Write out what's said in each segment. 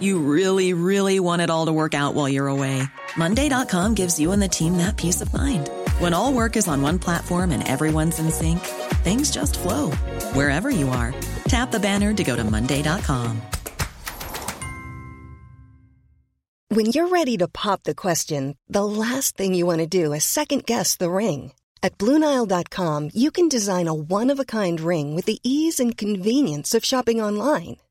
You really, really want it all to work out while you're away. Monday.com gives you and the team that peace of mind. When all work is on one platform and everyone's in sync, things just flow wherever you are. Tap the banner to go to Monday.com. When you're ready to pop the question, the last thing you want to do is second guess the ring. At Bluenile.com, you can design a one of a kind ring with the ease and convenience of shopping online.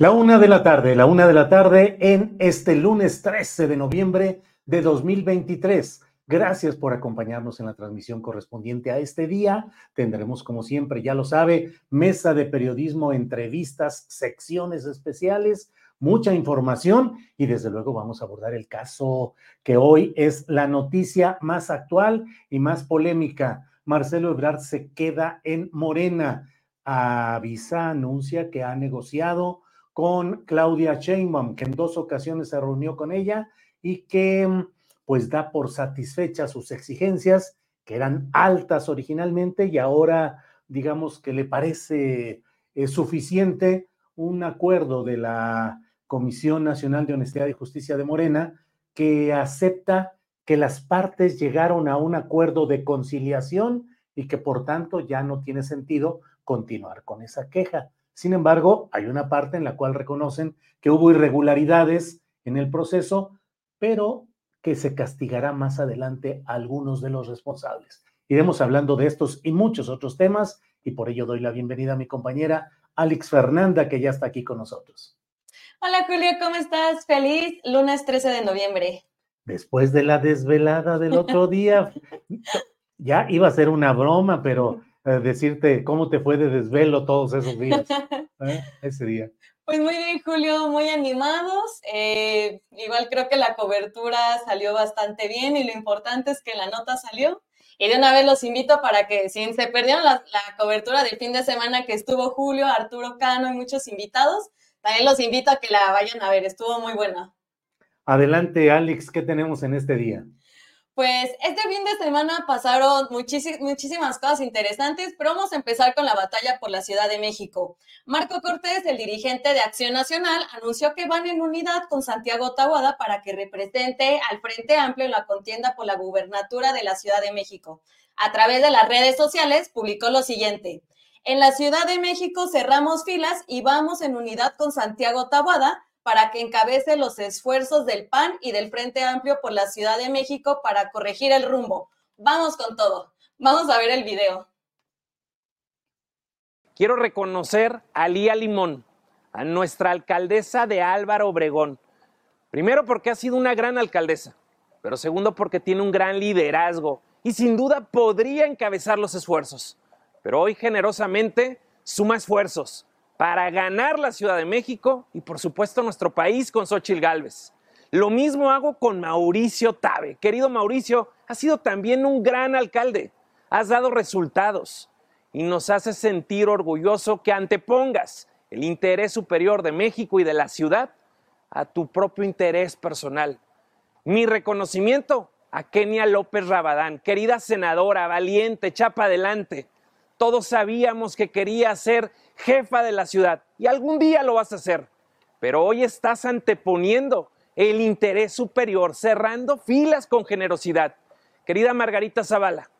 La una de la tarde, la una de la tarde en este lunes 13 de noviembre de 2023. Gracias por acompañarnos en la transmisión correspondiente a este día. Tendremos, como siempre, ya lo sabe, mesa de periodismo, entrevistas, secciones especiales, mucha información y desde luego vamos a abordar el caso que hoy es la noticia más actual y más polémica. Marcelo Ebrard se queda en Morena. Avisa, anuncia que ha negociado con Claudia Sheinbaum, que en dos ocasiones se reunió con ella y que pues da por satisfechas sus exigencias, que eran altas originalmente y ahora digamos que le parece eh, suficiente un acuerdo de la Comisión Nacional de Honestidad y Justicia de Morena que acepta que las partes llegaron a un acuerdo de conciliación y que por tanto ya no tiene sentido continuar con esa queja. Sin embargo, hay una parte en la cual reconocen que hubo irregularidades en el proceso, pero que se castigará más adelante a algunos de los responsables. Iremos hablando de estos y muchos otros temas y por ello doy la bienvenida a mi compañera Alex Fernanda, que ya está aquí con nosotros. Hola Julio, ¿cómo estás? Feliz lunes 13 de noviembre. Después de la desvelada del otro día, ya iba a ser una broma, pero decirte cómo te fue de desvelo todos esos días, ¿eh? ese día. Pues muy bien, Julio, muy animados. Eh, igual creo que la cobertura salió bastante bien y lo importante es que la nota salió. Y de una vez los invito para que si se perdieron la, la cobertura del fin de semana que estuvo Julio, Arturo Cano y muchos invitados, también los invito a que la vayan a ver, estuvo muy buena. Adelante, Alex, ¿qué tenemos en este día? Pues este fin de semana pasaron muchísimas cosas interesantes, pero vamos a empezar con la batalla por la Ciudad de México. Marco Cortés, el dirigente de Acción Nacional, anunció que van en unidad con Santiago Tahuada para que represente al Frente Amplio en la contienda por la gubernatura de la Ciudad de México. A través de las redes sociales publicó lo siguiente. En la Ciudad de México cerramos filas y vamos en unidad con Santiago Tahuada para que encabece los esfuerzos del PAN y del Frente Amplio por la Ciudad de México para corregir el rumbo. Vamos con todo. Vamos a ver el video. Quiero reconocer a Lía Limón, a nuestra alcaldesa de Álvaro Obregón. Primero porque ha sido una gran alcaldesa, pero segundo porque tiene un gran liderazgo y sin duda podría encabezar los esfuerzos. Pero hoy generosamente suma esfuerzos para ganar la Ciudad de México y por supuesto nuestro país con Xochitl Gálvez. Lo mismo hago con Mauricio Tabe. Querido Mauricio, has sido también un gran alcalde. Has dado resultados y nos hace sentir orgulloso que antepongas el interés superior de México y de la ciudad a tu propio interés personal. Mi reconocimiento a Kenia López Rabadán, querida senadora, valiente, chapa adelante. Todos sabíamos que quería ser jefa de la ciudad y algún día lo vas a hacer. pero hoy estás anteponiendo el interés superior, cerrando filas con generosidad. Querida Margarita Zavala,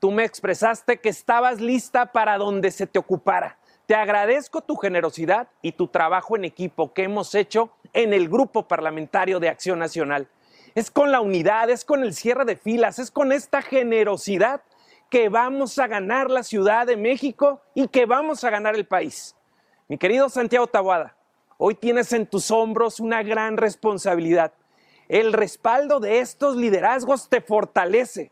tú me expresaste que estabas lista para donde se te ocupara. Te agradezco tu generosidad y tu trabajo en equipo que hemos hecho en el Grupo Parlamentario de Acción Nacional. Es con la unidad, es con el cierre de filas, es con esta generosidad que vamos a ganar la Ciudad de México y que vamos a ganar el país. Mi querido Santiago Tabuada, hoy tienes en tus hombros una gran responsabilidad. El respaldo de estos liderazgos te fortalece,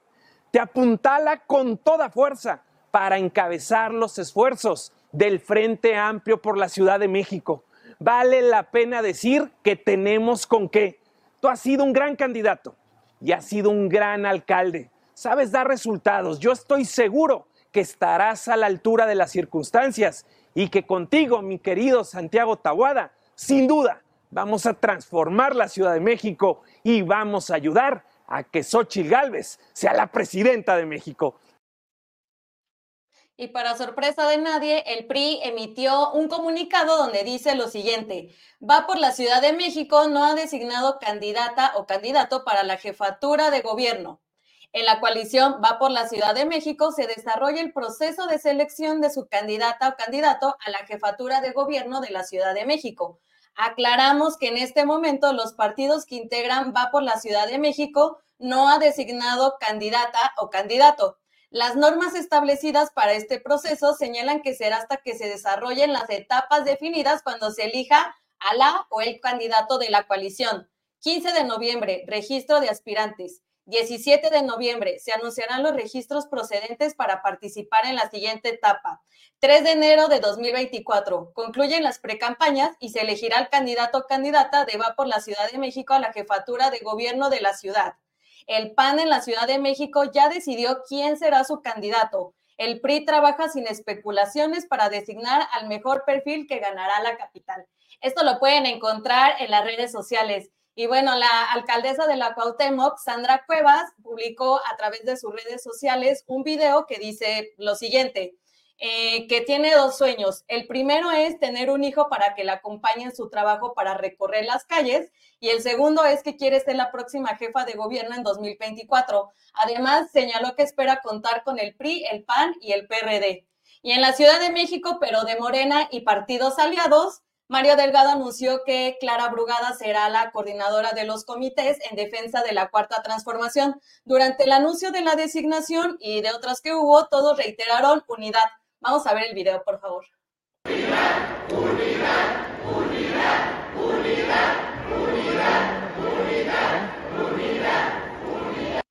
te apuntala con toda fuerza para encabezar los esfuerzos del Frente Amplio por la Ciudad de México. Vale la pena decir que tenemos con qué. Tú has sido un gran candidato y has sido un gran alcalde sabes dar resultados. Yo estoy seguro que estarás a la altura de las circunstancias y que contigo, mi querido Santiago Tahuada, sin duda vamos a transformar la Ciudad de México y vamos a ayudar a que Xochitl Gálvez sea la presidenta de México. Y para sorpresa de nadie, el PRI emitió un comunicado donde dice lo siguiente, va por la Ciudad de México, no ha designado candidata o candidato para la jefatura de gobierno. En la coalición Va por la Ciudad de México se desarrolla el proceso de selección de su candidata o candidato a la jefatura de gobierno de la Ciudad de México. Aclaramos que en este momento los partidos que integran Va por la Ciudad de México no ha designado candidata o candidato. Las normas establecidas para este proceso señalan que será hasta que se desarrollen las etapas definidas cuando se elija a la o el candidato de la coalición. 15 de noviembre, registro de aspirantes. 17 de noviembre se anunciarán los registros procedentes para participar en la siguiente etapa. 3 de enero de 2024 concluyen las precampañas y se elegirá el candidato o candidata de Va por la Ciudad de México a la jefatura de gobierno de la ciudad. El PAN en la Ciudad de México ya decidió quién será su candidato. El PRI trabaja sin especulaciones para designar al mejor perfil que ganará la capital. Esto lo pueden encontrar en las redes sociales. Y bueno, la alcaldesa de la Cuauhtémoc, Sandra Cuevas, publicó a través de sus redes sociales un video que dice lo siguiente, eh, que tiene dos sueños. El primero es tener un hijo para que la acompañe en su trabajo para recorrer las calles y el segundo es que quiere ser la próxima jefa de gobierno en 2024. Además, señaló que espera contar con el PRI, el PAN y el PRD. Y en la Ciudad de México, pero de Morena y partidos aliados, Mario Delgado anunció que Clara Brugada será la coordinadora de los comités en defensa de la cuarta transformación. Durante el anuncio de la designación y de otras que hubo, todos reiteraron unidad. Vamos a ver el video, por favor. Unidad, unidad, unidad, unidad, unidad, unidad, unidad.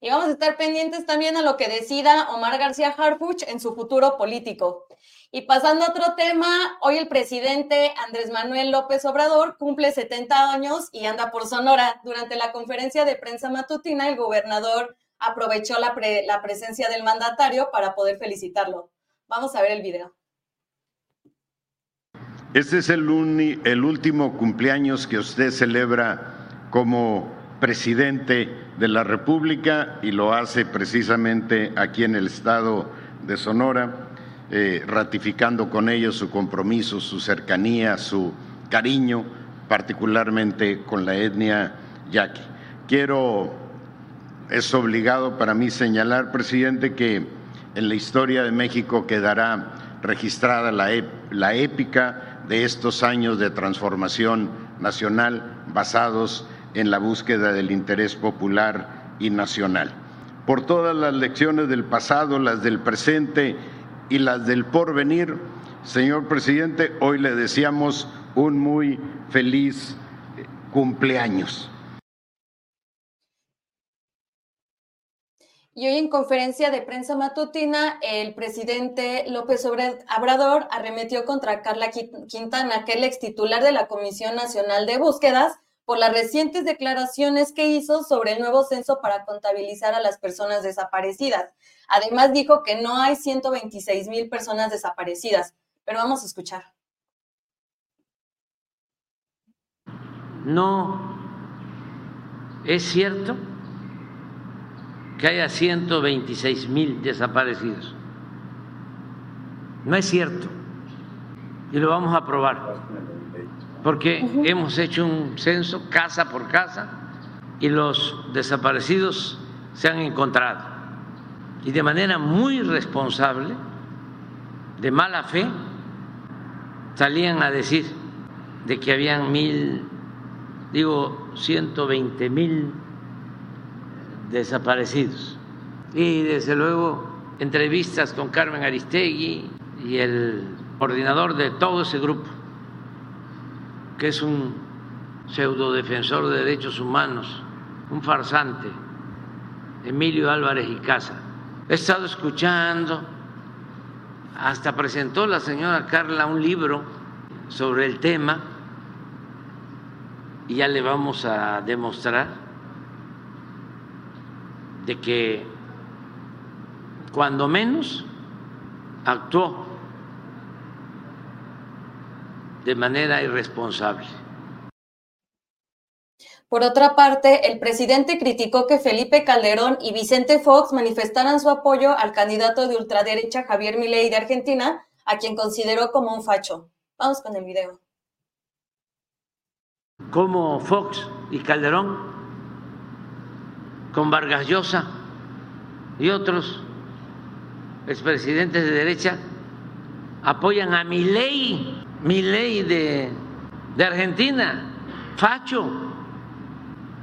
Y vamos a estar pendientes también a lo que decida Omar García Harfuch en su futuro político. Y pasando a otro tema, hoy el presidente Andrés Manuel López Obrador cumple 70 años y anda por Sonora. Durante la conferencia de prensa matutina, el gobernador aprovechó la, presencia del mandatario para poder felicitarlo. Vamos a ver el video. Este es el último cumpleaños que usted celebra como presidente de la República y lo hace precisamente aquí en el estado de Sonora. Eh, ratificando con ellos su compromiso, su cercanía, su cariño, particularmente con la etnia yaqui. Quiero, es obligado para mí señalar, presidente, que en la historia de México quedará registrada la, la épica de estos años de transformación nacional basados en la búsqueda del interés popular y nacional. Por todas las lecciones del pasado, las del presente y las del porvenir. Señor presidente, hoy le deseamos un muy feliz cumpleaños. Y hoy en conferencia de prensa matutina, el presidente López Obrador arremetió contra Carla Quintana, que es el ex titular de la Comisión Nacional de Búsquedas, por las recientes declaraciones que hizo sobre el nuevo censo para contabilizar a las personas desaparecidas. Además dijo que no hay 126 mil personas desaparecidas, pero vamos a escuchar. No es cierto que haya 126 mil desaparecidos. No es cierto. y lo vamos a aprobar, porque hemos hecho un censo casa por casa y los desaparecidos se han encontrado. Y de manera muy responsable, de mala fe, salían a decir de que habían mil, digo, 120 mil desaparecidos. Y desde luego entrevistas con Carmen Aristegui y el coordinador de todo ese grupo, que es un pseudo defensor de derechos humanos, un farsante, Emilio Álvarez y Casa. He estado escuchando, hasta presentó la señora Carla un libro sobre el tema y ya le vamos a demostrar de que cuando menos actuó de manera irresponsable. Por otra parte, el presidente criticó que Felipe Calderón y Vicente Fox manifestaran su apoyo al candidato de ultraderecha Javier Milei de Argentina, a quien consideró como un facho. Vamos con el video. Como Fox y Calderón, con Vargas Llosa y otros expresidentes de derecha, apoyan a Milei, Milei de, de Argentina, facho,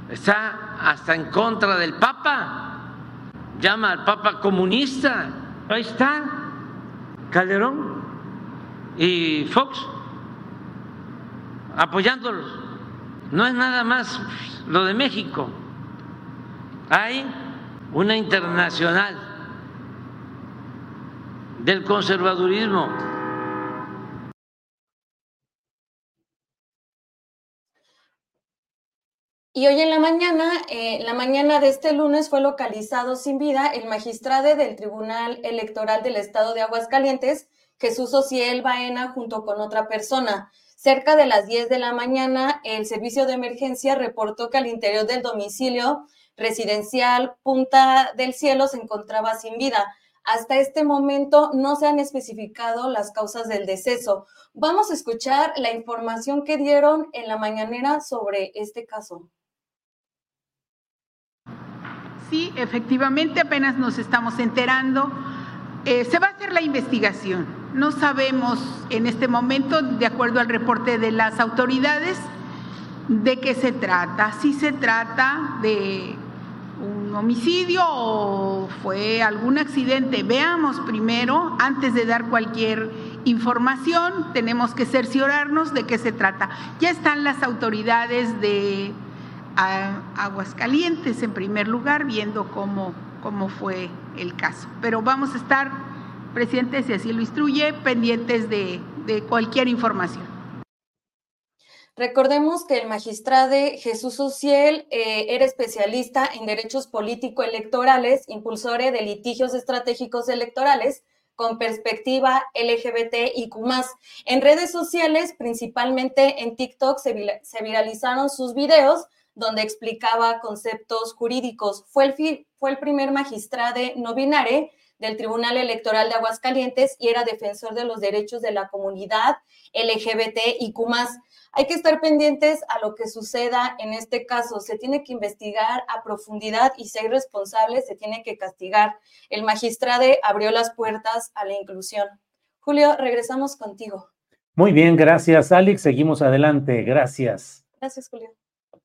está hasta en contra del Papa, llama al Papa comunista, ahí está Calderón y Fox apoyándolos. No es nada más lo de México. Hay una internacional del conservadurismo. Y hoy en la mañana, eh, la mañana de este lunes, fue localizado sin vida el magistrado del Tribunal Electoral del Estado de Aguascalientes, Jesús Ociel Baena junto con otra persona. Cerca de las 10 de la mañana, el servicio de emergencia reportó que al interior del domicilio residencial Punta del Cielo se encontraba sin vida. Hasta este momento no se han especificado las causas del deceso. Vamos a escuchar la información que dieron en la mañanera sobre este caso. Sí, efectivamente, apenas nos estamos enterando. Eh, se va a hacer la investigación no sabemos en este momento, de acuerdo al reporte de las autoridades, de qué se trata. Si se trata de un homicidio o fue algún accidente. Veamos primero, antes de dar cualquier información, tenemos que cerciorarnos de qué se trata. Ya están las autoridades de Aguascalientes en primer lugar viendo cómo, cómo fue el caso. Pero vamos a estar presidente, si así lo instruye, pendientes de, cualquier información. Recordemos que el magistrado Jesús Uciel eh, era especialista en derechos político-electorales, impulsor de litigios estratégicos electorales con perspectiva LGBT y más. En redes sociales, principalmente en TikTok, se, se, viralizaron sus videos donde explicaba conceptos jurídicos. Fue el, fue el primer magistrado no binario del Tribunal Electoral de Aguascalientes y era defensor de los derechos de la comunidad LGBT y más. Hay que estar pendientes a lo que suceda en este caso. Se tiene que investigar a profundidad y si hay responsables, se tiene que castigar. El magistrado abrió las puertas a la inclusión. Julio, regresamos contigo. Muy bien, gracias, Alex. Seguimos adelante. Gracias. Gracias, Julio.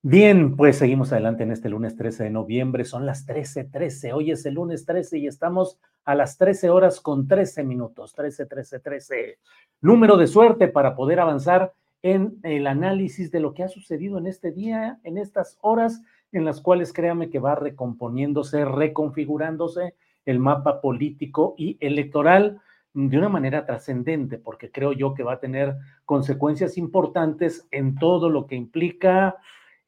Bien, pues seguimos adelante en este lunes 13 de noviembre. Son las 13:13. Hoy es el lunes 13 y estamos a las 13 horas con 13 minutos. 13, 13, 13. Número de suerte para poder avanzar en el análisis de lo que ha sucedido en este día, en estas horas en las cuales créame que va recomponiéndose, reconfigurándose el mapa político y electoral de una manera trascendente, porque creo yo que va a tener consecuencias importantes en todo lo que implica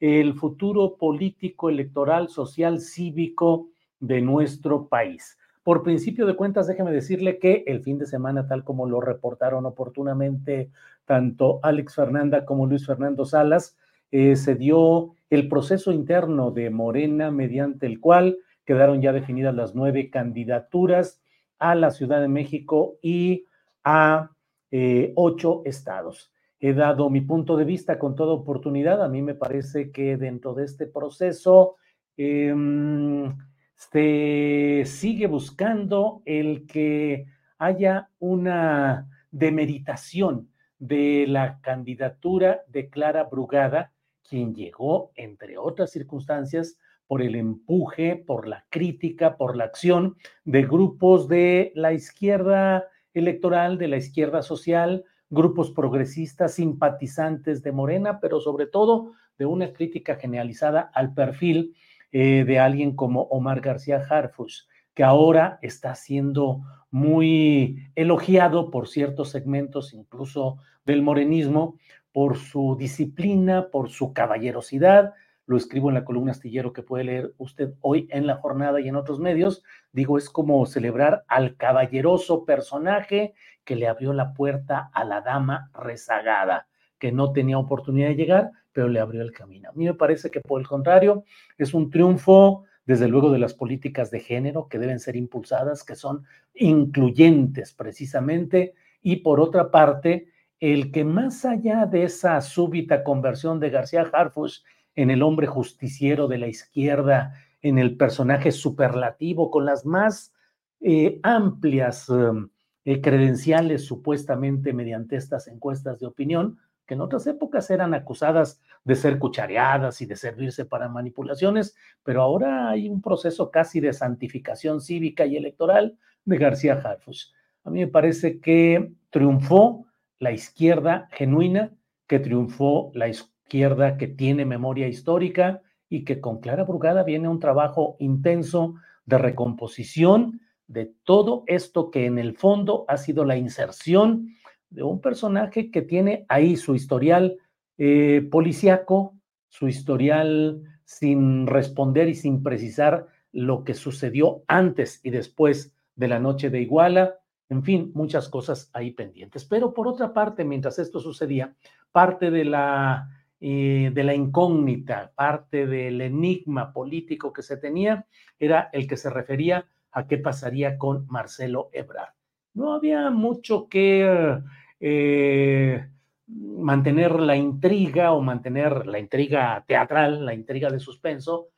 el futuro político, electoral, social, cívico de nuestro país. Por principio de cuentas, déjeme decirle que el fin de semana, tal como lo reportaron oportunamente tanto Alex Fernanda como Luis Fernando Salas, eh, se dio el proceso interno de Morena mediante el cual quedaron ya definidas las nueve candidaturas a la Ciudad de México y a eh, ocho estados. He dado mi punto de vista con toda oportunidad. A mí me parece que dentro de este proceso em, se sigue buscando el que haya una demeritación de la candidatura de Clara Brugada, quien llegó, entre otras circunstancias, por el empuje, por la crítica, por la acción de grupos de la izquierda electoral, de la izquierda social, grupos progresistas, simpatizantes de Morena, pero sobre todo de una crítica generalizada al perfil eh, de alguien como Omar García Harfush, que ahora está siendo muy elogiado por ciertos segmentos, incluso del morenismo, por su disciplina, por su caballerosidad. Lo escribo en la columna astillero que puede leer usted hoy en la jornada y en otros medios. Digo, es como celebrar al caballeroso personaje que le abrió la puerta a la dama rezagada, que no tenía oportunidad de llegar, pero le abrió el camino. A mí me parece que por el contrario, es un triunfo desde luego de las políticas de género que deben ser impulsadas, que son incluyentes precisamente, y por otra parte, el que más allá de esa súbita conversión de García Harfush en el hombre justiciero de la izquierda, en el personaje superlativo, con las más eh, amplias um, eh, credenciales supuestamente mediante estas encuestas de opinión, que en otras épocas eran acusadas de ser cuchareadas y de servirse para manipulaciones, pero ahora hay un proceso casi de santificación cívica y electoral de García Harfuch. A mí me parece que triunfó la izquierda genuina, que triunfó la que tiene memoria histórica y que con Clara Brugada viene un trabajo intenso de recomposición de todo esto que en el fondo ha sido la inserción de un personaje que tiene ahí su historial eh, policíaco, su historial sin responder y sin precisar lo que sucedió antes y después de la noche de Iguala, en fin, muchas cosas ahí pendientes. Pero por otra parte, mientras esto sucedía, parte de la, de la incógnita, parte del enigma político que se tenía, era el que se refería a qué pasaría con Marcelo Ebrard. No había mucho que eh, mantener la intriga o mantener la intriga teatral, la intriga de suspenso,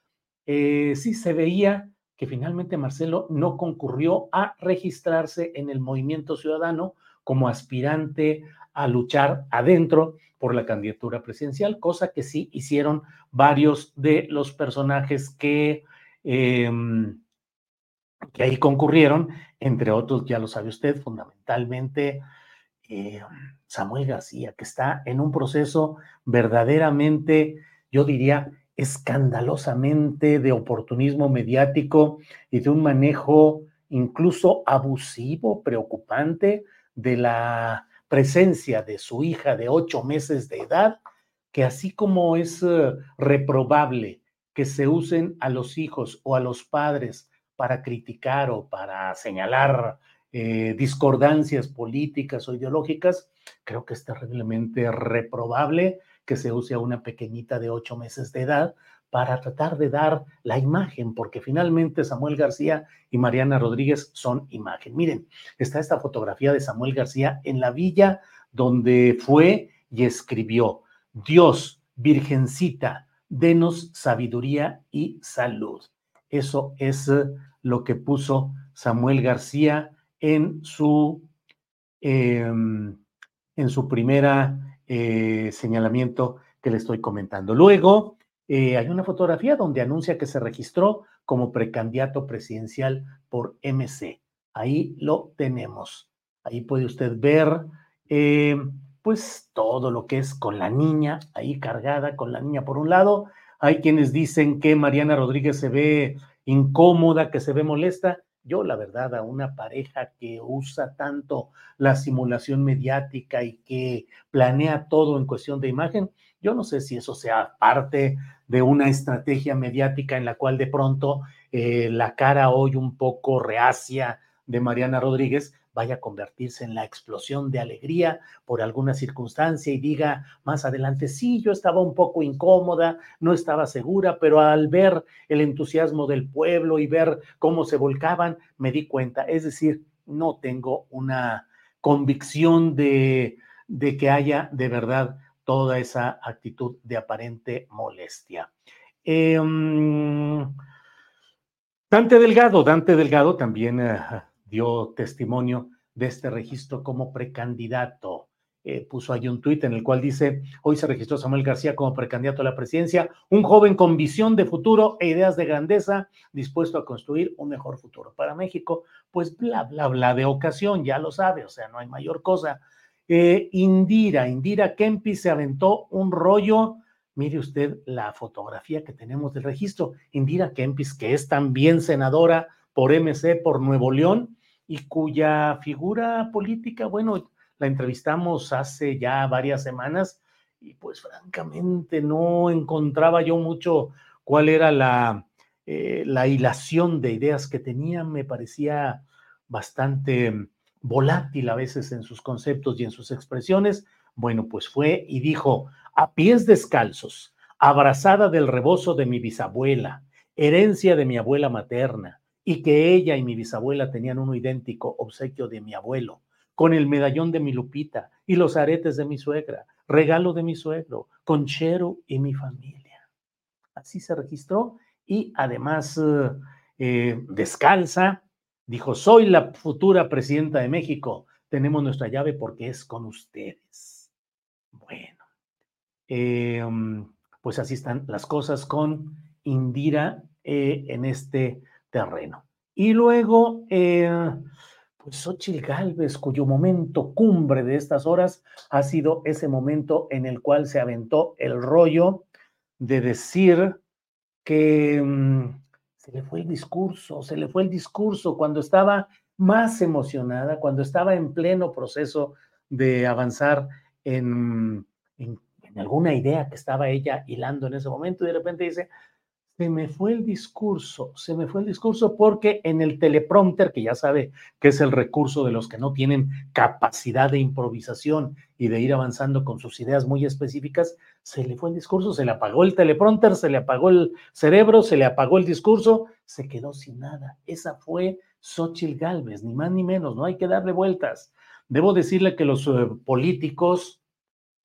eh, sí se veía que finalmente Marcelo no concurrió a registrarse en el movimiento ciudadano como aspirante a luchar adentro por la candidatura presidencial, cosa que sí hicieron varios de los personajes que, em, que ahí concurrieron, entre otros, ya lo sabe usted, fundamentalmente eh, Samuel García, que está en un proceso verdaderamente, yo diría, escandalosamente de oportunismo mediático y de un manejo incluso abusivo, preocupante de la presencia de su hija de ocho meses de edad, que así como es eh, reprobable que se usen a los hijos o a los padres para criticar o para señalar eh, discordancias políticas o ideológicas, creo que es terriblemente reprobable que se use a una pequeñita de ocho meses de edad para tratar de dar la imagen, porque finalmente Samuel García y Mariana Rodríguez son imagen. Miren, está esta fotografía de Samuel García en la villa donde fue y escribió, Dios, Virgencita, denos sabiduría y salud. Eso es lo que puso Samuel García en su, em, en su primera eh, señalamiento que le estoy comentando. Luego, eh, hay una fotografía donde anuncia que se registró como precandidato presidencial por MC. Ahí lo tenemos. Ahí puede usted ver, eh, pues, todo lo que es con la niña, ahí cargada con la niña por un lado. Hay quienes dicen que Mariana Rodríguez se ve incómoda, que se ve molesta. Yo, la verdad, a una pareja que usa tanto la simulación mediática y que planea todo en cuestión de imagen, yo no sé si eso sea parte de una estrategia mediática en la cual de pronto eh, la cara hoy un poco reacia de Mariana Rodríguez vaya a convertirse en la explosión de alegría por alguna circunstancia y diga más adelante, sí, yo estaba un poco incómoda, no estaba segura, pero al ver el entusiasmo del pueblo y ver cómo se volcaban, me di cuenta. Es decir, no tengo una convicción de, de que haya de verdad toda esa actitud de aparente molestia. Em, Dante Delgado, Dante Delgado también eh, dio testimonio de este registro como precandidato. Eh, puso ahí un tuit en el cual dice, hoy se registró Samuel García como precandidato a la presidencia, un joven con visión de futuro e ideas de grandeza, dispuesto a construir un mejor futuro para México. Pues bla, bla, bla de ocasión, ya lo sabe, o sea, no hay mayor cosa. Eh, Indira, Indira Kempis se aventó un rollo, mire usted la fotografía que tenemos del registro, Indira Kempis, que es también senadora por MC, por Nuevo León, y cuya figura política, bueno, la entrevistamos hace ya varias semanas y pues francamente no encontraba yo mucho cuál era la, eh, la hilación de ideas que tenía, me parecía bastante volátil a veces en sus conceptos y en sus expresiones. Bueno, pues fue y dijo, a pies descalzos, abrazada del rebozo de mi bisabuela, herencia de mi abuela materna, y que ella y mi bisabuela tenían uno idéntico, obsequio de mi abuelo con el medallón de mi Lupita y los aretes de mi suegra, regalo de mi suegro, con Chero y mi familia. Así se registró y además eh, descalza, dijo, soy la futura presidenta de México, tenemos nuestra llave porque es con ustedes. Bueno, em, pues así están las cosas con Indira eh, en este terreno. Y luego, pues Xochitl Galvez, cuyo momento cumbre de estas horas ha sido ese momento en el cual se aventó el rollo de decir que mm, se le fue el discurso, se le fue el discurso cuando estaba más emocionada, cuando estaba en pleno proceso de avanzar en, en alguna idea que estaba ella hilando en ese momento y de repente dice, se me fue el discurso, se me fue el discurso porque en el teleprompter, que ya sabe que es el recurso de los que no tienen capacidad de improvisación y de ir avanzando con sus ideas muy específicas, se le fue el discurso, se le apagó el teleprompter, se le apagó el cerebro, se le apagó el discurso, se quedó sin nada. Esa fue Xochitl Galvez, ni más ni menos, no hay que darle vueltas. Debo decirle que los eh, políticos,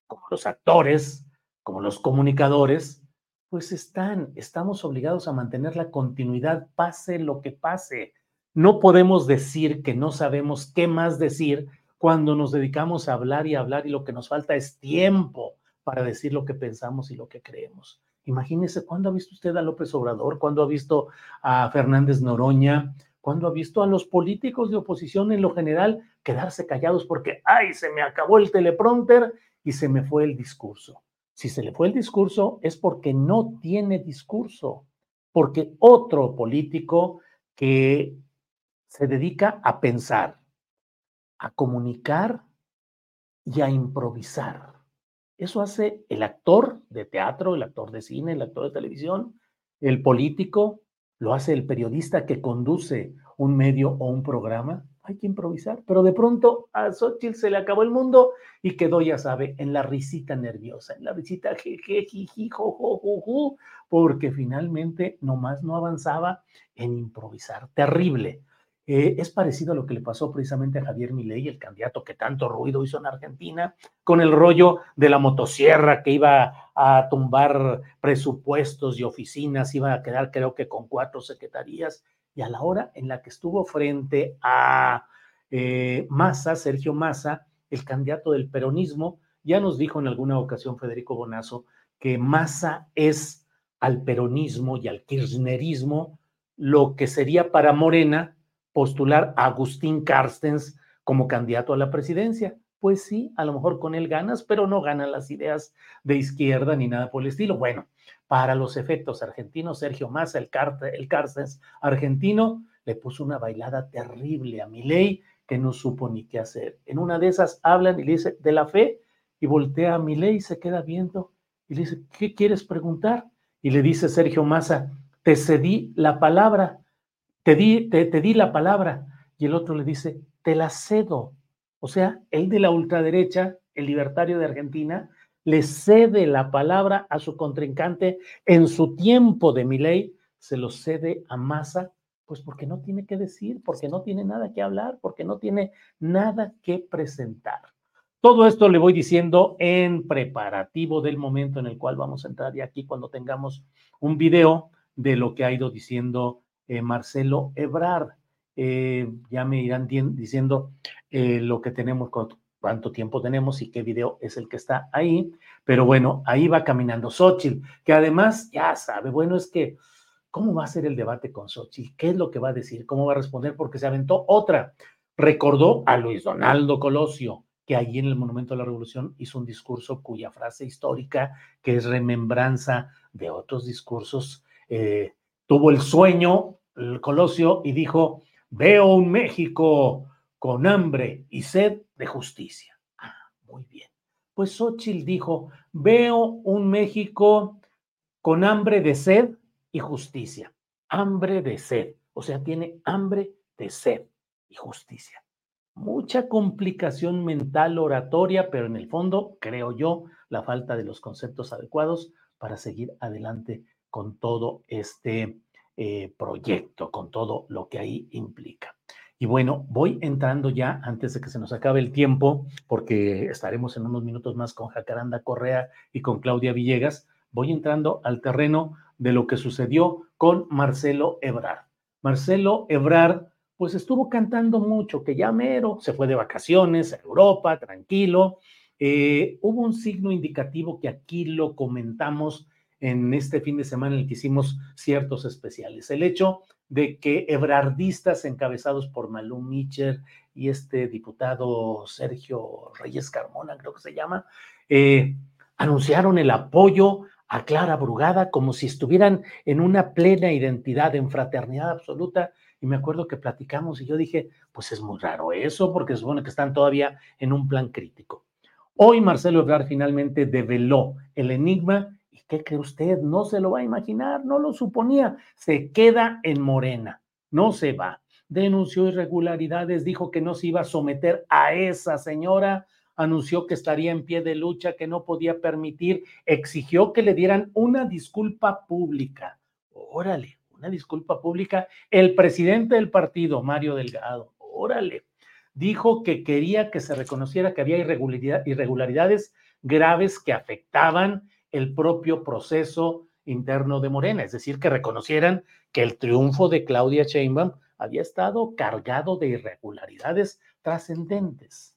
como los actores, como los comunicadores, pues están, estamos obligados a mantener la continuidad, pase lo que pase. No podemos decir que no sabemos qué más decir cuando nos dedicamos a hablar y hablar y lo que nos falta es tiempo para decir lo que pensamos y lo que creemos. Imagínese cuándo ha visto usted a López Obrador, cuándo ha visto a Fernández Noroña, cuándo ha visto a los políticos de oposición en lo general quedarse callados porque, ay, se me acabó el teleprompter y se me fue el discurso. Si se le fue el discurso es porque no tiene discurso, porque otro político que se dedica a pensar, a comunicar y a improvisar. Eso hace el actor de teatro, el actor de cine, el actor de televisión, el político, lo hace el periodista que conduce un medio o un programa, hay que improvisar. Pero de pronto a Xochitl se le acabó el mundo y quedó, ya sabe, en la risita nerviosa, en la risita jeje, jiji, jo, porque finalmente nomás no avanzaba en improvisar. Terrible. Eh, es parecido a lo que le pasó precisamente a Javier Milei, el candidato que tanto ruido hizo en Argentina, con el rollo de la motosierra que iba a tumbar presupuestos y oficinas, iba a quedar creo que con cuatro secretarías y a la hora en la que estuvo frente a eh, Massa, Sergio Massa, el candidato del peronismo, ya nos dijo en alguna ocasión Federico Bonazo que Massa es al peronismo y al kirchnerismo lo que sería para Morena postular a Agustín Carstens como candidato a la presidencia pues sí, a lo mejor con él ganas, pero no ganan las ideas de izquierda ni nada por el estilo. Bueno, para los efectos argentinos, Sergio Massa, el, el Cárceles argentino, le puso una bailada terrible a Milei que no supo ni qué hacer. En una de esas hablan y le dice, de la fe, y voltea a Milei y se queda viendo y le dice, ¿qué quieres preguntar? Y le dice Sergio Massa, te cedí la palabra, te di, te, te di la palabra. Y el otro le dice, te la cedo. O sea, el de la ultraderecha, el libertario de Argentina, le cede la palabra a su contrincante en su tiempo de Milei, se lo cede a Massa Pues porque no tiene que decir, porque no tiene nada que hablar, porque no tiene nada que presentar. Todo esto le voy diciendo en preparativo del momento en el cual vamos a entrar y aquí cuando tengamos un video de lo que ha ido diciendo eh, Marcelo Ebrard. Eh, ya me irán diciendo eh, lo que tenemos, cuánto tiempo tenemos y qué video es el que está ahí. Pero bueno, ahí va caminando Xochitl, que además ya sabe, bueno, es que, ¿cómo va a ser el debate con Xochitl? ¿Qué es lo que va a decir? ¿Cómo va a responder? Porque se aventó otra. Recordó a Luis Donaldo Colosio, que allí en el Monumento de la Revolución hizo un discurso cuya frase histórica, que es remembranza de otros discursos, eh, tuvo el sueño, el Colosio, y dijo, veo un México con hambre y sed de justicia. Ah, muy bien. Pues Xochitl dijo, veo un México con hambre de sed y justicia. Hambre de sed. O sea, tiene hambre de sed y justicia mucha complicación mental oratoria, pero en el fondo, creo yo, la falta de los conceptos adecuados para seguir adelante con todo este eh, proyecto, con todo lo que ahí implica. Y bueno, voy entrando ya antes de que se nos acabe el tiempo, porque estaremos en unos minutos más con Jacaranda Correa y con Claudia Villegas. Voy entrando al terreno de lo que sucedió con Marcelo Ebrard. Marcelo Ebrard pues estuvo cantando mucho, que ya mero, se fue de vacaciones a Europa, tranquilo. Eh, hubo un signo indicativo que aquí lo comentamos en este fin de semana en el que hicimos ciertos especiales. El hecho de que ebrardistas encabezados por Malú Mitchell y este diputado Sergio Reyes Carmona, creo que se llama, eh, anunciaron el apoyo a Clara Brugada como si estuvieran en una plena identidad, en fraternidad absoluta y me acuerdo que platicamos y yo dije, pues es muy raro eso, porque supone que están todavía en un plan crítico. Hoy Marcelo Ebrard finalmente develó el enigma y ¿qué cree usted? No se lo va a imaginar, no lo suponía. Se queda en Morena, no se va. Denunció irregularidades, dijo que no se iba a someter a esa señora, anunció que estaría en pie de lucha, que no podía permitir, exigió que le dieran una disculpa pública. Órale, una disculpa pública, el presidente del partido, Mario Delgado, órale, dijo que quería que se reconociera que había irregularidades graves que afectaban el propio proceso interno de Morena, es decir, que reconocieran que el triunfo de Claudia Sheinbaum había estado cargado de irregularidades trascendentes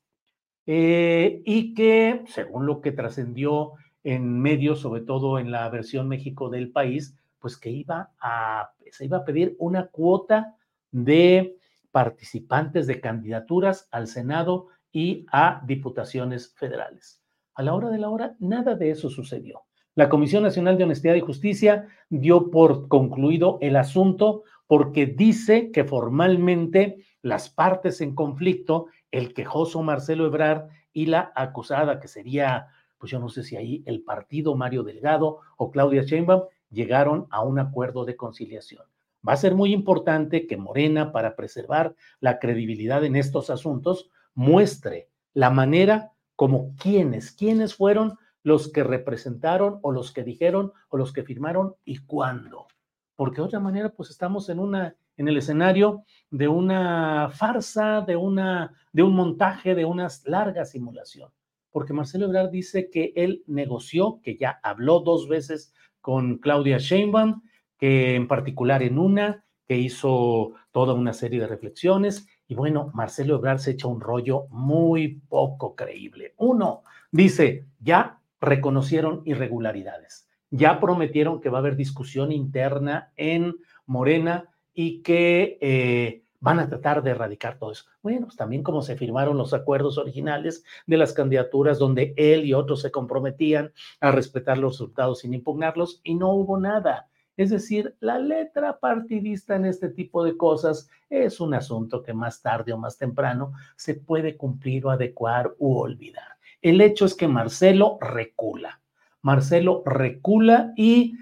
eh, y que, según lo que trascendió en medios, sobre todo en la versión México del país, pues que iba a, se iba a pedir una cuota de participantes de candidaturas al Senado y a diputaciones federales. A la hora de la hora, nada de eso sucedió. La Comisión Nacional de Honestidad y Justicia dio por concluido el asunto porque dice que formalmente las partes en conflicto, el quejoso Marcelo Ebrard y la acusada, que sería, pues yo no sé si ahí el partido Mario Delgado o Claudia Sheinbaum, llegaron a un acuerdo de conciliación. Va a ser muy importante que Morena, para preservar la credibilidad en estos asuntos, muestre la manera como quienes, quiénes fueron los que representaron o los que dijeron o los que firmaron y cuándo. Porque de otra manera, pues estamos en una en el escenario de una farsa, de una de un montaje, de una larga simulación. Porque Marcelo Ebrard dice que él negoció, que ya habló dos veces con Claudia Sheinbaum, que en particular en una, que hizo toda una serie de reflexiones. Y bueno, Marcelo Ebrard se echa un rollo muy poco creíble. Uno, dice, ya reconocieron irregularidades, ya prometieron que va a haber discusión interna en Morena y que eh, van a tratar de erradicar todo eso. Bueno, pues también como se firmaron los acuerdos originales de las candidaturas donde él y otros se comprometían a respetar los resultados sin impugnarlos y no hubo nada. Es decir, la letra partidista en este tipo de cosas es un asunto que más tarde o más temprano se puede cumplir o adecuar u olvidar. El hecho es que Marcelo recula. Marcelo recula y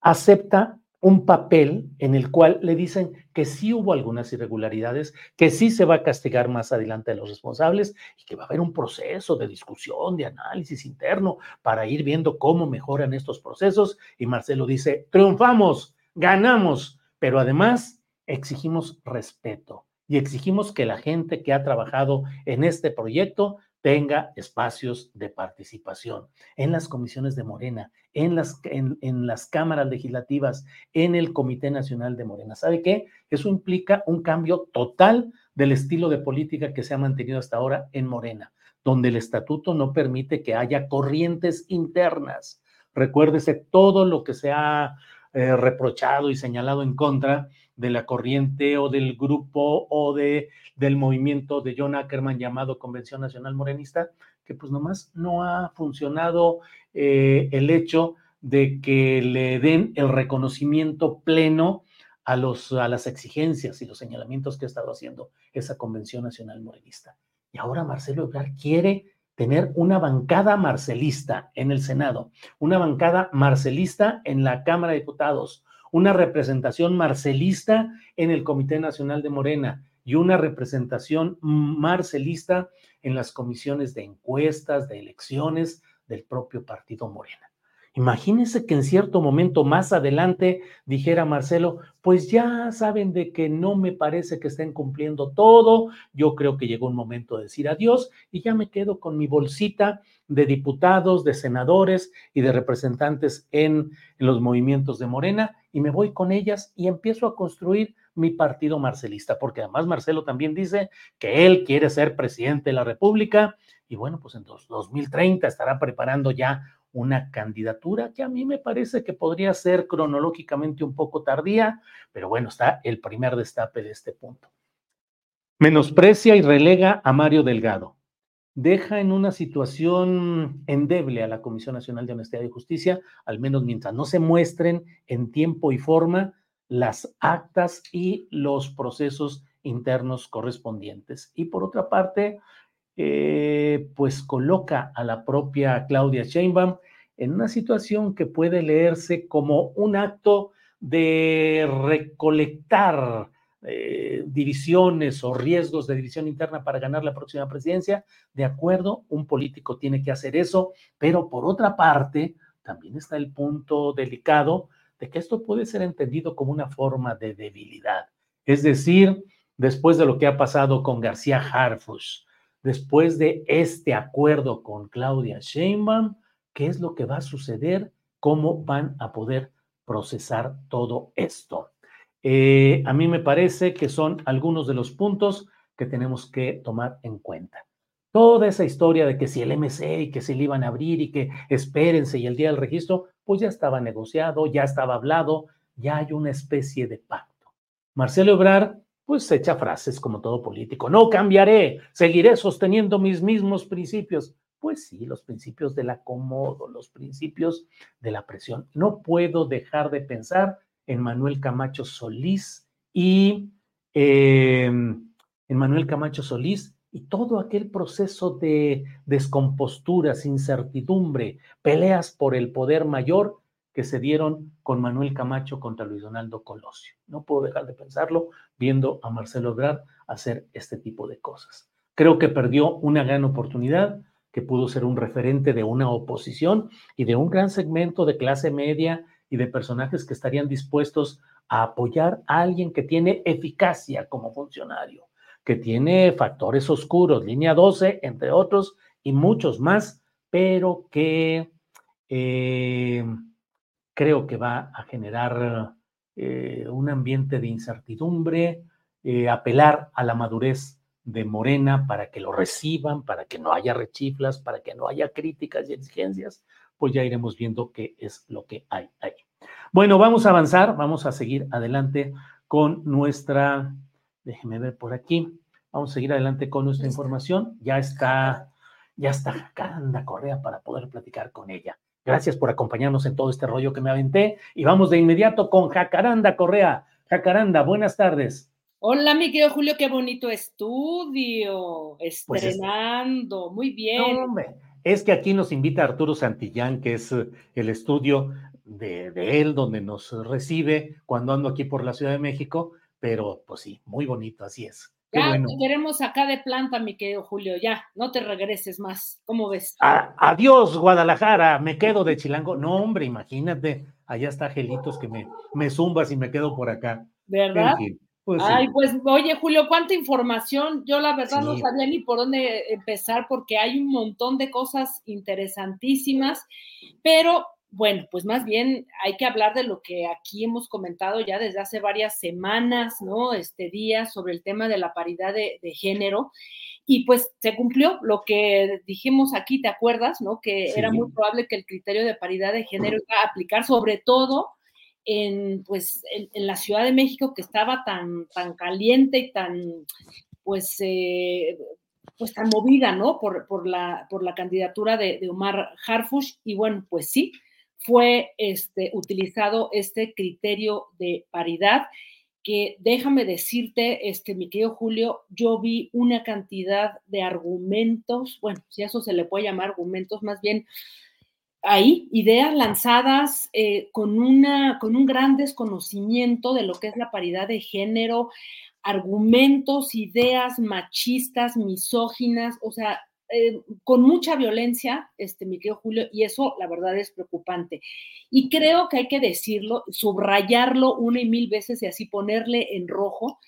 acepta un papel en el cual le dicen que sí hubo algunas irregularidades, que sí se va a castigar más adelante a los responsables y que va a haber un proceso de discusión, de análisis interno para ir viendo cómo mejoran estos procesos. Y Marcelo dice, triunfamos, ganamos, pero además exigimos respeto y exigimos que la gente que ha trabajado en este proyecto tenga espacios de participación en las comisiones de Morena, en las, en, en, las cámaras legislativas, en el Comité Nacional de Morena. ¿Sabe qué? Eso implica un cambio total del estilo de política que se ha mantenido hasta ahora en Morena, donde el estatuto no permite que haya corrientes internas. Recuérdese todo lo que se ha eh, reprochado y señalado en contra de la corriente o del grupo o de, del movimiento de John Ackerman llamado Convención Nacional Morenista, que pues nomás no ha funcionado eh, el hecho de que le den el reconocimiento pleno a, los, a las exigencias y los señalamientos que ha estado haciendo esa Convención Nacional Morenista. Y ahora Marcelo Ebrard quiere tener una bancada marcelista en el Senado, una bancada marcelista en la Cámara de Diputados, una representación marcelista en el Comité Nacional de Morena y una representación marcelista en las comisiones de encuestas, de elecciones del propio partido Morena. Imagínense que en cierto momento más adelante dijera Marcelo, pues ya saben de que no me parece que estén cumpliendo todo, yo creo que llegó un momento de decir adiós y ya me quedo con mi bolsita de diputados, de senadores y de representantes en, en los movimientos de Morena y me voy con ellas y empiezo a construir mi partido marcelista, porque además Marcelo también dice que él quiere ser presidente de la República y bueno, pues en 2030 estará preparando ya una candidatura que a mí me parece que podría ser cronológicamente un poco tardía, pero bueno, está el primer destape de este punto. Menosprecia y relega a Mario Delgado. Deja en una situación endeble a la Comisión Nacional de Honestidad y Justicia, al menos mientras no se muestren en tiempo y forma las actas y los procesos internos correspondientes. Y por otra parte, eh, pues coloca a la propia Claudia Sheinbaum en una situación que puede leerse como un acto de recolectar eh, divisiones o riesgos de división interna para ganar la próxima presidencia. De acuerdo, un político tiene que hacer eso, pero por otra parte, también está el punto delicado de que esto puede ser entendido como una forma de debilidad. Es decir, después de lo que ha pasado con García Harfush, después de este acuerdo con Claudia Sheinbaum, qué es lo que va a suceder, cómo van a poder procesar todo esto. Eh, a mí me parece que son algunos de los puntos que tenemos que tomar en cuenta. Toda esa historia de que si el MC y que se le iban a abrir y que espérense y el día del registro, pues ya estaba negociado, ya estaba hablado, ya hay una especie de pacto. Marcelo Ebrard pues echa frases como todo político. No cambiaré, seguiré sosteniendo mis mismos principios. Pues sí, los principios del acomodo, los principios de la presión. No puedo dejar de pensar en Manuel Camacho Solís y em, en Manuel Camacho Solís y todo aquel proceso de descomposturas, incertidumbre, peleas por el poder mayor que se dieron con Manuel Camacho contra Luis Donaldo Colosio. No puedo dejar de pensarlo viendo a Marcelo Ebrard hacer este tipo de cosas. Creo que perdió una gran oportunidad, que pudo ser un referente de una oposición y de un gran segmento de clase media y de personajes que estarían dispuestos a apoyar a alguien que tiene eficacia como funcionario, que tiene factores oscuros, línea 12, entre otros, y muchos más, pero que eh, creo que va a generar eh, un ambiente de incertidumbre, eh, apelar a la madurez de Morena para que lo reciban, para que no haya rechiflas, para que no haya críticas y exigencias, pues ya iremos viendo qué es lo que hay ahí. Bueno, vamos a avanzar, vamos a seguir adelante con nuestra, déjeme ver por aquí, vamos a seguir adelante con nuestra información. Ya está, ya está Caranda Correa para poder platicar con ella. Gracias por acompañarnos en todo este rollo que me aventé. Y vamos de inmediato con Jacaranda Correa. Jacaranda, buenas tardes. Hola, mi querido Julio, qué bonito estudio. Pues Estrenando, muy bien. No, hombre, es que aquí nos invita Arturo Santillán, que es eh, el estudio de, de él, donde nos recibe cuando ando aquí por la Ciudad de México. Pero, pues sí, muy bonito, así es. Ya te queremos acá de planta, mi querido Julio, ya, no te regreses más. ¿Cómo ves? adiós, Guadalajara, me quedo de Chilango. No, hombre, imagínate, allá está Gelitos que me, me zumbas y me quedo por acá. ¿Verdad? Pues Ay, pues oye, Julio, cuánta información. Yo la verdad no sabía ni por dónde empezar porque hay un montón de cosas interesantísimas, pero bueno, pues más bien hay que hablar de lo que aquí hemos comentado ya desde hace varias semanas, ¿no? Este día sobre el tema de la paridad de, género. Y pues se cumplió lo que dijimos aquí, ¿te acuerdas? ¿No? Que era muy probable que el criterio de paridad de género iba a aplicar sobre todo en, pues, en, la Ciudad de México que estaba tan, tan caliente y tan, pues, eh, pues tan movida, ¿no? Por, por, la, por la candidatura de, de Omar Harfush. Y bueno, pues sí, fue este, utilizado este criterio de paridad que déjame decirte, este, mi querido Julio, yo vi una cantidad de argumentos, bueno, si eso se le puede llamar argumentos, más bien ahí, ideas lanzadas eh, con, una, con un gran desconocimiento de lo que es la paridad de género, argumentos, ideas machistas, misóginas, o sea, eh, con mucha violencia, este, mi querido Julio, y eso la verdad es preocupante. Y creo que hay que decirlo, subrayarlo una y mil veces y así ponerle en rojo,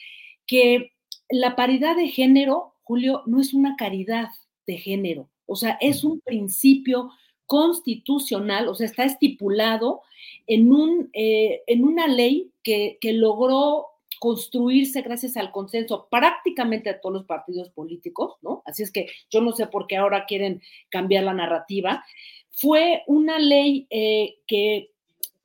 que la paridad de género, Julio, no es una caridad de género, o sea, es un principio constitucional, o sea, está estipulado en, un, eh, en una ley que, que logró construirse gracias al consenso prácticamente de todos los partidos políticos, ¿no? Así es que yo no sé por qué ahora quieren cambiar la narrativa. Fue una ley eh, que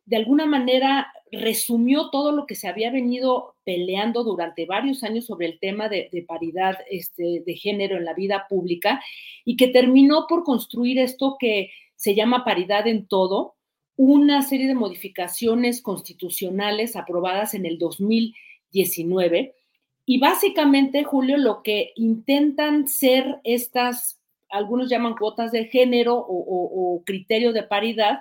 de alguna manera resumió todo lo que se había venido peleando durante varios años sobre el tema de, paridad este, de género en la vida pública y que terminó por construir esto que se llama paridad en todo, una serie de modificaciones constitucionales aprobadas en el 2000 19. Y básicamente, Julio, lo que intentan ser estas, algunos llaman cuotas de género o, criterio de paridad,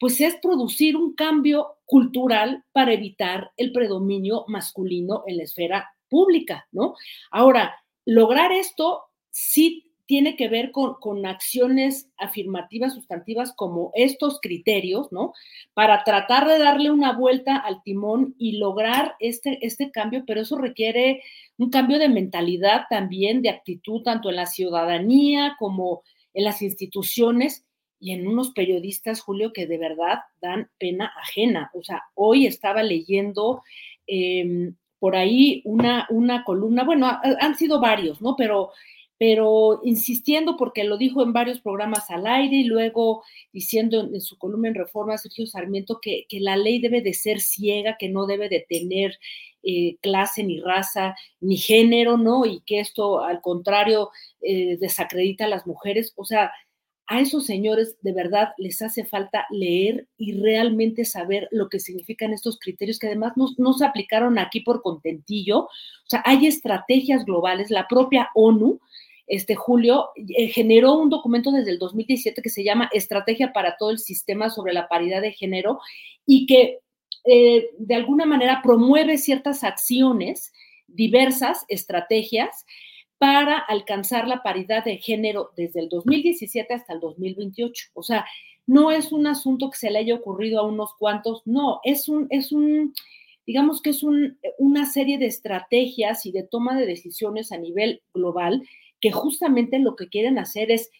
pues es producir un cambio cultural para evitar el predominio masculino en la esfera pública, ¿no? Ahora, lograr esto sí tiene que ver con, acciones afirmativas sustantivas como estos criterios, ¿no? Para tratar de darle una vuelta al timón y lograr este, este cambio, pero eso requiere un cambio de mentalidad también, de actitud, tanto en la ciudadanía como en las instituciones y en unos periodistas, Julio, que de verdad dan pena ajena. O sea, hoy estaba leyendo em, por ahí una, una columna, bueno, han sido varios, ¿no? Pero pero insistiendo porque lo dijo en varios programas al aire y luego diciendo en, su columna en Reforma Sergio Sarmiento que, la ley debe de ser ciega, que no debe de tener eh, clase ni raza ni género, ¿no? Y que esto al contrario eh, desacredita a las mujeres. O sea, a esos señores de verdad les hace falta leer y realmente saber lo que significan estos criterios que además no, no se aplicaron aquí por contentillo. O sea, hay estrategias globales, la propia ONU este, Julio, eh, generó un documento desde el 2017 que se llama Estrategia para todo el sistema sobre la paridad de género y que eh, de alguna manera promueve ciertas acciones, diversas estrategias para alcanzar la paridad de género desde el 2017 hasta el 2028. O sea, no es un asunto que se le haya ocurrido a unos cuantos, no, es un, es un, digamos que es una serie de estrategias y de toma de decisiones a nivel global que justamente lo que quieren hacer es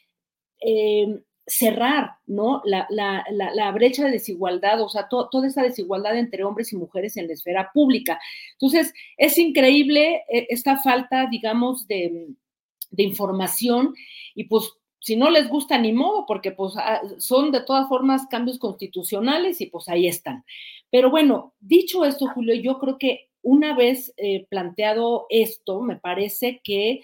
em, cerrar, ¿no? La, brecha de desigualdad, o sea, toda esa desigualdad entre hombres y mujeres en la esfera pública. Entonces, es increíble eh, esta falta, digamos, de, información y pues si no les gusta ni modo, porque pues ah, son de todas formas cambios constitucionales y pues ahí están. Pero bueno, dicho esto, Julio, yo creo que una vez eh, planteado esto, me parece que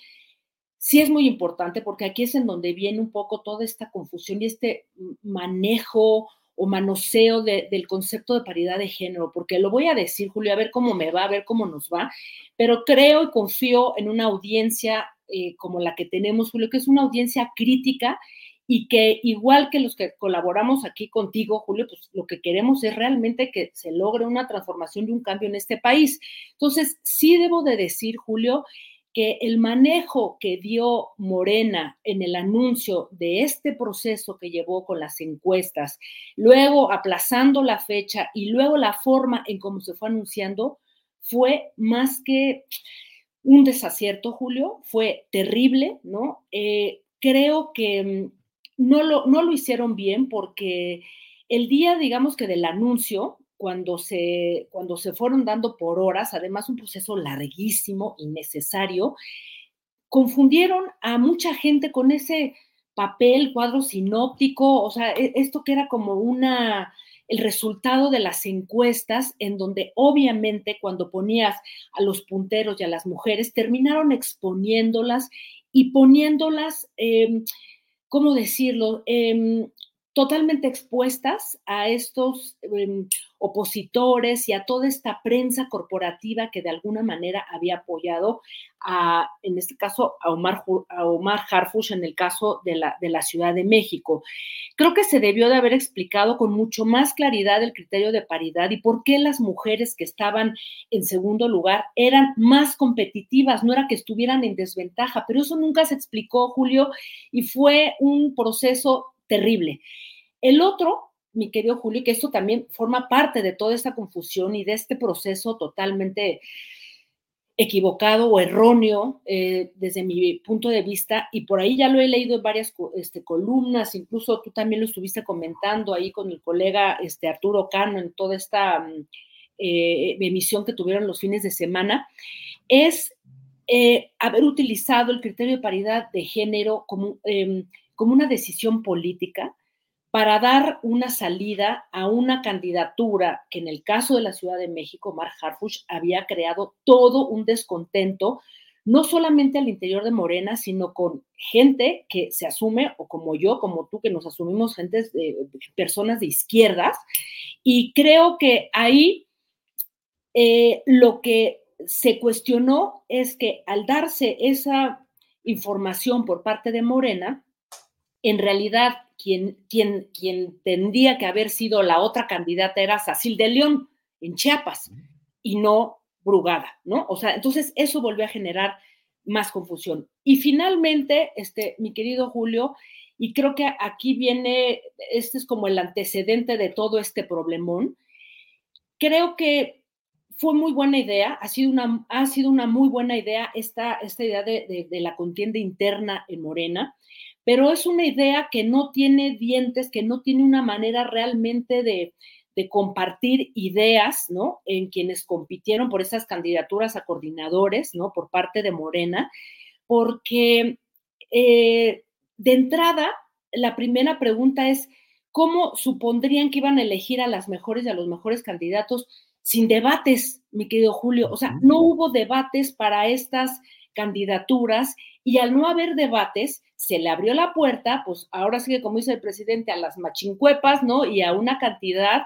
sí es muy importante porque aquí es en donde viene un poco toda esta confusión y este manejo o manoseo del concepto de paridad de género, porque lo voy a decir, Julio, a ver cómo me va, a ver cómo nos va, pero creo y confío en una audiencia eh, como la que tenemos, Julio, que es una audiencia crítica y que igual que los que colaboramos aquí contigo, Julio, pues lo que queremos es realmente que se logre una transformación y un cambio en este país. Entonces, sí debo de decir, Julio, que el manejo que dio Morena en el anuncio de este proceso que llevó con las encuestas, luego aplazando la fecha y luego la forma en cómo se fue anunciando, fue más que un desacierto, Julio, fue terrible, ¿no? Eh, creo que mm, no lo, no lo hicieron bien porque el día, digamos que del anuncio, cuando se, cuando se fueron dando por horas, además un proceso larguísimo, innecesario, confundieron a mucha gente con ese papel, cuadro sinóptico, o sea, e, esto que era como una, el resultado de las encuestas, en donde obviamente cuando ponías a los punteros y a las mujeres, terminaron exponiéndolas y poniéndolas, eh, ¿cómo decirlo? Eh, totalmente expuestas a estos em, opositores y a toda esta prensa corporativa que de alguna manera había apoyado a, en este caso, a Omar, a Omar Harfush en el caso de la, de la Ciudad de México. Creo que se debió de haber explicado con mucho más claridad el criterio de paridad y por qué las mujeres que estaban en segundo lugar eran más competitivas, no era que estuvieran en desventaja, pero eso nunca se explicó, Julio, y fue un proceso terrible. El otro, mi querido Julio, que esto también forma parte de toda esta confusión y de este proceso totalmente equivocado o erróneo eh, desde mi punto de vista, y por ahí ya lo he leído en varias este, columnas, incluso tú también lo estuviste comentando ahí con el colega este, Arturo Cano en toda esta mm, eh, emisión que tuvieron los fines de semana, es eh, haber utilizado el criterio de paridad de género como, em, como una decisión política para dar una salida a una candidatura que en el caso de la Ciudad de México, Mark Harfush había creado todo un descontento, no solamente al interior de Morena, sino con gente que se asume, o como yo, como tú, que nos asumimos gente de, personas de izquierdas, y creo que ahí eh, lo que se cuestionó es que al darse esa información por parte de Morena, en realidad quien, quien, quien tendría que haber sido la otra candidata era Sacil de León en Chiapas y no Brugada, ¿no? O sea, entonces eso volvió a generar más confusión. Y finalmente, este, mi querido Julio, y creo que aquí viene, este es como el antecedente de todo este problemón, creo que fue muy buena idea, ha sido una, ha sido una muy buena idea esta, esta idea de, de la contienda interna en Morena pero es una idea que no tiene dientes, que no tiene una manera realmente de, compartir ideas, ¿no? En quienes compitieron por esas candidaturas a coordinadores, ¿no? Por parte de Morena, porque eh, de entrada, la primera pregunta es, ¿cómo supondrían que iban a elegir a las mejores y a los mejores candidatos sin debates, mi querido Julio? O sea, no hubo debates para estas candidaturas y al no haber debates, se le abrió la puerta, pues ahora sí que como dice el presidente, a las machincuepas, ¿no? Y a una cantidad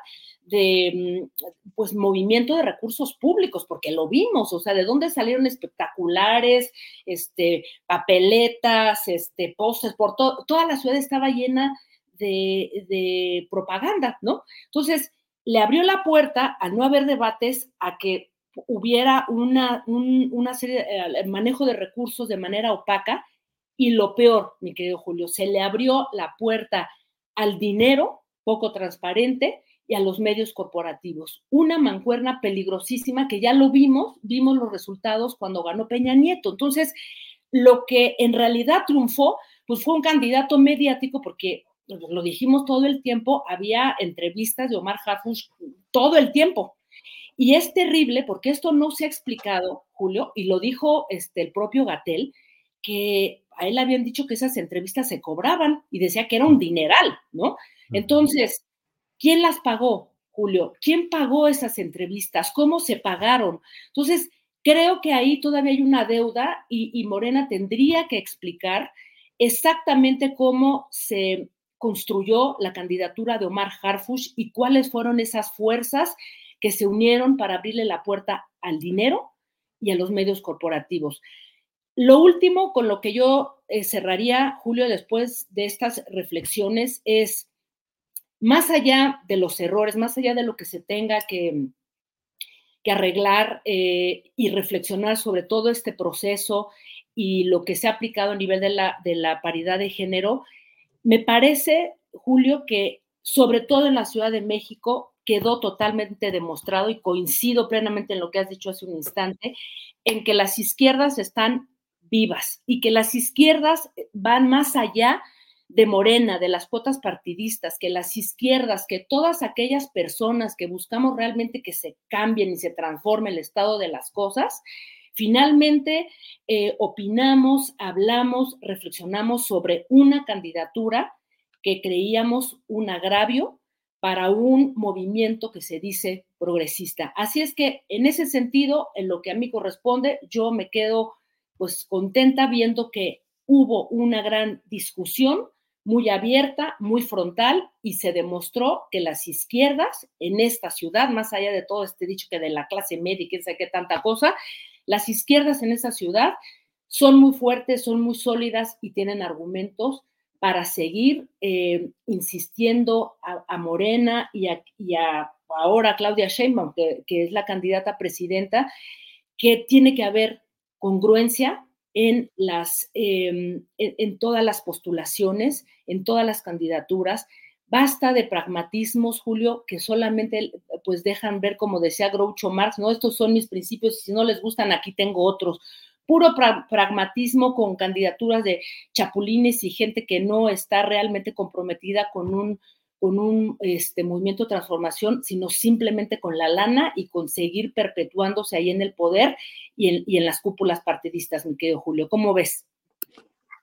de, mm, pues, movimiento de recursos públicos, porque lo vimos, o sea, de dónde salieron espectaculares, este, papeletas, este, postes, por todo, toda la ciudad estaba llena de, de propaganda, ¿no? Entonces, le abrió la puerta, al no haber debates, a que hubiera una, una serie, eh, manejo de recursos de manera opaca y lo peor, mi querido Julio, se le abrió la puerta al dinero poco transparente y a los medios corporativos. Una mancuerna peligrosísima que ya lo vimos, vimos los resultados cuando ganó Peña Nieto. Entonces, lo que en realidad triunfó, pues fue un candidato mediático porque lo dijimos todo el tiempo, había entrevistas de Omar Harfush todo el tiempo, y es terrible porque esto no se ha explicado, Julio, y lo dijo este, el propio Gatel, que a él habían dicho que esas entrevistas se cobraban y decía que era un dineral, ¿no? Entonces, ¿quién las pagó, Julio? ¿Quién pagó esas entrevistas? ¿Cómo se pagaron? Entonces, creo que ahí todavía hay una deuda y, y Morena tendría que explicar exactamente cómo se construyó la candidatura de Omar Harfush y cuáles fueron esas fuerzas que se unieron para abrirle la puerta al dinero y a los medios corporativos. Lo último con lo que yo eh, cerraría, Julio, después de estas reflexiones, es más allá de los errores, más allá de lo que se tenga que, que arreglar eh, y reflexionar sobre todo este proceso y lo que se ha aplicado a nivel de la, de la paridad de género, me parece, Julio, que sobre todo en la Ciudad de México quedó totalmente demostrado y coincido plenamente en lo que has dicho hace un instante, en que las izquierdas están vivas y que las izquierdas van más allá de Morena, de las cuotas partidistas, que las izquierdas, que todas aquellas personas que buscamos realmente que se cambien y se transforme el estado de las cosas, finalmente eh, opinamos, hablamos, reflexionamos sobre una candidatura que creíamos un agravio para un movimiento que se dice progresista. Así es que en ese sentido, en lo que a mí corresponde, yo me quedo pues contenta viendo que hubo una gran discusión muy abierta, muy frontal, y se demostró que las izquierdas en esta ciudad, más allá de todo este dicho que de la clase media y quién sabe qué tanta cosa, las izquierdas en esa ciudad son muy fuertes, son muy sólidas y tienen argumentos para seguir eh, insistiendo a, Morena y a, ahora Claudia Sheinbaum, que, es la candidata presidenta, que tiene que haber congruencia en, las, em, en, todas las postulaciones, en todas las candidaturas. Basta de pragmatismos, Julio, que solamente pues dejan ver, como decía Groucho Marx, no, estos son mis principios si no les gustan, aquí tengo otros. Puro pragmatismo con candidaturas de chapulines y gente que no está realmente comprometida con un con un este, movimiento de transformación, sino simplemente con la lana y conseguir perpetuándose ahí en el poder y en, y en las cúpulas partidistas, mi querido Julio. ¿Cómo ves?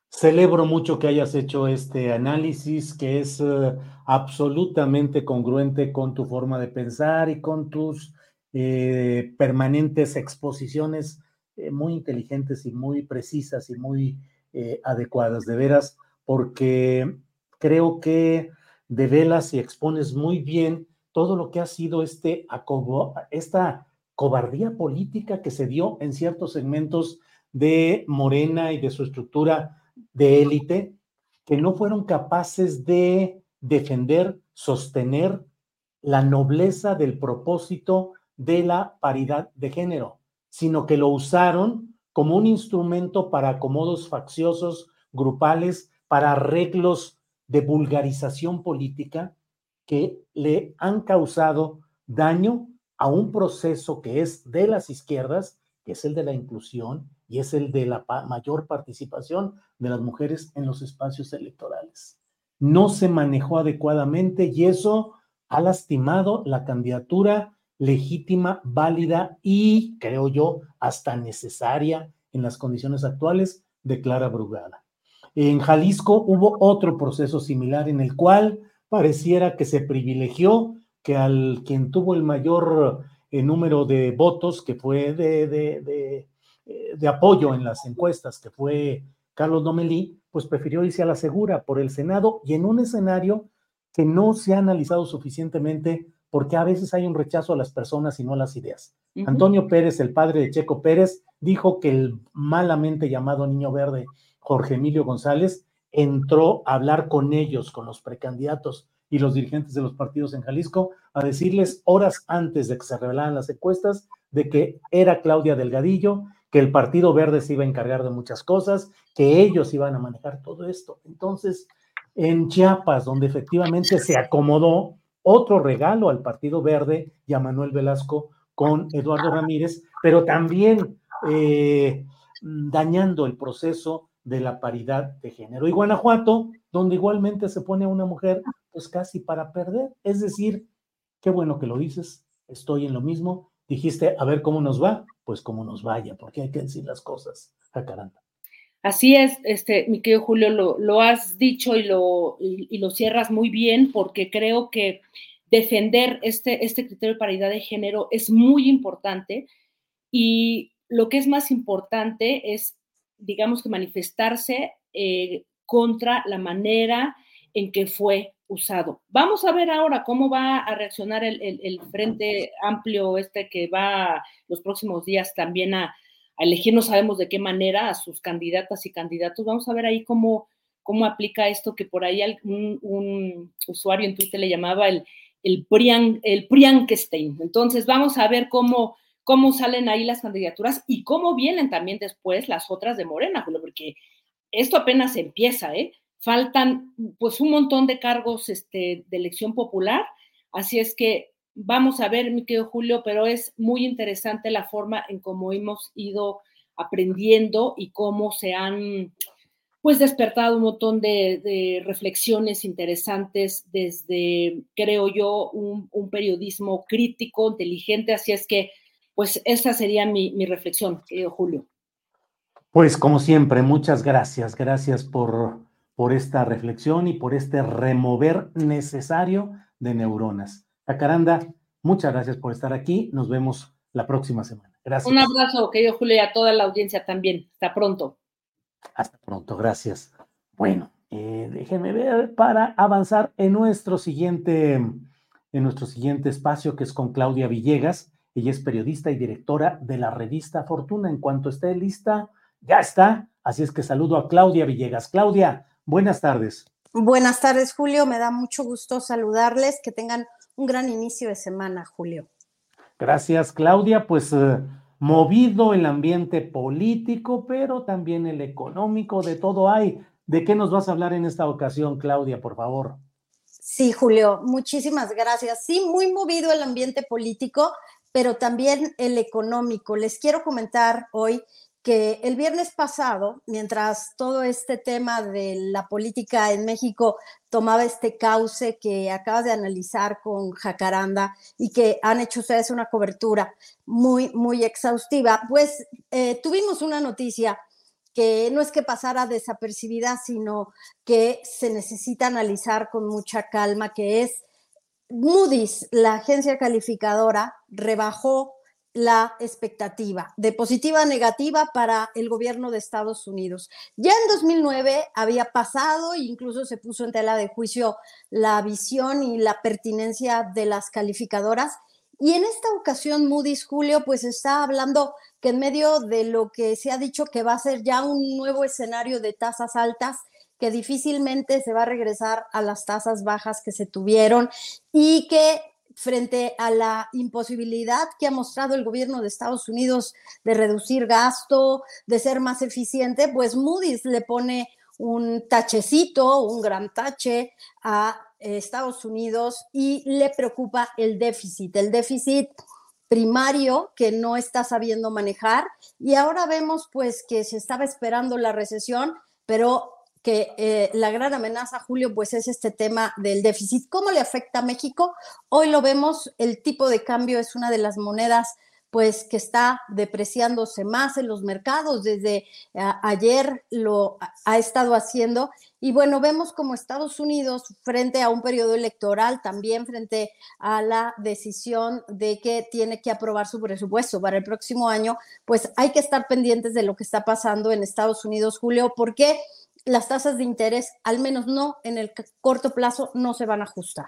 Celebro mucho que hayas hecho este análisis que es uh, absolutamente congruente con tu forma de pensar y con tus eh, permanentes exposiciones eh, muy inteligentes y muy precisas y muy eh, adecuadas, de veras, porque creo que develas y expones muy bien todo lo que ha sido este esta cobardía política que se dio en ciertos segmentos de Morena y de su estructura de élite, que no fueron capaces de defender, sostener la nobleza del propósito de la paridad de género, sino que lo usaron como un instrumento para acomodos facciosos, grupales, para arreglos de vulgarización política que le han causado daño a un proceso que es de las izquierdas, que es el de la inclusión y es el de la mayor participación de las mujeres en los espacios electorales. No se manejó adecuadamente y eso ha lastimado la candidatura legítima, válida y, creo yo, hasta necesaria en las condiciones actuales de Clara Brugada. En Jalisco hubo otro proceso similar en el cual pareciera que se privilegió que al quien tuvo el mayor eh, número de votos, que fue de, de, eh, de, apoyo en las encuestas, que fue Carlos Domelí, pues prefirió irse a la segura por el Senado y en un escenario que no se ha analizado suficientemente porque a veces hay un rechazo a las personas y no a las ideas. Antonio Pérez, el padre de Checo Pérez, dijo que el malamente llamado Niño Verde Jorge Emilio González, entró a hablar con ellos, con los precandidatos y los dirigentes de los partidos en Jalisco, a decirles horas antes de que se revelaran las encuestas de que era Claudia Delgadillo, que el Partido Verde se iba a encargar de muchas cosas, que ellos iban a manejar todo esto. Entonces, en Chiapas, donde efectivamente se acomodó otro regalo al Partido Verde y a Manuel Velasco con Eduardo Ramírez, pero también eh, dañando el proceso de la paridad de género. Y Guanajuato, donde igualmente se pone a una mujer, pues casi para perder. Es decir, qué bueno que lo dices, estoy en lo mismo. Dijiste, a ver cómo nos va, pues cómo nos vaya, porque hay que decir las cosas. Jacaranda. Así es, este, mi querido Julio, lo, lo has dicho y lo, y, lo cierras muy bien, porque creo que defender este, este criterio de paridad de género es muy importante y lo que es más importante es digamos que manifestarse eh, contra la manera en que fue usado. Vamos a ver ahora cómo va a reaccionar el, Frente Amplio este que va los próximos días también a, elegir, no sabemos de qué manera, a sus candidatas y candidatos. Vamos a ver ahí cómo, cómo aplica esto que por ahí un, usuario en Twitter le llamaba el, el, Prian, el Priankestein. Entonces vamos a ver cómo cómo salen ahí las candidaturas y cómo vienen también después las otras de Morena, porque esto apenas empieza, ¿eh? Faltan pues un montón de cargos este, de elección popular, así es que vamos a ver, mi querido Julio, pero es muy interesante la forma en cómo hemos ido aprendiendo y cómo se han pues despertado un montón de, reflexiones interesantes desde, creo yo, un, periodismo crítico, inteligente, así es que, pues esa sería mi, mi reflexión, querido Julio. Pues como siempre, muchas gracias, gracias por, por esta reflexión y por este remover necesario de neuronas. Jacaranda, muchas gracias por estar aquí, nos vemos la próxima semana. Gracias. Un abrazo, querido Julio, y a toda la audiencia también. Hasta pronto. Hasta pronto, gracias. Bueno, eh, déjenme ver para avanzar en nuestro siguiente, en nuestro siguiente espacio, que es con Claudia Villegas. Ella es periodista y directora de la revista Fortuna. En cuanto esté lista, ya está. Así es que saludo a Claudia Villegas. Claudia, buenas tardes. Buenas tardes, Julio. Me da mucho gusto saludarles. Que tengan un gran inicio de semana, Julio. Gracias, Claudia. Pues eh, movido el ambiente político, pero también el económico, de todo hay. ¿De qué nos vas a hablar en esta ocasión, Claudia, por favor? Sí, Julio, muchísimas gracias. Sí, muy movido el ambiente político, pero también el económico. Les quiero comentar hoy que el viernes pasado, mientras todo este tema de la política en México tomaba este cauce que acabas de analizar con Jacaranda y que han hecho ustedes una cobertura muy, muy exhaustiva, pues eh, tuvimos una noticia que no es que pasara desapercibida, sino que se necesita analizar con mucha calma, que es Moody's, la agencia calificadora, rebajó la expectativa de positiva a negativa para el gobierno de Estados Unidos. Ya en 2009 había pasado e incluso se puso en tela de juicio la visión y la pertinencia de las calificadoras. Y en esta ocasión Moody's Julio pues está hablando que en medio de lo que se ha dicho que va a ser ya un nuevo escenario de tasas altas, que difícilmente se va a regresar a las tasas bajas que se tuvieron y que frente a la imposibilidad que ha mostrado el gobierno de Estados Unidos de reducir gasto, de ser más eficiente, pues Moody's le pone un tachecito, un gran tache a Estados Unidos y le preocupa el déficit, el déficit primario que no está sabiendo manejar. Y ahora vemos pues que se estaba esperando la recesión, pero que eh, la gran amenaza, Julio, pues es este tema del déficit. ¿Cómo le afecta a México? Hoy lo vemos, el tipo de cambio es una de las monedas pues que está depreciándose más en los mercados, desde ayer lo ha estado haciendo. Y bueno, vemos como Estados Unidos, frente a un periodo electoral, también frente a la decisión de que tiene que aprobar su presupuesto para el próximo año, pues hay que estar pendientes de lo que está pasando en Estados Unidos, Julio, porque las tasas de interés, al menos no en el corto plazo, no se van a ajustar.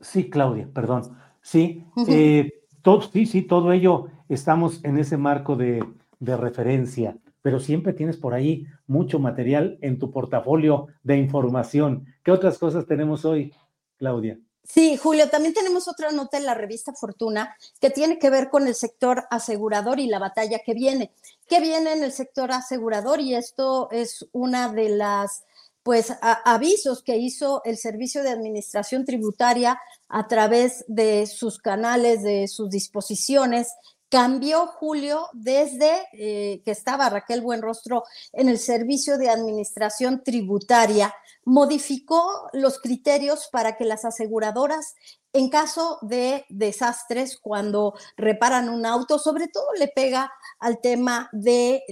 Sí, Claudia, perdón. Sí, eh, todo, sí, sí, todo ello estamos en ese marco de, de referencia, pero siempre tienes por ahí mucho material en tu portafolio de información. ¿Qué otras cosas tenemos hoy, Claudia? Sí, Julio, también tenemos otra nota en la revista Fortuna que tiene que ver con el sector asegurador y la batalla que viene. ¿Qué viene en el sector asegurador? Y esto es una de las pues avisos que hizo el Servicio de Administración Tributaria a través de sus canales, de sus disposiciones cambió Julio desde eh, que estaba Raquel Buenrostro en el Servicio de Administración Tributaria, modificó los criterios para que las aseguradoras en caso de desastres, cuando reparan un auto, sobre todo le pega al tema de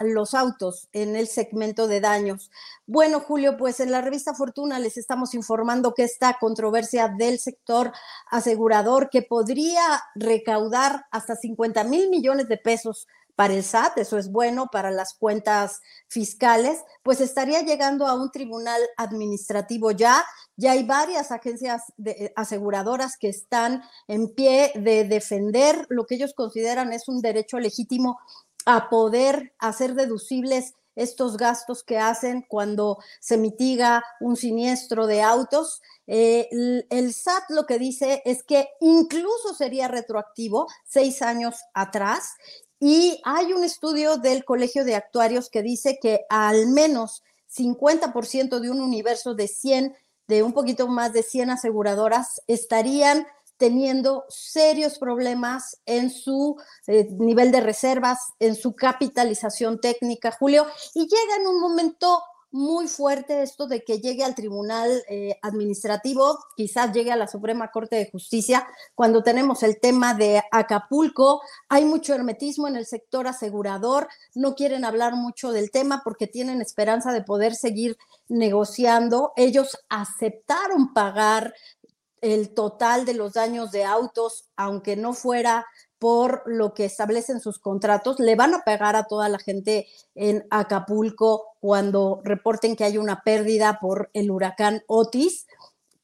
los autos en el segmento de daños. Bueno, Julio, pues en la revista Fortuna les estamos informando que esta controversia del sector asegurador que podría recaudar hasta 50 mil millones de pesos para el SAT, eso es bueno para las cuentas fiscales, pues estaría llegando a un tribunal administrativo ya. Ya hay varias agencias de, eh, aseguradoras que están en pie de defender lo que ellos consideran es un derecho legítimo a poder hacer deducibles estos gastos que hacen cuando se mitiga un siniestro de autos. Eh, el, SAT lo que dice es que incluso sería retroactivo seis años atrás y hay un estudio del Colegio de Actuarios que dice que al menos 50% de un universo de 100, de un poquito más de 100 aseguradoras, estarían teniendo serios problemas en su eh, nivel de reservas, en su capitalización técnica, Julio, y llega en un momento muy fuerte esto de que llegue al tribunal eh, administrativo, quizás llegue a la Suprema Corte de Justicia, cuando tenemos el tema de Acapulco, hay mucho hermetismo en el sector asegurador, no quieren hablar mucho del tema porque tienen esperanza de poder seguir negociando. Ellos aceptaron pagar el total de los daños de autos, aunque no fuera por lo que establecen sus contratos, le van a pagar a toda la gente en Acapulco cuando reporten que hay una pérdida por el huracán Otis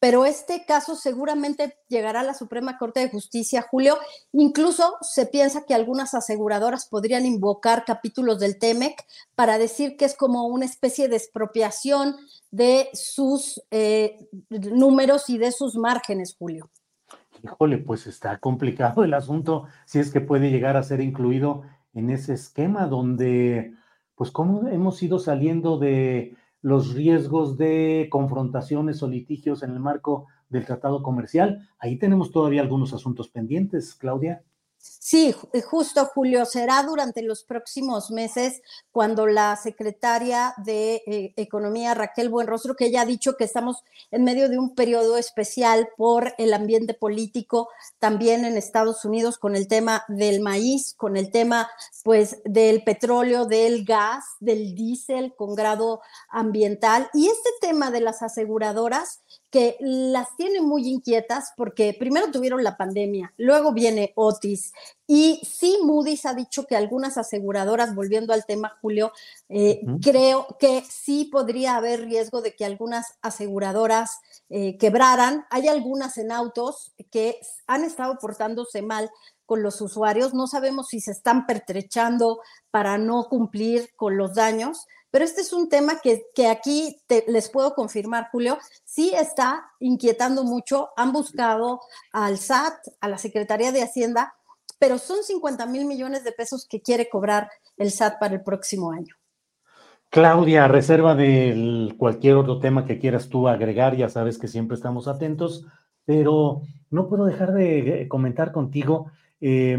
pero este caso seguramente llegará a la Suprema Corte de Justicia, Julio. Incluso se piensa que algunas aseguradoras podrían invocar capítulos del TEMEC para decir que es como una especie de expropiación de sus eh, números y de sus márgenes, Julio. Híjole, pues está complicado el asunto, si es que puede llegar a ser incluido en ese esquema donde, pues, cómo hemos ido saliendo de los riesgos de confrontaciones o litigios en el marco del tratado comercial. Ahí tenemos todavía algunos asuntos pendientes, Claudia. Sí, eh, justo Julio, será durante los próximos meses cuando la secretaria de eh, Economía, Raquel Buenrostro, que ya ha dicho que estamos en medio de un periodo especial por el ambiente político, también en Estados Unidos con el tema del maíz, con el tema pues del petróleo, del gas, del diésel con grado ambiental. Y este tema de las aseguradoras que las tiene muy inquietas porque primero tuvieron la pandemia, luego viene Otis y sí Moody's ha dicho que algunas aseguradoras, volviendo al tema Julio, eh, creo que sí podría haber riesgo de que algunas aseguradoras eh, quebraran. Hay algunas en autos que han estado portándose mal con los usuarios, no sabemos si se están pertrechando para no cumplir con los daños, pero este es un tema que, aquí les puedo confirmar, Julio, sí está inquietando mucho. Han buscado al SAT, a la Secretaría de Hacienda, pero son 50 mil millones de pesos que quiere cobrar el SAT para el próximo año. Claudia, reserva de cualquier otro tema que quieras tú agregar, ya sabes que siempre estamos atentos, pero no puedo dejar de comentar contigo, eh,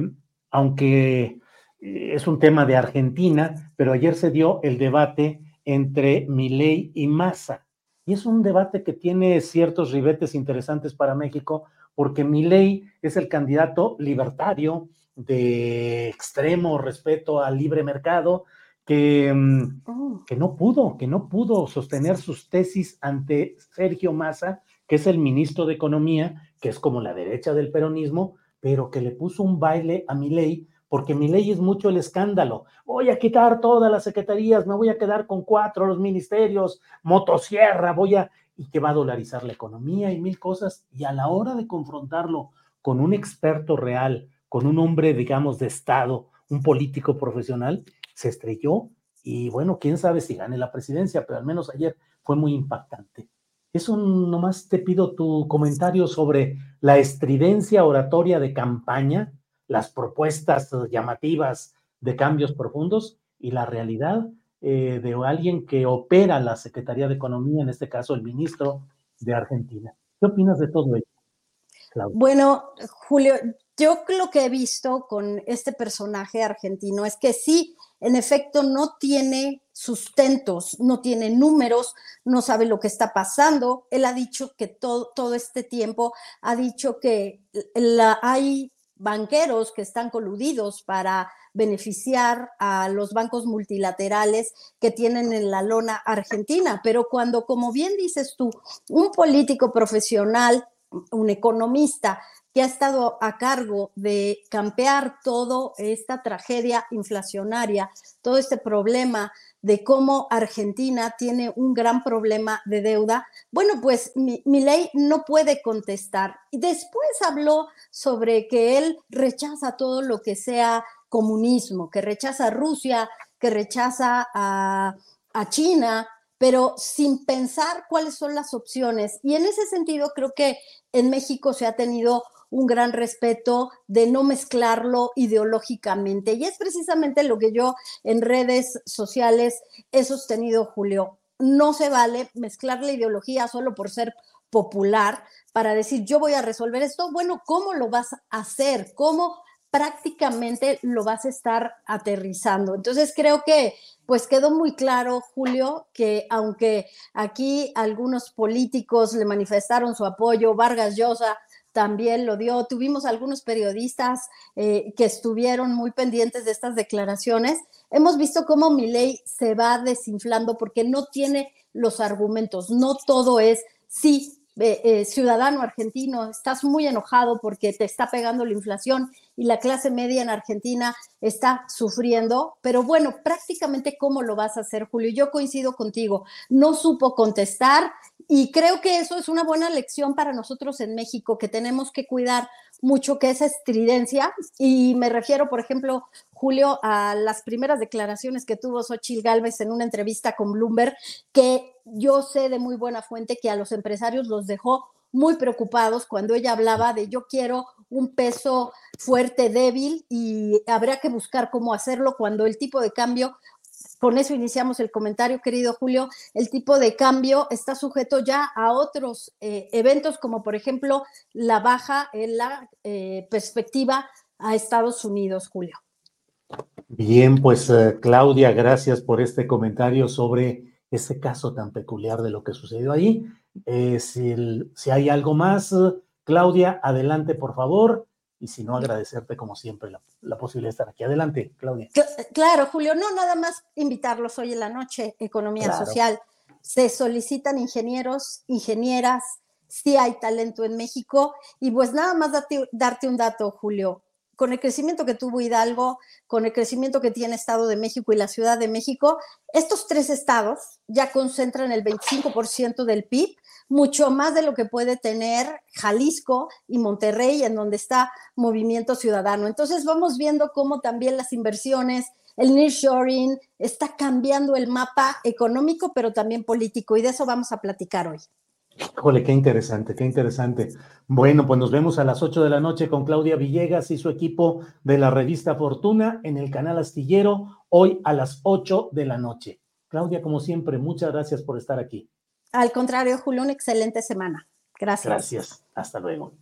aunque es un tema de Argentina, pero ayer se dio el debate entre Milei y Massa. Y es un debate que tiene ciertos ribetes interesantes para México, porque Milei es el candidato libertario de extremo respeto al libre mercado, que, mm, oh. que no pudo, que no pudo sostener sus tesis ante Sergio Massa, que es el ministro de Economía, que es como la derecha del peronismo, pero que le puso un baile a Milei porque mi ley es mucho el escándalo. Voy a quitar todas las secretarías, me voy a quedar con cuatro los ministerios, motosierra, voy a y que va a dolarizar la economía y mil cosas. Y a la hora de confrontarlo con un experto real, con un hombre, digamos, de Estado, un político profesional, se estrelló y bueno, quién sabe si gane la presidencia, pero al menos ayer fue muy impactante. Eso nomás te pido tu comentario sobre la estridencia oratoria de campaña las propuestas llamativas de cambios profundos y la realidad eh, de alguien que opera la Secretaría de Economía, en este caso el ministro de Argentina. ¿Qué opinas de todo ello? Bueno, Julio, yo lo que he visto con este personaje argentino es que sí, en efecto, no tiene sustentos, no tiene números, no sabe lo que está pasando. Él ha dicho que todo, todo este tiempo ha dicho que la, hay banqueros que están coludidos para beneficiar a los bancos multilaterales que tienen en la lona argentina. Pero cuando, como bien dices tú, un político profesional, un economista que ha estado a cargo de campear toda esta tragedia inflacionaria, todo este problema de cómo Argentina tiene un gran problema de deuda. Bueno, pues mi, no puede contestar. Y después habló sobre que él rechaza todo lo que sea comunismo, que rechaza a Rusia, que rechaza a China, pero sin pensar cuáles son las opciones. Y en ese sentido creo que en México se ha tenido un gran respeto de no mezclarlo ideológicamente. Y es precisamente lo que yo en redes sociales he sostenido, Julio. no se vale mezclar la ideología solo por ser popular para decir yo voy a resolver esto. Bueno, ¿cómo lo vas a hacer? ¿Cómo prácticamente lo vas a estar aterrizando? Entonces creo que pues quedó muy claro, Julio, que aunque aquí algunos políticos le manifestaron su apoyo, Vargas Llosa también lo dio. Tuvimos algunos periodistas eh, que estuvieron muy pendientes de estas declaraciones. Hemos visto cómo ley se va desinflando porque no tiene los argumentos. No todo es sí, eh, eh, ciudadano argentino, estás muy enojado porque te está pegando la inflación y la clase media en Argentina está sufriendo, pero bueno, prácticamente cómo lo vas a hacer, Julio. Yo coincido contigo, no supo contestar y creo que eso es una buena lección para nosotros en México, que tenemos que cuidar mucho que esa estridencia, y me refiero, por ejemplo, Julio, a las primeras declaraciones que tuvo Xochitl Gálvez en una entrevista con Bloomberg, que yo sé de muy buena fuente que a los empresarios los dejó muy preocupados cuando ella hablaba de yo quiero un peso fuerte, débil, y habría que buscar cómo hacerlo cuando el tipo de cambio con eso iniciamos el comentario, querido Julio. El tipo de cambio está sujeto ya a otros eh, eventos, como por ejemplo la baja en la eh, perspectiva a Estados Unidos, Julio. Bien, pues eh, Claudia, gracias por este comentario sobre ese caso tan peculiar de lo que sucedió ahí. si hay algo más, Claudia, adelante, por favor y si no, agradecerte como siempre la, posibilidad de estar aquí. Adelante, Claudia. Claro, Julio, no nada más invitarlos hoy en la noche, Economía Social. Se solicitan ingenieros, ingenieras, sí hay talento en México y pues nada más darte un dato, Julio. Con el crecimiento que tuvo Hidalgo, con el crecimiento que tiene Estado de México y la Ciudad de México, estos tres estados ya concentran el 25% del PIB mucho más de lo que puede tener Jalisco y Monterrey, en donde está Movimiento Ciudadano. Entonces vamos viendo cómo también las inversiones, el nearshoring está cambiando el mapa económico, pero también político, y de eso vamos a platicar hoy. Híjole, qué interesante, qué interesante. Bueno, pues nos vemos a las 8 de la noche con Claudia Villegas y su equipo de la revista Fortuna en el canal Astillero, hoy a las 8 de la noche. Claudia, como siempre, muchas gracias por estar aquí. Al contrario, Julio, una excelente semana. Gracias. Gracias. Hasta luego.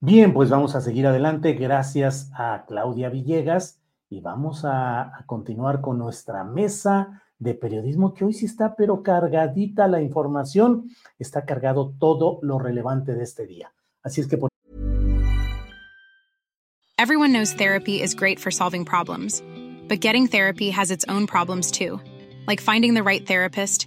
Bien, pues vamos a seguir adelante. Gracias a Claudia Villegas y vamos a, continuar con nuestra mesa de periodismo que hoy sí está, pero cargadita la información. Está cargado todo lo relevante de este día. Así es que por Everyone knows therapy is great for solving problems, but getting therapy has its own problems too, like finding the right therapist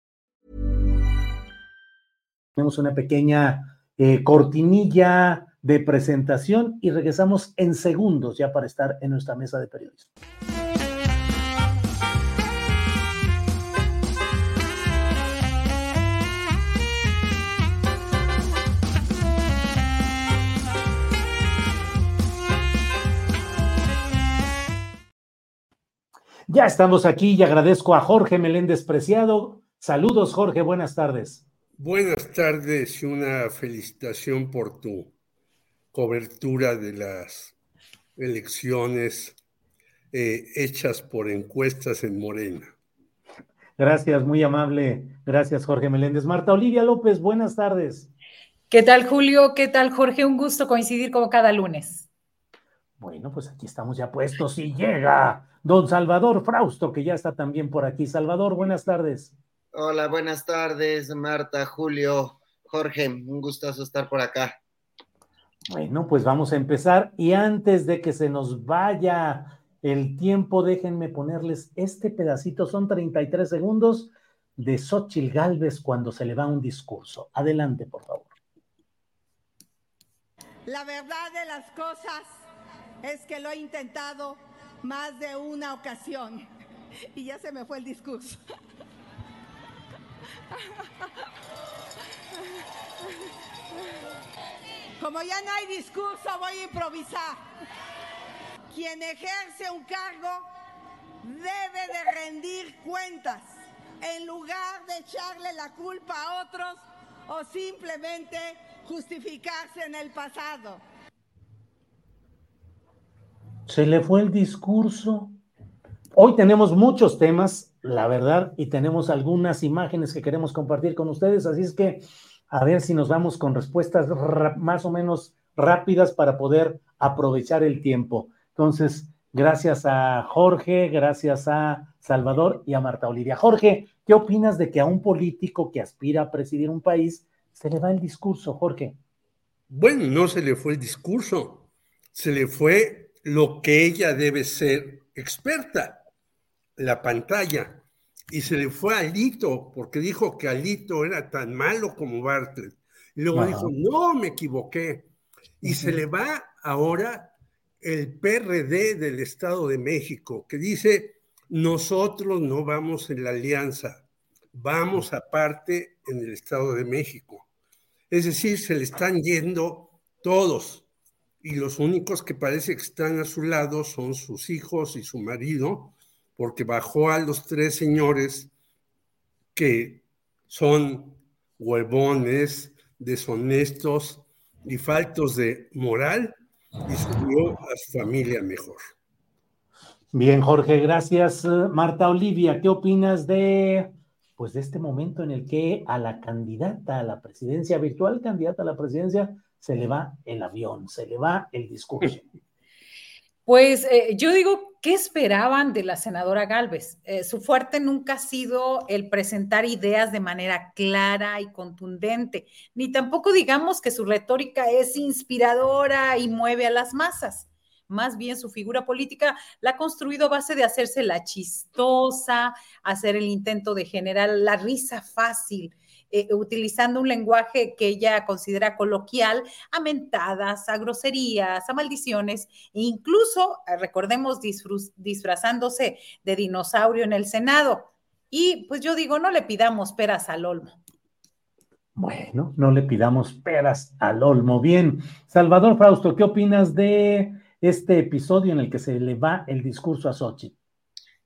Tenemos una pequeña eh, cortinilla de presentación y regresamos en segundos ya para estar en nuestra mesa de periodismo. Ya estamos aquí y agradezco a Jorge Meléndez Preciado. Saludos, Jorge, buenas tardes. Buenas tardes y una felicitación por tu cobertura de las elecciones eh, hechas por encuestas en Morena. Gracias, muy amable. Gracias, Jorge Meléndez. Marta Olivia López, buenas tardes. ¿Qué tal, Julio? ¿Qué tal, Jorge? Un gusto coincidir como cada lunes. Bueno, pues aquí estamos ya puestos y llega don Salvador Frausto, que ya está también por aquí. Salvador, buenas tardes. Hola, buenas tardes, Marta, Julio, Jorge, un gustazo estar por acá. Bueno, pues vamos a empezar y antes de que se nos vaya el tiempo, déjenme ponerles este pedacito, son 33 segundos de Xochil Gálvez cuando se le va un discurso. Adelante, por favor. La verdad de las cosas es que lo he intentado más de una ocasión y ya se me fue el discurso. Como ya no hay discurso, voy a improvisar. Quien ejerce un cargo debe de rendir cuentas en lugar de echarle la culpa a otros o simplemente justificarse en el pasado. Se le fue el discurso. Hoy tenemos muchos temas, la verdad, y tenemos algunas imágenes que queremos compartir con ustedes, así es que a ver si nos vamos con respuestas más o menos rápidas para poder aprovechar el tiempo. Entonces, gracias a Jorge, gracias a Salvador y a Marta Olivia. Jorge, ¿qué opinas de que a un político que aspira a presidir un país se le va el discurso, Jorge? Bueno, no se le fue el discurso, se le fue lo que ella debe ser experta, la pantalla y se le fue a Alito porque dijo que Alito era tan malo como Bartlett. Y luego dijo, no, me equivoqué. Y se le va ahora el PRD del Estado de México, que dice, nosotros no vamos en la alianza, vamos aparte en el Estado de México. Es decir, se le están yendo todos. Y los únicos que parece que están a su lado son sus hijos y su marido, porque bajó a los tres señores que son huevones, deshonestos y faltos de moral y subió a su familia mejor. Bien, Jorge, gracias. Marta Olivia, ¿qué opinas de pues de este momento en el que a la candidata a la presidencia, virtual candidata a la presidencia, se le va el avión, se le va el discurso? Pues eh, yo digo, ¿qué esperaban de la senadora Galvez? Eh, su fuerte nunca ha sido el presentar ideas de manera clara y contundente, ni tampoco digamos que su retórica es inspiradora y mueve a las masas. Más bien su figura política la ha construido a base de hacerse la chistosa, hacer el intento de generar la risa fácil, eh, utilizando un lenguaje que ella considera coloquial, a mentadas, a groserías, a maldiciones, e incluso, eh, recordemos, disfrazándose de dinosaurio en el Senado. Y pues yo digo, no le pidamos peras al olmo. Bueno, no le pidamos peras al olmo. Bien, Salvador Frausto, ¿qué opinas de este episodio en el que se le va el discurso a Sochi?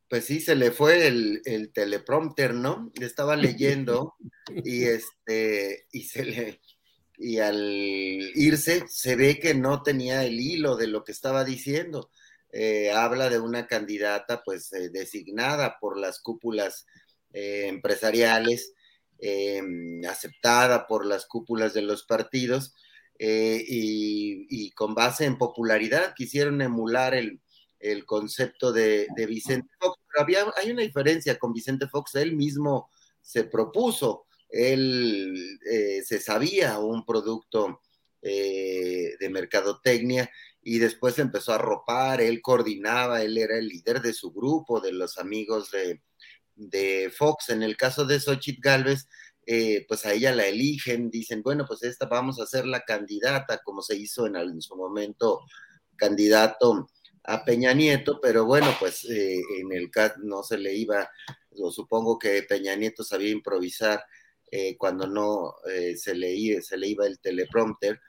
Pues sí, se le fue el, teleprompter, ¿no? Estaba leyendo y este, y se le, y al irse se ve que no tenía el hilo de lo que estaba diciendo. Eh, habla de una candidata pues eh, designada por las cúpulas eh, empresariales, aceptada por las cúpulas de los partidos y, y, con base en popularidad quisieron emular el, el concepto de, Vicente Fox. Pero había, hay una diferencia con Vicente Fox, él mismo se propuso, él eh, se sabía un producto eh, de mercadotecnia y después empezó a ropar, él coordinaba, él era el líder de su grupo, de los amigos de, Fox. En el caso de Xochitl Galvez, eh, pues a ella la eligen, dicen, bueno, pues esta vamos a ser la candidata, como se hizo en, en su momento candidato a Peña Nieto, pero bueno, pues eh, en el caso no se le iba, o supongo que Peña Nieto sabía improvisar eh, cuando no eh, se, le, se le iba el teleprompter,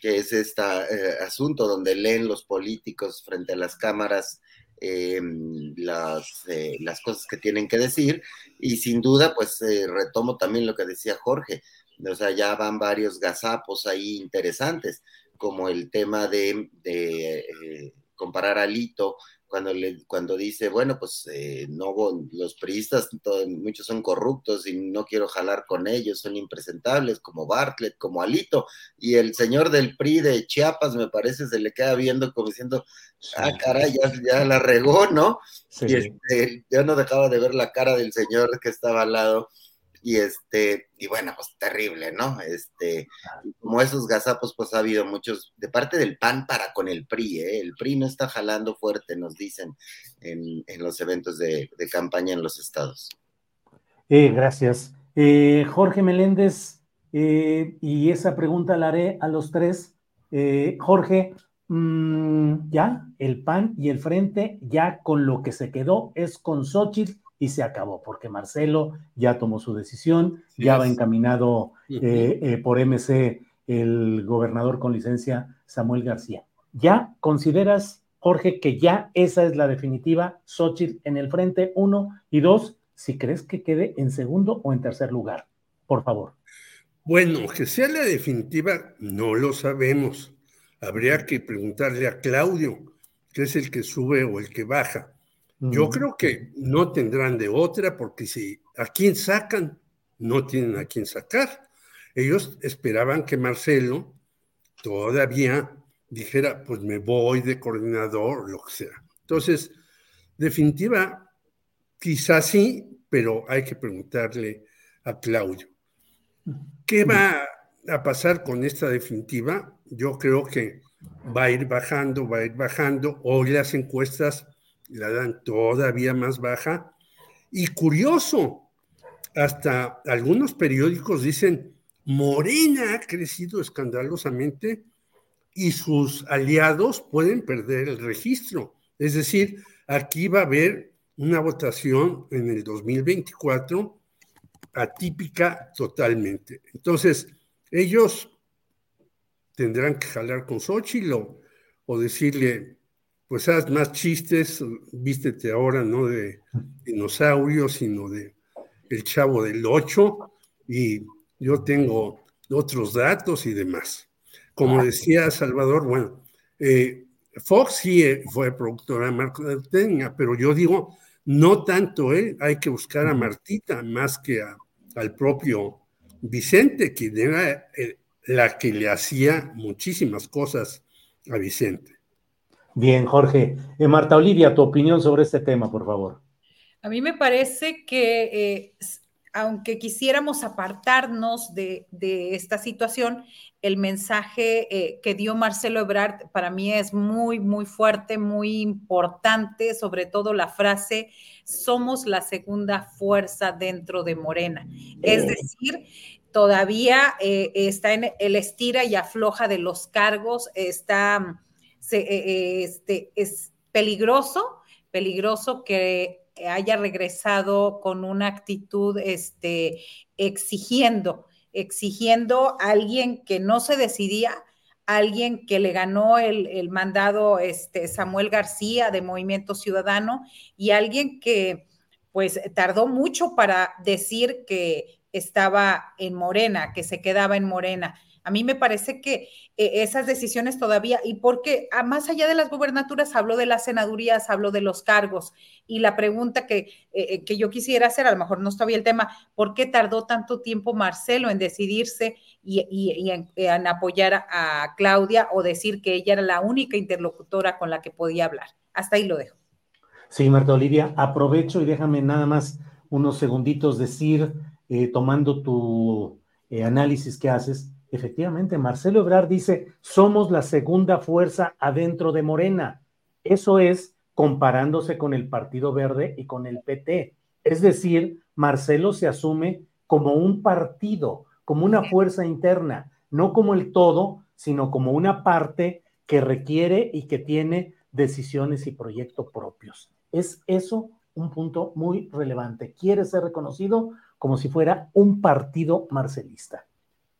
que es este asunto donde leen los políticos frente a las cámaras las, las cosas que tienen que decir, y sin duda, pues retomo también lo que decía Jorge, o sea, ya van varios gazapos ahí interesantes, como el tema de comparar a Lito cuando, le, cuando dice, bueno, pues eh, no, los priistas, muchos son corruptos y no quiero jalar con ellos, son impresentables, como Bartlett, como Alito, y el señor del PRI de Chiapas, me parece, se le queda viendo como diciendo, ah, caray, ya, la regó, ¿no? Y este, yo no dejaba de ver la cara del señor que estaba al lado y este, y bueno, pues terrible, ¿no? Este, como esos gazapos, pues ha habido muchos, de parte del PAN para con el PRI, ¿eh? El PRI no está jalando fuerte, nos dicen en, los eventos de, campaña en los estados. Eh, gracias. Eh, Jorge Meléndez, eh, y esa pregunta la haré a los tres. Jorge, mm, ya, el PAN y el Frente, ya con lo que se quedó es con Xochitl y se acabó, porque Marcelo ya tomó su decisión, ya va encaminado eh, eh, por MC el gobernador con licencia Samuel García. ¿Ya consideras, Jorge, que ya esa es la definitiva, Xochitl en el frente, uno, y dos, si crees que quede en segundo o en tercer lugar? Por favor. Bueno, que sea la definitiva, no lo sabemos. Habría que preguntarle a Claudio, que es el que sube o el que baja. Yo creo que no tendrán de otra porque si a quién sacan, no tienen a quién sacar. Ellos esperaban que Marcelo todavía dijera, pues me voy de coordinador, lo que sea. Entonces, definitiva, quizás sí, pero hay que preguntarle a Claudio. ¿Qué va a pasar con esta definitiva? Yo creo que va a ir bajando, va a ir bajando. Hoy las encuestas la dan todavía más baja. Y curioso, hasta algunos periódicos dicen, Morena ha crecido escandalosamente y sus aliados pueden perder el registro. Es decir, aquí va a haber una votación en el 2024 atípica totalmente. Entonces, ellos tendrán que jalar con Xochitl o decirle, pues haz más chistes, vístete ahora no de dinosaurio, sino de el chavo del 8, y yo tengo otros datos y demás. Como decía Salvador, bueno, eh, Fox sí eh, fue productora de Marco de Teña, pero yo digo, no tanto él, hay que buscar a Martita más que al propio Vicente, quien era eh, la que le hacía muchísimas cosas a Vicente. Bien, Jorge. Eh, Marta Olivia, tu opinión sobre este tema, por favor. A mí me parece que eh, aunque quisiéramos apartarnos de, esta situación, el mensaje eh, que dio Marcelo Ebrard para mí es muy, muy fuerte, muy importante, sobre todo la frase, somos la segunda fuerza dentro de Morena. Es decir, todavía está en el estira y afloja de los cargos, está eh, eh, este, es peligroso, peligroso que haya regresado con una actitud este, exigiendo, exigiendo a alguien que no se decidía, alguien que le ganó el, mandado este, Samuel García de Movimiento Ciudadano y alguien que pues tardó mucho para decir que estaba en Morena, que se quedaba en Morena. A mí me parece que eh, esas decisiones todavía, y porque ah, más allá de las gubernaturas, habló de las senadurías, habló de los cargos, y la pregunta que, eh, eh, que yo quisiera hacer, a lo mejor no está bien el tema, ¿por qué tardó tanto tiempo Marcelo en decidirse y, en, apoyar a, Claudia o decir que ella era la única interlocutora con la que podía hablar? Hasta ahí lo dejo. Sí, Marta Olivia, aprovecho y déjame nada más unos segunditos decir, tomando tu análisis que haces, Efectivamente, Marcelo Ebrard dice, somos la segunda fuerza adentro de Morena. Eso es comparándose con el Partido Verde y con el PT. Es decir, Marcelo se asume como un partido, como una fuerza interna, no como el todo, sino como una parte que requiere y que tiene decisiones y proyectos propios. Es eso un punto muy relevante. Quiere ser reconocido como si fuera un partido marcelista.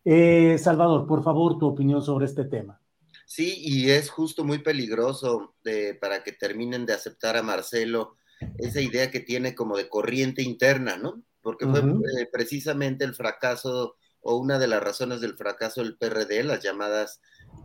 Eh, Salvador, por favor, tu opinión sobre este tema. Sí, y es justo muy peligroso para que terminen de aceptar a Marcelo esa idea que tiene como de corriente interna, ¿no? Porque fue eh, precisamente el fracaso o una de las razones del fracaso del PRD, las llamadas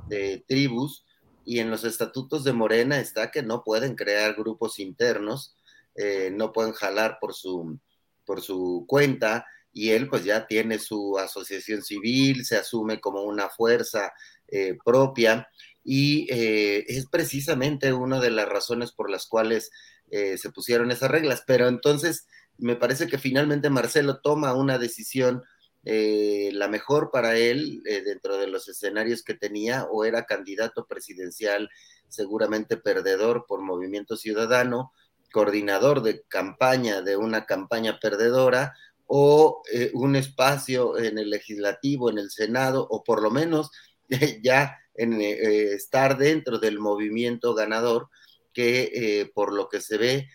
de tribus, y en los estatutos de Morena está que no pueden crear grupos internos, eh, no pueden jalar por su, por su cuenta, y él pues ya tiene su asociación civil, se asume como una fuerza eh, propia y eh, es precisamente una de las razones por las cuales eh, se pusieron esas reglas. Pero entonces me parece que finalmente Marcelo toma una decisión eh, la mejor para él eh, dentro de los escenarios que tenía, o era candidato presidencial, seguramente perdedor por Movimiento Ciudadano, coordinador de campaña de una campaña perdedora, o eh, un espacio en el legislativo, en el Senado, o por lo menos ya en estar dentro del movimiento ganador, que por lo que se ve,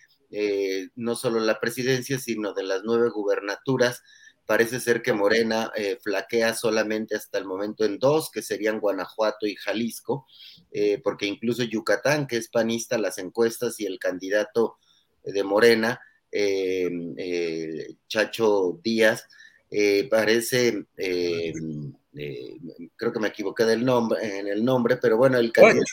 no solo la presidencia, sino de las nueve gubernaturas, Parece ser que Morena eh, flaquea solamente hasta el momento en dos, que serían Guanajuato y Jalisco, eh, porque incluso Yucatán, que es panista, las encuestas y el candidato de Morena, eh, Chacho Díaz, parece, creo que me equivoqué del nombre, en el nombre, pero bueno, el candidato...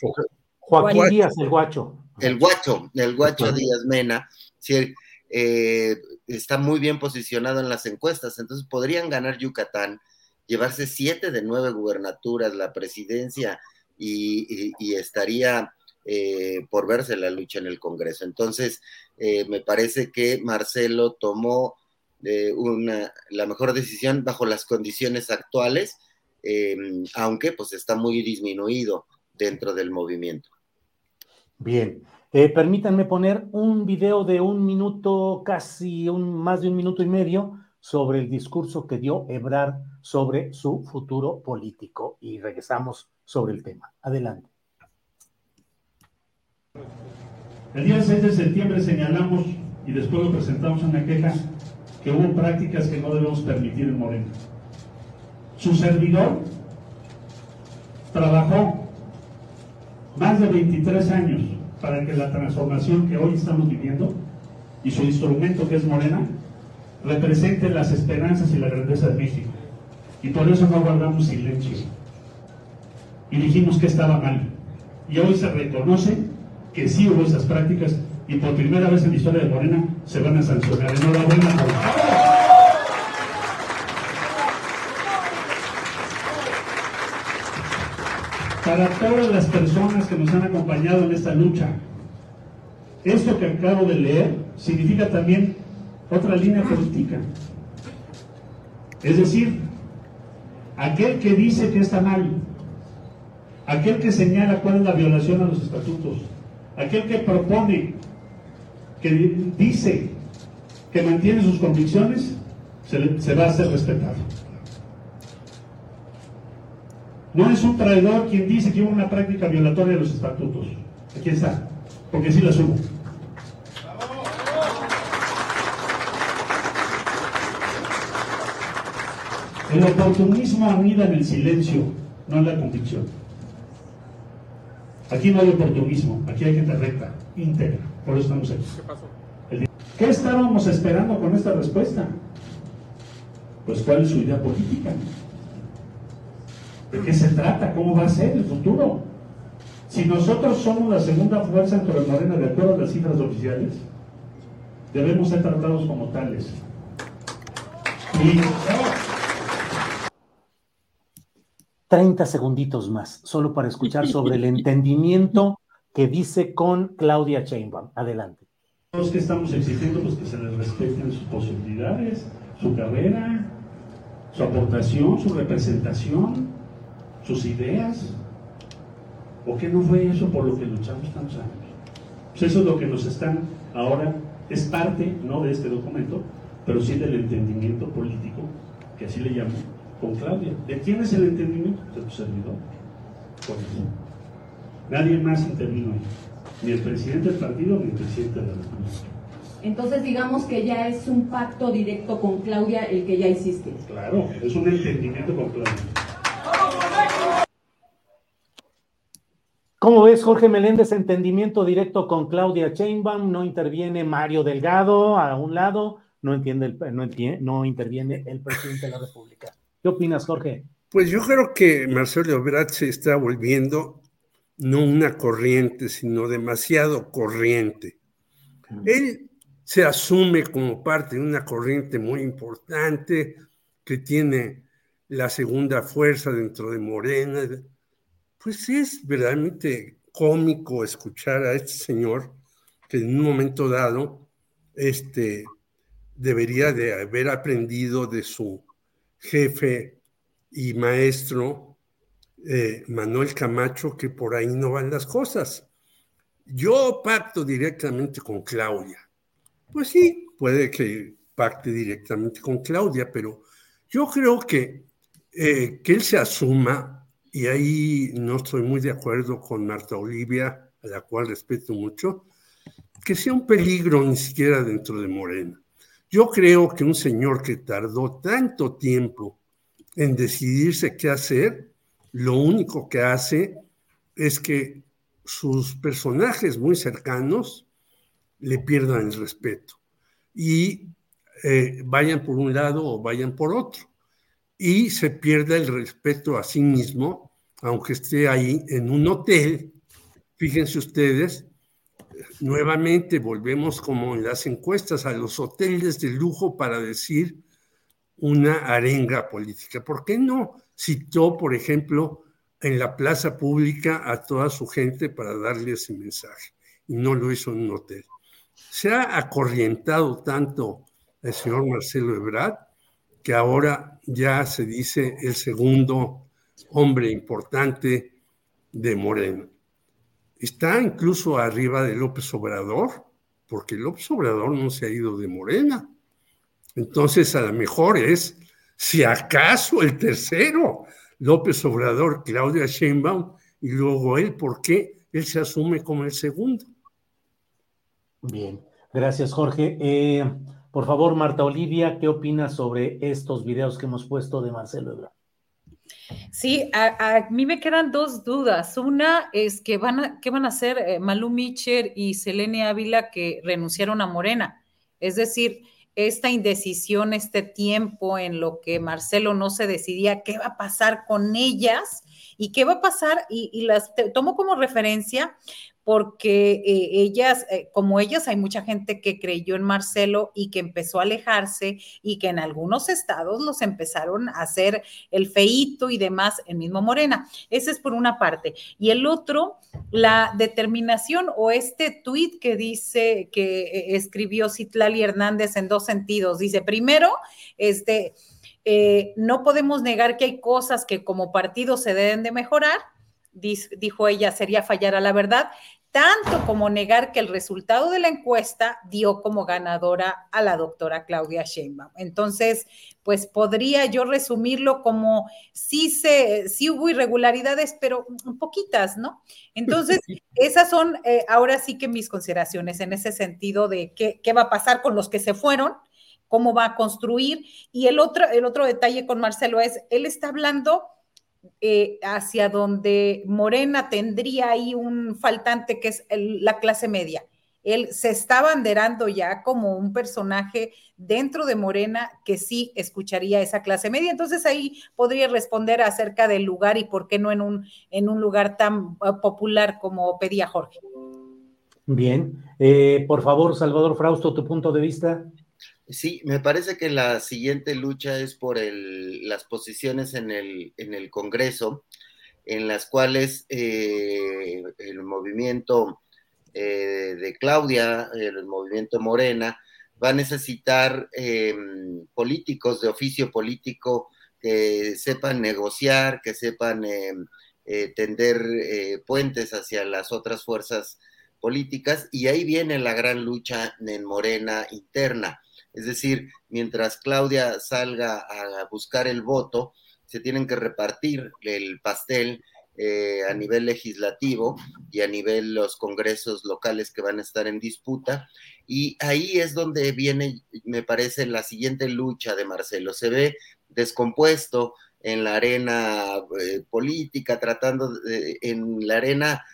Joaquín Díaz, el guacho. El guacho, el guacho Díaz Mena. Sí, eh, está muy bien posicionado en las encuestas, entonces podrían ganar Yucatán, llevarse siete de nueve gubernaturas, la presidencia y, estaría eh, por verse la lucha en el Congreso. Entonces, eh, me parece que Marcelo tomó una, la mejor decisión bajo las condiciones actuales, aunque pues está muy disminuido dentro del movimiento. Bien, eh, permítanme poner un video de un minuto, casi un, más de un minuto y medio, sobre el discurso que dio Ebrard sobre su futuro político y regresamos sobre el tema. Adelante. El día 6 de septiembre señalamos y después lo presentamos en una queja que hubo prácticas que no debemos permitir en Morena. Su servidor trabajó más de 23 años para que la transformación que hoy estamos viviendo y su instrumento que es Morena represente las esperanzas y la grandeza de México. Y por eso no guardamos silencio. Y dijimos que estaba mal. Y hoy se reconoce que sí hubo esas prácticas y por primera vez en la historia de Morena se van a sancionar. Enhorabuena para todas las personas que nos han acompañado en esta lucha. Esto que acabo de leer significa también otra línea política. Es decir, aquel que dice que está mal, aquel que señala cuál es la violación a los estatutos, aquel que propone, que dice que mantiene sus convicciones, se, va a hacer respetado. No es un traidor quien dice que hubo una práctica violatoria de los estatutos. Aquí está, porque sí la subo. El oportunismo anida en el silencio, no en la convicción. Aquí no hay oportunismo, aquí hay gente recta, íntegra. Por eso estamos aquí. ¿Qué pasó? ¿Qué estábamos esperando con esta respuesta? Pues cuál es su idea política. ¿De qué se trata? ¿Cómo va a ser el futuro? Si nosotros somos la segunda fuerza dentro de Morena, de acuerdo a las cifras oficiales, debemos ser tratados como tales. Y, 30 segunditos más, solo para escuchar sobre el entendimiento que dice con Claudia Sheinbaum. Adelante. Los que estamos exigiendo pues, que se les respeten sus posibilidades, su carrera, su aportación, su representación sus ideas? ¿O qué no fue eso por lo que luchamos tantos años? Pues eso es lo que nos están ahora, es parte, no de este documento, pero sí del entendimiento político, que así le llamo, con Claudia. ¿De quién es el entendimiento? De tu servidor. Con eso. Nadie más intervino ahí. Ni el presidente del partido, ni el presidente de la República. Entonces digamos que ya es un pacto directo con Claudia el que ya hiciste. Claro, es un entendimiento con Claudia. ¿Cómo ves, Jorge Meléndez? Entendimiento directo con Claudia Chainbaum, no interviene Mario Delgado a un lado, no, entiende el, no, entiende, no interviene el presidente de la República. ¿Qué opinas, Jorge? Pues yo creo que Marcelo Ebrard se está volviendo no una corriente, sino demasiado corriente. Él se asume como parte de una corriente muy importante que tiene la segunda fuerza dentro de Morena, pues es verdaderamente cómico escuchar a este señor que en un momento dado este, debería de haber aprendido de su jefe y maestro eh, Manuel Camacho que por ahí no van las cosas. Yo pacto directamente con Claudia. Pues sí, puede que pacte directamente con Claudia, pero yo creo que eh, que él se asuma, y ahí no estoy muy de acuerdo con Marta Olivia, a la cual respeto mucho, que sea un peligro ni siquiera dentro de Morena. Yo creo que un señor que tardó tanto tiempo en decidirse qué hacer, lo único que hace es que sus personajes muy cercanos le pierdan el respeto y eh, vayan por un lado o vayan por otro. Y se pierde el respeto a sí mismo, aunque esté ahí en un hotel. Fíjense ustedes, nuevamente volvemos como en las encuestas a los hoteles de lujo para decir una arenga política. ¿Por qué no citó, por ejemplo, en la plaza pública a toda su gente para darle ese mensaje? Y no lo hizo en un hotel. Se ha acorrientado tanto el señor Marcelo Ebrard que ahora ya se dice el segundo hombre importante de Moreno. Está incluso arriba de López Obrador, porque López Obrador no se ha ido de Morena. Entonces, a lo mejor es, si acaso, el tercero, López Obrador, Claudia Sheinbaum, y luego él, ¿por qué él se asume como el segundo? Bien, gracias, Jorge. Eh, por favor, Marta Olivia, ¿qué opinas sobre estos videos que hemos puesto de Marcelo Ebrard? Sí, a, mí me quedan dos dudas. Una es que van a, ¿qué van a eh, Malú Micher y Selene Ávila que renunciaron a Morena? Es decir, esta indecisión, este tiempo en lo que Marcelo no se decidía qué va a pasar con ellas y qué va a pasar, y las tomo como referencia porque eh, ellas, eh, como ellas, hay mucha gente que creyó en Marcelo y que empezó a alejarse y que en algunos estados los empezaron a hacer el feito y demás en mismo Morena. Ese es por una parte. Y el otro, la determinación o este tuit que dice que eh, escribió Citlali Hernández en dos sentidos. Dice, primero, este, no podemos negar que hay cosas que como partido se deben de mejorar dijo ella, sería fallar a la verdad, tanto como negar que el resultado de la encuesta dio como ganadora a la doctora Claudia Sheinbaum. Entonces, pues podría yo resumirlo como sí se, sí hubo irregularidades, pero poquitas, ¿no? Entonces, esas son eh, ahora sí que mis consideraciones en ese sentido de qué, qué va a pasar con los que se fueron, cómo va a construir. Y el otro, el otro detalle con Marcelo es, él está hablando eh, hacia donde Morena tendría ahí un faltante que es la clase media. Él se está banderando ya como un personaje dentro de Morena que sí escucharía esa clase media. Entonces ahí podría responder acerca del lugar y por qué no en un, en un lugar tan uh, popular como pedía Jorge. Bien, eh, por favor, Salvador Frausto, tu punto de vista. Sí, me parece que la siguiente lucha es por las posiciones en el, en el Congreso, en las cuales eh, el movimiento eh, de Claudia, el movimiento Morena, va a necesitar em, políticos de oficio político que sepan negociar, que sepan em, eh, tender puentes hacia las otras fuerzas políticas, y ahí viene la gran lucha en Morena interna es decir, mientras Claudia salga a buscar el voto, se tienen que repartir el pastel eh, a nivel legislativo y a nivel los congresos locales que van a estar en disputa. Y ahí es donde viene, me parece, la siguiente lucha de Marcelo. Se ve descompuesto en la arena eh, política, tratando de, en la arena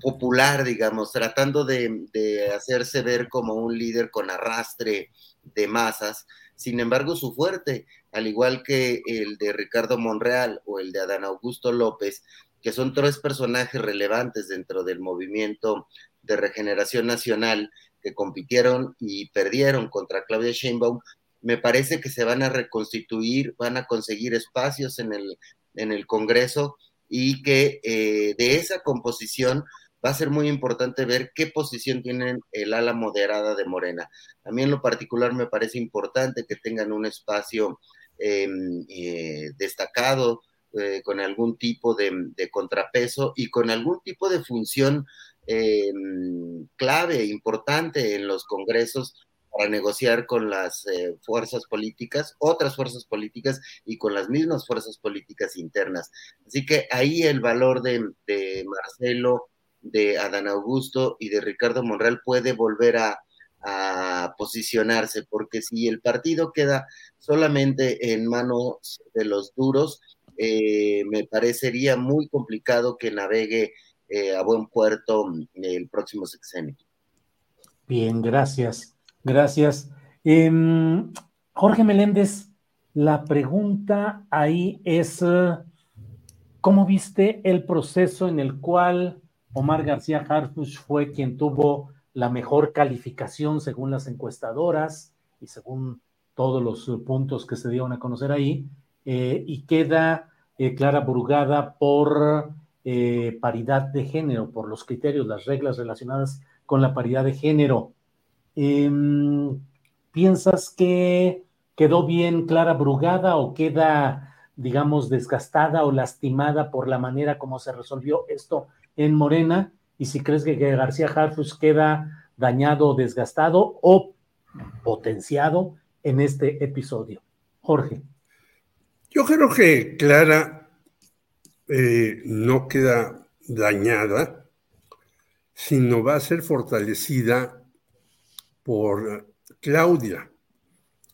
popular, digamos, tratando de, de, hacerse ver como un líder con arrastre de masas. Sin embargo, su fuerte, al igual que el de Ricardo Monreal o el de Adán Augusto López, que son tres personajes relevantes dentro del movimiento de regeneración nacional que compitieron y perdieron contra Claudia Sheinbaum, me parece que se van a reconstituir, van a conseguir espacios en el, en el Congreso y que eh, de esa composición va a ser muy importante ver qué posición tienen el ala moderada de Morena. A mí en lo particular me parece importante que tengan un espacio em, eh, destacado eh, con algún tipo de, contrapeso y con algún tipo de función em, clave, importante en los congresos para negociar con las eh, fuerzas políticas, otras fuerzas políticas y con las mismas fuerzas políticas internas. Así que ahí el valor de, de Marcelo, de Adán Augusto y de Ricardo Monreal puede volver a, posicionarse, porque si el partido queda solamente en manos de los duros, eh, me parecería muy complicado que navegue eh, a buen puerto el próximo sexenio. Bien, gracias. Gracias. Em, Jorge Meléndez, la pregunta ahí es, ¿cómo viste el proceso en el cual Omar García Harfuch fue quien tuvo la mejor calificación según las encuestadoras y según todos los puntos que se dieron a conocer ahí, eh, y queda eh, Clara Brugada por eh, paridad de género, por los criterios, las reglas relacionadas con la paridad de género. Em, ¿Piensas que quedó bien Clara Brugada o queda, digamos, desgastada o lastimada por la manera como se resolvió esto en Morena? Y si crees que, García Harfus queda dañado desgastado o potenciado en este episodio. Jorge. Yo creo que Clara eh, no queda dañada, sino va a ser fortalecida por Claudia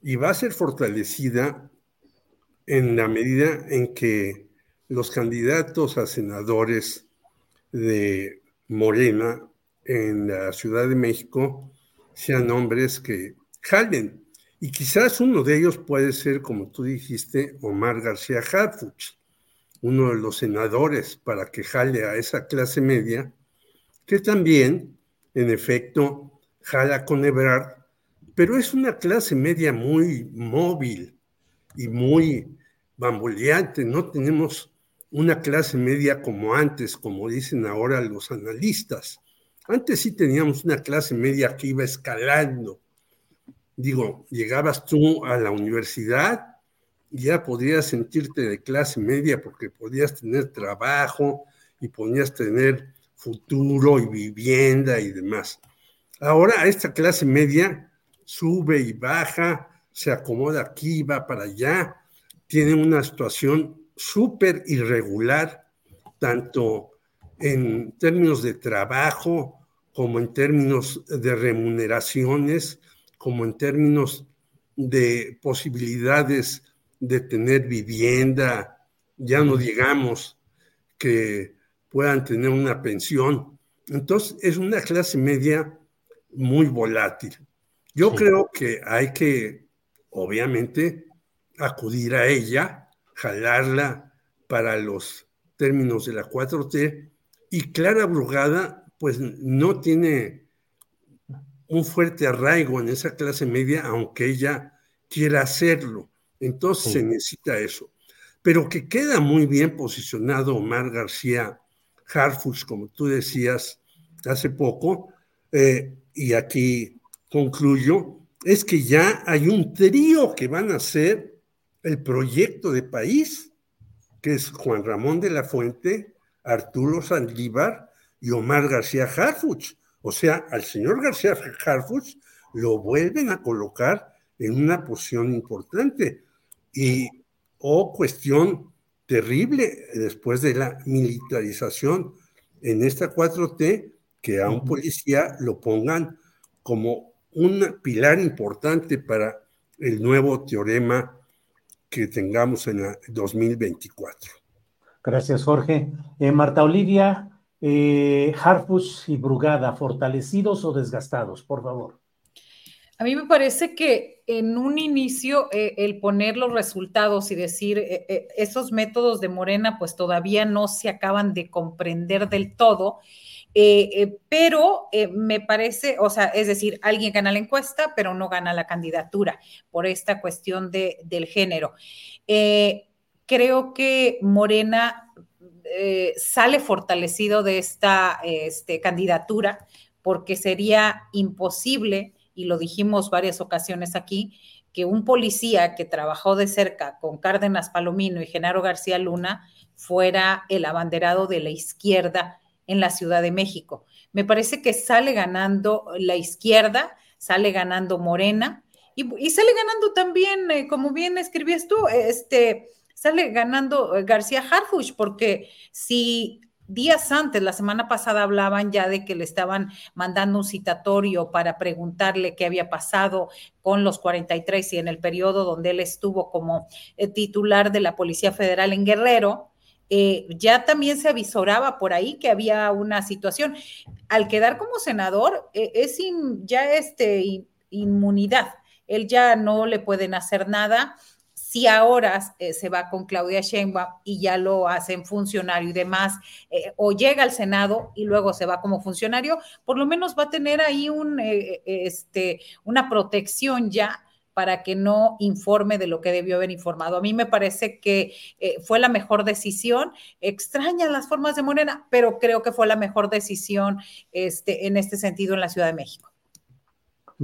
y va a ser fortalecida en la medida en que los candidatos a senadores de Morena en la Ciudad de México sean hombres que jalen. Y quizás uno de ellos puede ser, como tú dijiste, Omar García Harfuch, uno de los senadores para que jale a esa clase media, que también, en efecto, jala con Ebrard, pero es una clase media muy móvil y muy bamboleante. No tenemos una clase media como antes, como dicen ahora los analistas. Antes sí teníamos una clase media que iba escalando. Digo, llegabas tú a la universidad y ya podrías sentirte de clase media porque podías tener trabajo y podías tener futuro y vivienda y demás. Ahora esta clase media sube y baja, se acomoda aquí, va para allá, tiene una situación súper irregular, tanto en términos de trabajo como en términos de remuneraciones, como en términos de posibilidades de tener vivienda, ya no digamos que puedan tener una pensión. Entonces es una clase media muy volátil. Yo creo que hay que, obviamente, acudir a ella, jalarla para los términos de la 4T, y Clara Brugada, pues no tiene un fuerte arraigo en esa clase media, aunque ella quiera hacerlo. Entonces se necesita eso. Pero que queda muy bien posicionado Omar García Harfus, como tú decías hace poco, eh, y aquí concluyo, es que ya hay un trío que van a hacer el proyecto de país, que es Juan Ramón de la Fuente, Arturo Sandívar y Omar García Harfuch. O sea, al señor García Harfuch lo vuelven a colocar en una posición importante. Y, oh, cuestión terrible después de la militarización en esta 4T, que a un policía lo pongan como un pilar importante para el nuevo teorema que tengamos en el 2024. Gracias, Jorge. Eh, Marta Olivia, eh, Harfus y Brugada, ¿fortalecidos o desgastados? Por favor. A mí me parece que en un inicio eh, el poner los resultados y decir eh, esos métodos de Morena pues todavía no se acaban de comprender del todo eh, eh, pero eh, me parece, o sea, es decir, alguien gana la encuesta, pero no gana la candidatura por esta cuestión de, del género. creo que Morena sale fortalecido de esta este, candidatura porque sería imposible, y lo dijimos varias ocasiones aquí, que un policía que trabajó de cerca con Cárdenas Palomino y Genaro García Luna fuera el abanderado de la izquierda en la Ciudad de México. Me parece que sale ganando la izquierda, sale ganando Morena y, sale ganando también, eh, como bien escribías tú, este, sale ganando eh, García Harfuch, porque si días antes, la semana pasada hablaban ya de que le estaban mandando un citatorio para preguntarle qué había pasado con los 43 y en el periodo donde él estuvo como eh, titular de la Policía Federal en Guerrero, eh, ya también se avisoraba por ahí que había una situación. Al quedar como senador, eh, es ya este, inmunidad. Él ya no le pueden hacer nada si ahora eh, se va con Claudia Sheinbaum y ya lo hacen funcionario y demás, eh, o llega al Senado y luego se va como funcionario, por lo menos va a tener ahí un, este, una protección ya para que no informe de lo que debió haber informado. A mí me parece que fue la mejor decisión. Extraña las formas de Morena, pero creo que fue la mejor decisión este, en este sentido en la Ciudad de México.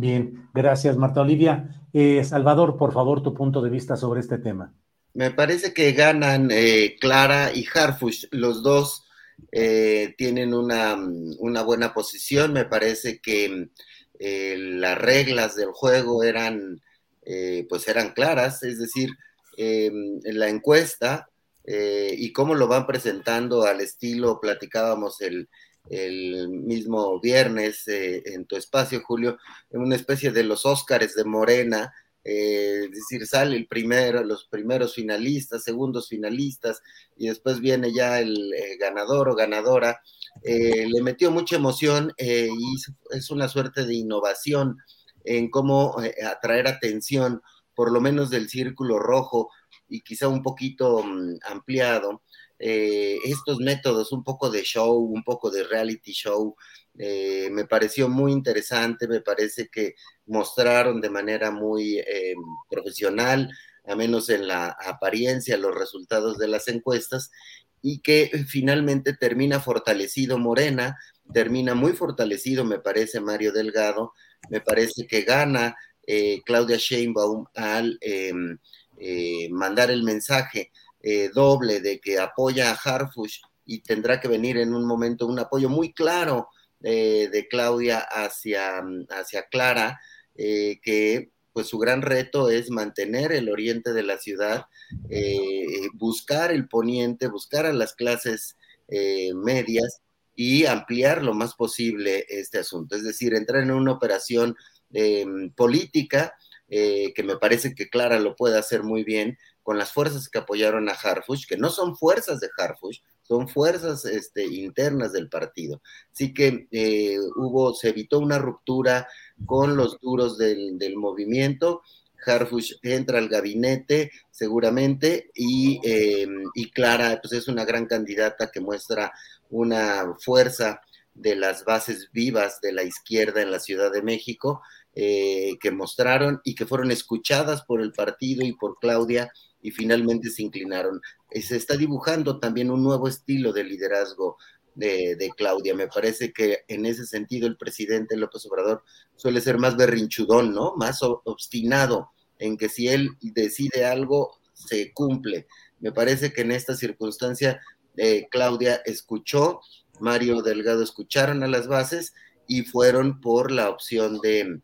Bien, gracias Marta Olivia. Eh, Salvador, por favor, tu punto de vista sobre este tema. Me parece que ganan eh, Clara y Harfush, los dos eh, tienen una, buena posición, me parece que las reglas del juego eran, pues eran claras, es decir, en la encuesta y cómo lo van presentando al estilo, platicábamos el, el mismo viernes eh, en tu espacio, Julio, en una especie de los Óscares de Morena, eh, es decir, sale el primero, los primeros finalistas, segundos finalistas, y después viene ya el eh, ganador o ganadora. le metió mucha emoción y es una suerte de innovación en cómo atraer atención, por lo menos del círculo rojo y quizá un poquito mm, ampliado, eh, estos métodos, un poco de show, un poco de reality show, eh, me pareció muy interesante, me parece que mostraron de manera muy eh, profesional, a menos en la apariencia, los resultados de las encuestas, y que finalmente termina fortalecido Morena, termina muy fortalecido, me parece, Mario Delgado, me parece que gana Claudia Sheinbaum al em, mandar el mensaje eh, doble de que apoya a Harfush y tendrá que venir en un momento un apoyo muy claro eh, de Claudia hacia, hacia Clara, eh, que pues su gran reto es mantener el oriente de la ciudad, buscar el poniente, buscar a las clases medias y ampliar lo más posible este asunto. Es decir, entrar en una operación política que me parece que Clara lo puede hacer muy bien, con las fuerzas que apoyaron a Harfush, que no son fuerzas de Harfush, son fuerzas este, internas del partido. Así que eh, hubo, se evitó una ruptura con los duros del, movimiento. Harfush entra al gabinete seguramente y, em, y, Clara pues es una gran candidata que muestra una fuerza de las bases vivas de la izquierda en la Ciudad de México eh, que mostraron y que fueron escuchadas por el partido y por Claudia y finalmente se inclinaron. Eh, se está dibujando también un nuevo estilo de liderazgo de, Claudia. Me parece que en ese sentido el presidente López Obrador suele ser más berrinchudón, ¿no? Más obstinado en que si él decide algo, se cumple. Me parece que en esta circunstancia eh, Claudia escuchó, Mario Delgado escucharon a las bases y fueron por la opción de,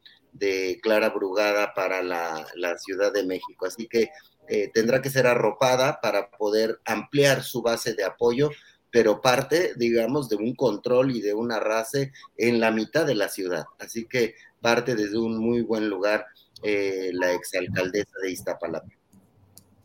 Clara Brugada para la, Ciudad de México. Así que eh, tendrá que ser arropada para poder ampliar su base de apoyo, pero parte, digamos, de un control y de una race en la mitad de la ciudad. Así que parte desde un muy buen lugar eh, la exalcaldesa de Iztapalapa.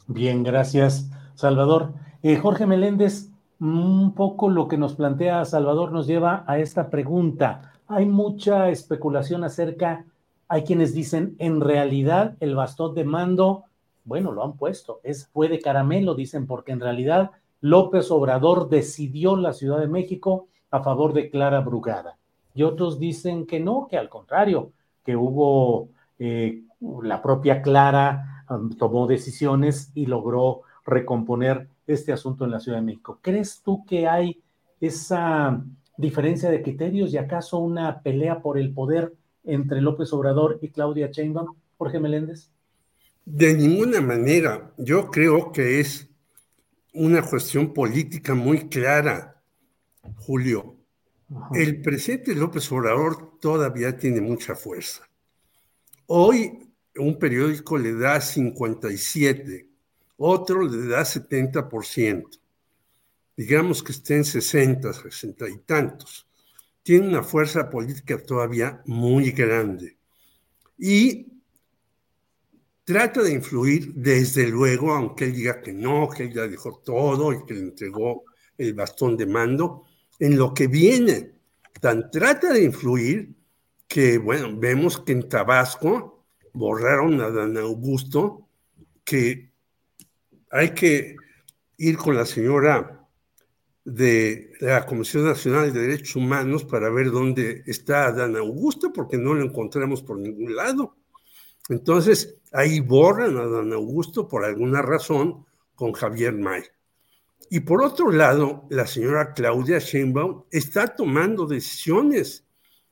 Bien, gracias, Salvador. Eh, Jorge Meléndez, un poco lo que nos plantea Salvador nos lleva a esta pregunta. Hay mucha especulación acerca, hay quienes dicen, en realidad el bastón de mando bueno, lo han puesto, es, fue de caramelo, dicen, porque en realidad López Obrador decidió la Ciudad de México a favor de Clara Brugada. Y otros dicen que no, que al contrario, que hubo eh, la propia Clara um, tomó decisiones y logró recomponer este asunto en la Ciudad de México. ¿Crees tú que hay esa diferencia de criterios y acaso una pelea por el poder entre López Obrador y Claudia Sheinbaum, Jorge Meléndez? De ninguna manera. Yo creo que es una cuestión política muy clara, Julio. El presidente López Obrador todavía tiene mucha fuerza. Hoy un periódico le da 57, otro le da 70%. Digamos que esté en 60, 60 y tantos. Tiene una fuerza política todavía muy grande. Y trata de influir desde luego, aunque él diga que no, que él ya dijo todo y que le entregó el bastón de mando, en lo que viene. Tan trata de influir que, bueno, vemos que en Tabasco borraron a Dan Augusto, que hay que ir con la señora de la Comisión Nacional de Derechos Humanos para ver dónde está Dan Augusto, porque no lo encontramos por ningún lado. Entonces, ahí borran a Dan Augusto por alguna razón con Javier May. Y por otro lado, la señora Claudia Sheinbaum está tomando decisiones.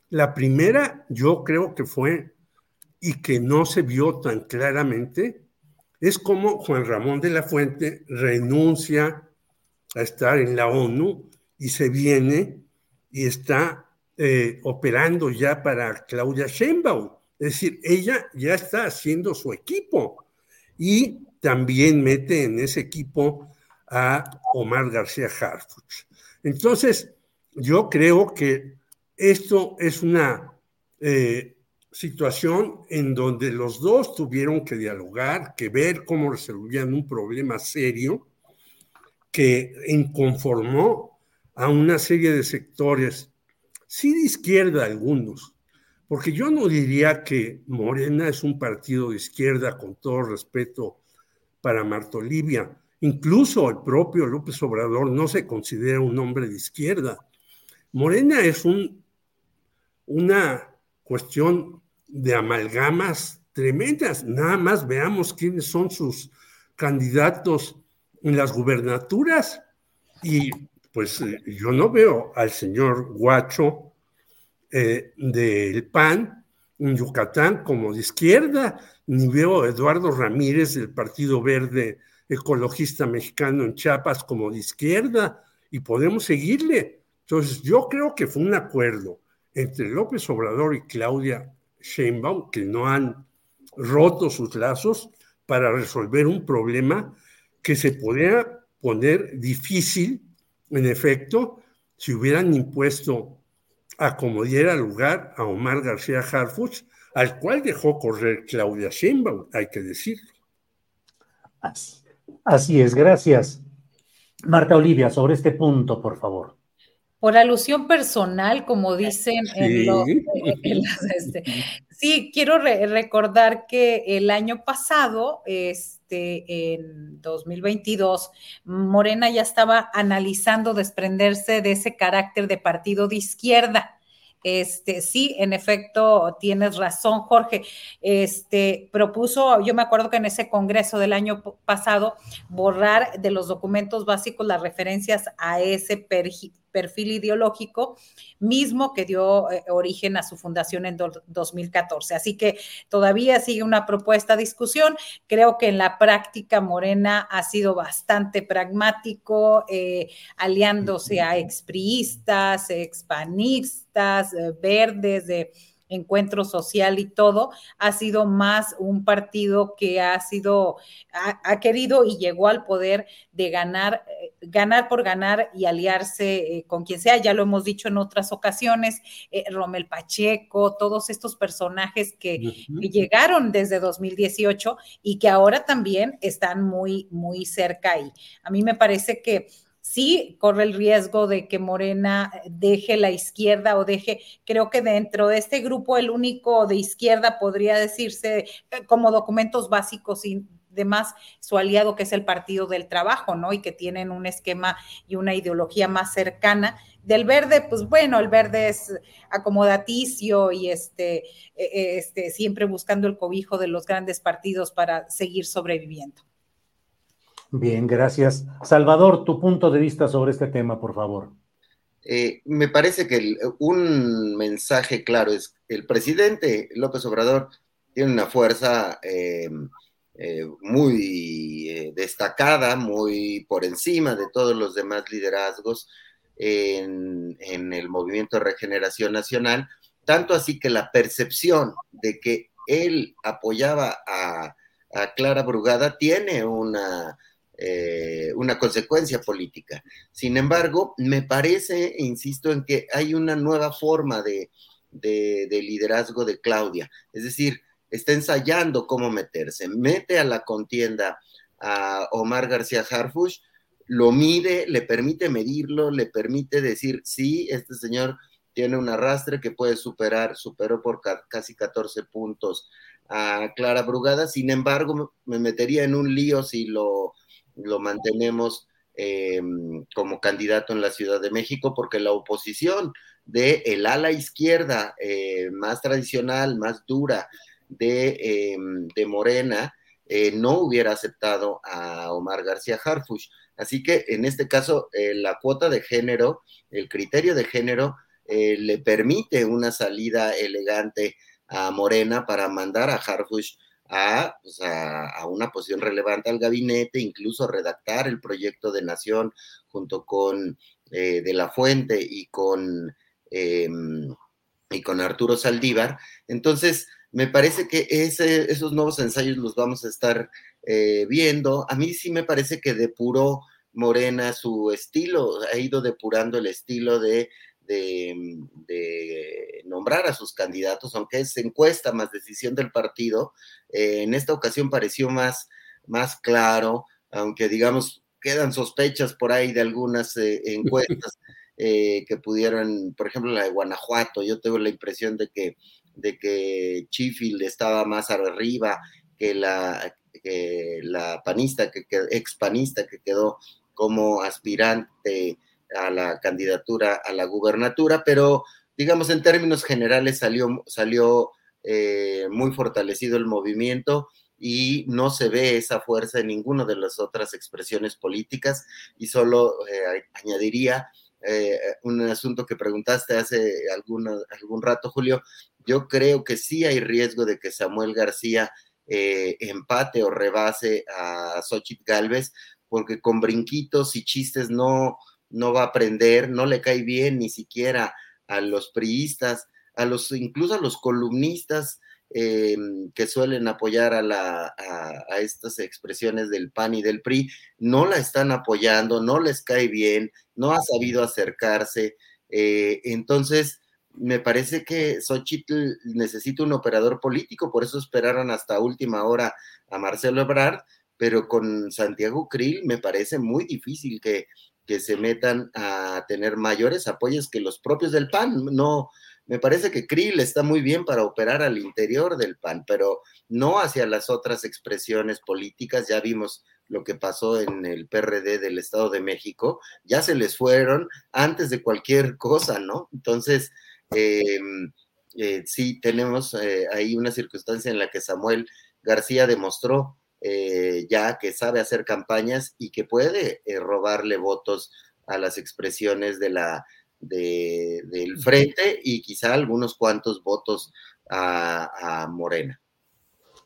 La primera, yo creo que fue, y que no se vio tan claramente, es como Juan Ramón de la Fuente renuncia a estar en la ONU y se viene y está eh, operando ya para Claudia Sheinbaum. Es decir, ella ya está haciendo su equipo y también mete en ese equipo a Omar García Harfuch. Entonces, yo creo que esto es una eh, situación en donde los dos tuvieron que dialogar, que ver cómo resolvían un problema serio que inconformó a una serie de sectores, sí de izquierda algunos, porque yo no diría que Morena es un partido de izquierda con todo respeto para Marta Olivia, Incluso el propio López Obrador no se considera un hombre de izquierda. Morena es un, una cuestión de amalgamas tremendas. Nada más veamos quiénes son sus candidatos en las gubernaturas. Y pues eh, yo no veo al señor Guacho eh, del PAN en Yucatán como de izquierda, ni veo a Eduardo Ramírez del Partido Verde ecologista mexicano en Chiapas como de izquierda y podemos seguirle. Entonces, yo creo que fue un acuerdo entre López Obrador y Claudia Sheinbaum que no han roto sus lazos para resolver un problema que se podría poner difícil, en efecto, si hubieran impuesto a como diera lugar a Omar García Harfuch, al cual dejó correr Claudia Sheinbaum, hay que decirlo. Así es, gracias. Marta Olivia, sobre este punto, por favor. Por alusión personal, como dicen en los... Este, sí, quiero recordar que el año pasado, este, en 2022, Morena ya estaba analizando desprenderse de ese carácter de partido de izquierda este, sí, en efecto, tienes razón, Jorge. Este, propuso, yo me acuerdo que en ese congreso del año pasado, borrar de los documentos básicos las referencias a ese perfil ideológico mismo que dio eh, origen a su fundación en 2014. Así que todavía sigue una propuesta de discusión. Creo que en la práctica Morena ha sido bastante pragmático, eh, aliándose a expriistas, expanistas, eh, verdes, de encuentro social y todo, ha sido más un partido que ha sido, ha, querido y llegó al poder de ganar, eh, ganar por ganar y aliarse eh, con quien sea. Ya lo hemos dicho en otras ocasiones, eh, Romel Pacheco, todos estos personajes que, que, llegaron desde 2018 y que ahora también están muy, muy cerca ahí. A mí me parece que sí corre el riesgo de que Morena deje la izquierda o deje, creo que dentro de este grupo el único de izquierda podría decirse eh, como documentos básicos y demás su aliado que es el Partido del Trabajo, ¿no? Y que tienen un esquema y una ideología más cercana. Del verde, pues bueno, el verde es acomodaticio y este, e, e, este siempre buscando el cobijo de los grandes partidos para seguir sobreviviendo. Bien, gracias. Salvador, tu punto de vista sobre este tema, por favor. Eh, me parece que un mensaje claro es el presidente López Obrador tiene una fuerza eh, eh, muy destacada, muy por encima de todos los demás liderazgos en, el movimiento de regeneración nacional, tanto así que la percepción de que él apoyaba a Clara Brugada tiene una eh, una consecuencia política. Sin embargo, me parece, insisto, en que hay una nueva forma de, liderazgo de Claudia. Es decir, está ensayando cómo meterse. Mete a la contienda a Omar García Harfush, lo mide, le permite medirlo, le permite decir, sí, este señor tiene un arrastre que puede superar, superó por casi 14 puntos a Clara Brugada, sin embargo, me metería en un lío si lo lo mantenemos eh, como candidato en la Ciudad de México, porque la oposición de el ala izquierda eh, más tradicional, más dura de, eh, Morena, no hubiera aceptado a Omar García Harfush. Así que en este caso, la cuota de género, el criterio de género, le permite una salida elegante a Morena para mandar a Harfush a, una posición relevante al gabinete, incluso redactar el proyecto de nación junto con eh, De la Fuente y con, em, y con Arturo Saldívar. Entonces, me parece que esos nuevos ensayos los vamos a estar eh, viendo. A mí sí me parece que depuró Morena su estilo, ha ido depurando el estilo de de, nombrar a sus candidatos, aunque es encuesta más decisión del partido, eh, en esta ocasión pareció más, más claro, aunque digamos quedan sospechas por ahí de algunas eh, encuestas eh, que pudieron, por ejemplo la de Guanajuato, yo tengo la impresión de que, de que Chifield estaba más arriba que la, la panista, que, que, ex panista que quedó como aspirante a la candidatura a la gubernatura, pero digamos en términos generales salió, salió eh, muy fortalecido el movimiento y no se ve esa fuerza en ninguna de las otras expresiones políticas y solo eh, añadiría eh, un asunto que preguntaste hace algún rato, Julio. Yo creo que sí hay riesgo de que Samuel García empate o rebase a Xochitl Galvez, porque con brinquitos y chistes no, no va a aprender, no le cae bien ni siquiera a los priistas, a los, incluso a los columnistas eh, que suelen apoyar a, la, a, estas expresiones del PAN y del PRI, no la están apoyando, no les cae bien, no ha sabido acercarse. Eh, entonces, me parece que Xochitl necesita un operador político, por eso esperaron hasta última hora a Marcelo Ebrard, pero con Santiago Krill me parece muy difícil que, que se metan a tener mayores apoyos que los propios del PAN. No, me parece que Krill está muy bien para operar al interior del PAN, pero no hacia las otras expresiones políticas. Ya vimos lo que pasó en el PRD del Estado de México, ya se les fueron antes de cualquier cosa, ¿no? Entonces, em, eh, sí, tenemos eh, ahí una circunstancia en la que Samuel García demostró eh, ya que sabe hacer campañas y que puede eh, robarle votos a las expresiones de la, del frente y quizá algunos cuantos votos a, Morena.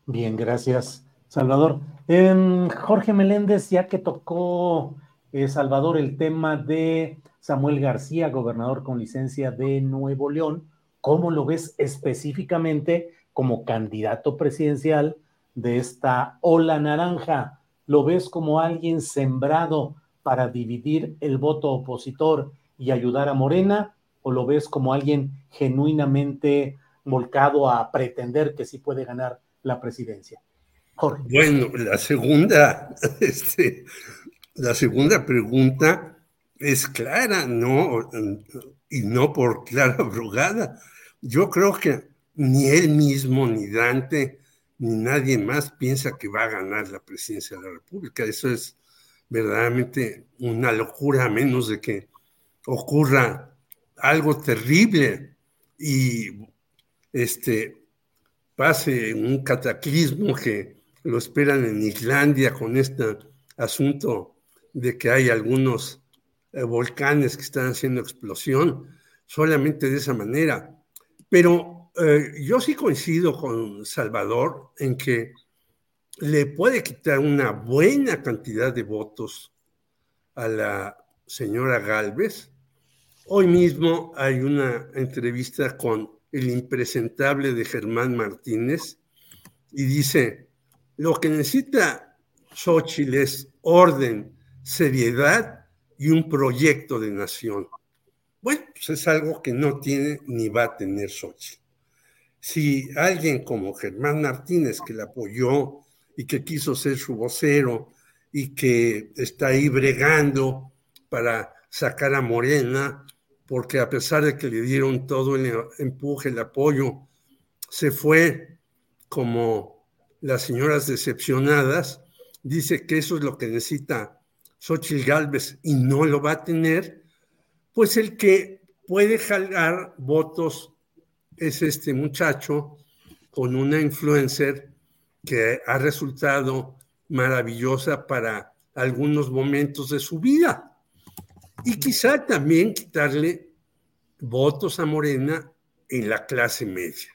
Bien, gracias, Salvador. Jorge Meléndez, ya que tocó eh, Salvador el tema de Samuel García, gobernador con licencia de Nuevo León, ¿cómo lo ves específicamente como candidato presidencial? De esta ola naranja? ¿Lo ves como alguien sembrado para dividir el voto opositor y ayudar a Morena? ¿O lo ves como alguien genuinamente volcado a pretender que sí puede ganar la presidencia? Jorge. Bueno, la segunda, este, la segunda pregunta es clara, ¿no? Y no por clara brugada. Yo creo que ni él mismo ni Dante ni nadie más piensa que va a ganar la presidencia de la República. Eso es verdaderamente una locura, a menos de que ocurra algo terrible y este, pase un cataclismo que lo esperan en Islandia con esta asunto de que hay algunos eh, volcanes que están haciendo explosión, solamente de esa manera. Pero eh, yo sí coincido con Salvador en que le puede quitar una buena cantidad de votos a la señora Galvez. Hoy mismo hay una entrevista con el impresentable de Germán Martínez y dice, lo que necesita Xochitl es orden, seriedad y un proyecto de nación. Bueno, pues es algo que no tiene ni va a tener Xochitl. Si alguien como Germán Martínez, que la apoyó y que quiso ser su vocero y que está ahí bregando para sacar a Morena, porque a pesar de que le dieron todo el empuje, el apoyo, se fue como las señoras decepcionadas, dice que eso es lo que necesita Xochitl Galvez y no lo va a tener, pues el que puede jalar votos es este muchacho con una influencer que ha resultado maravillosa para algunos momentos de su vida. Y quizá también quitarle votos a Morena en la clase media.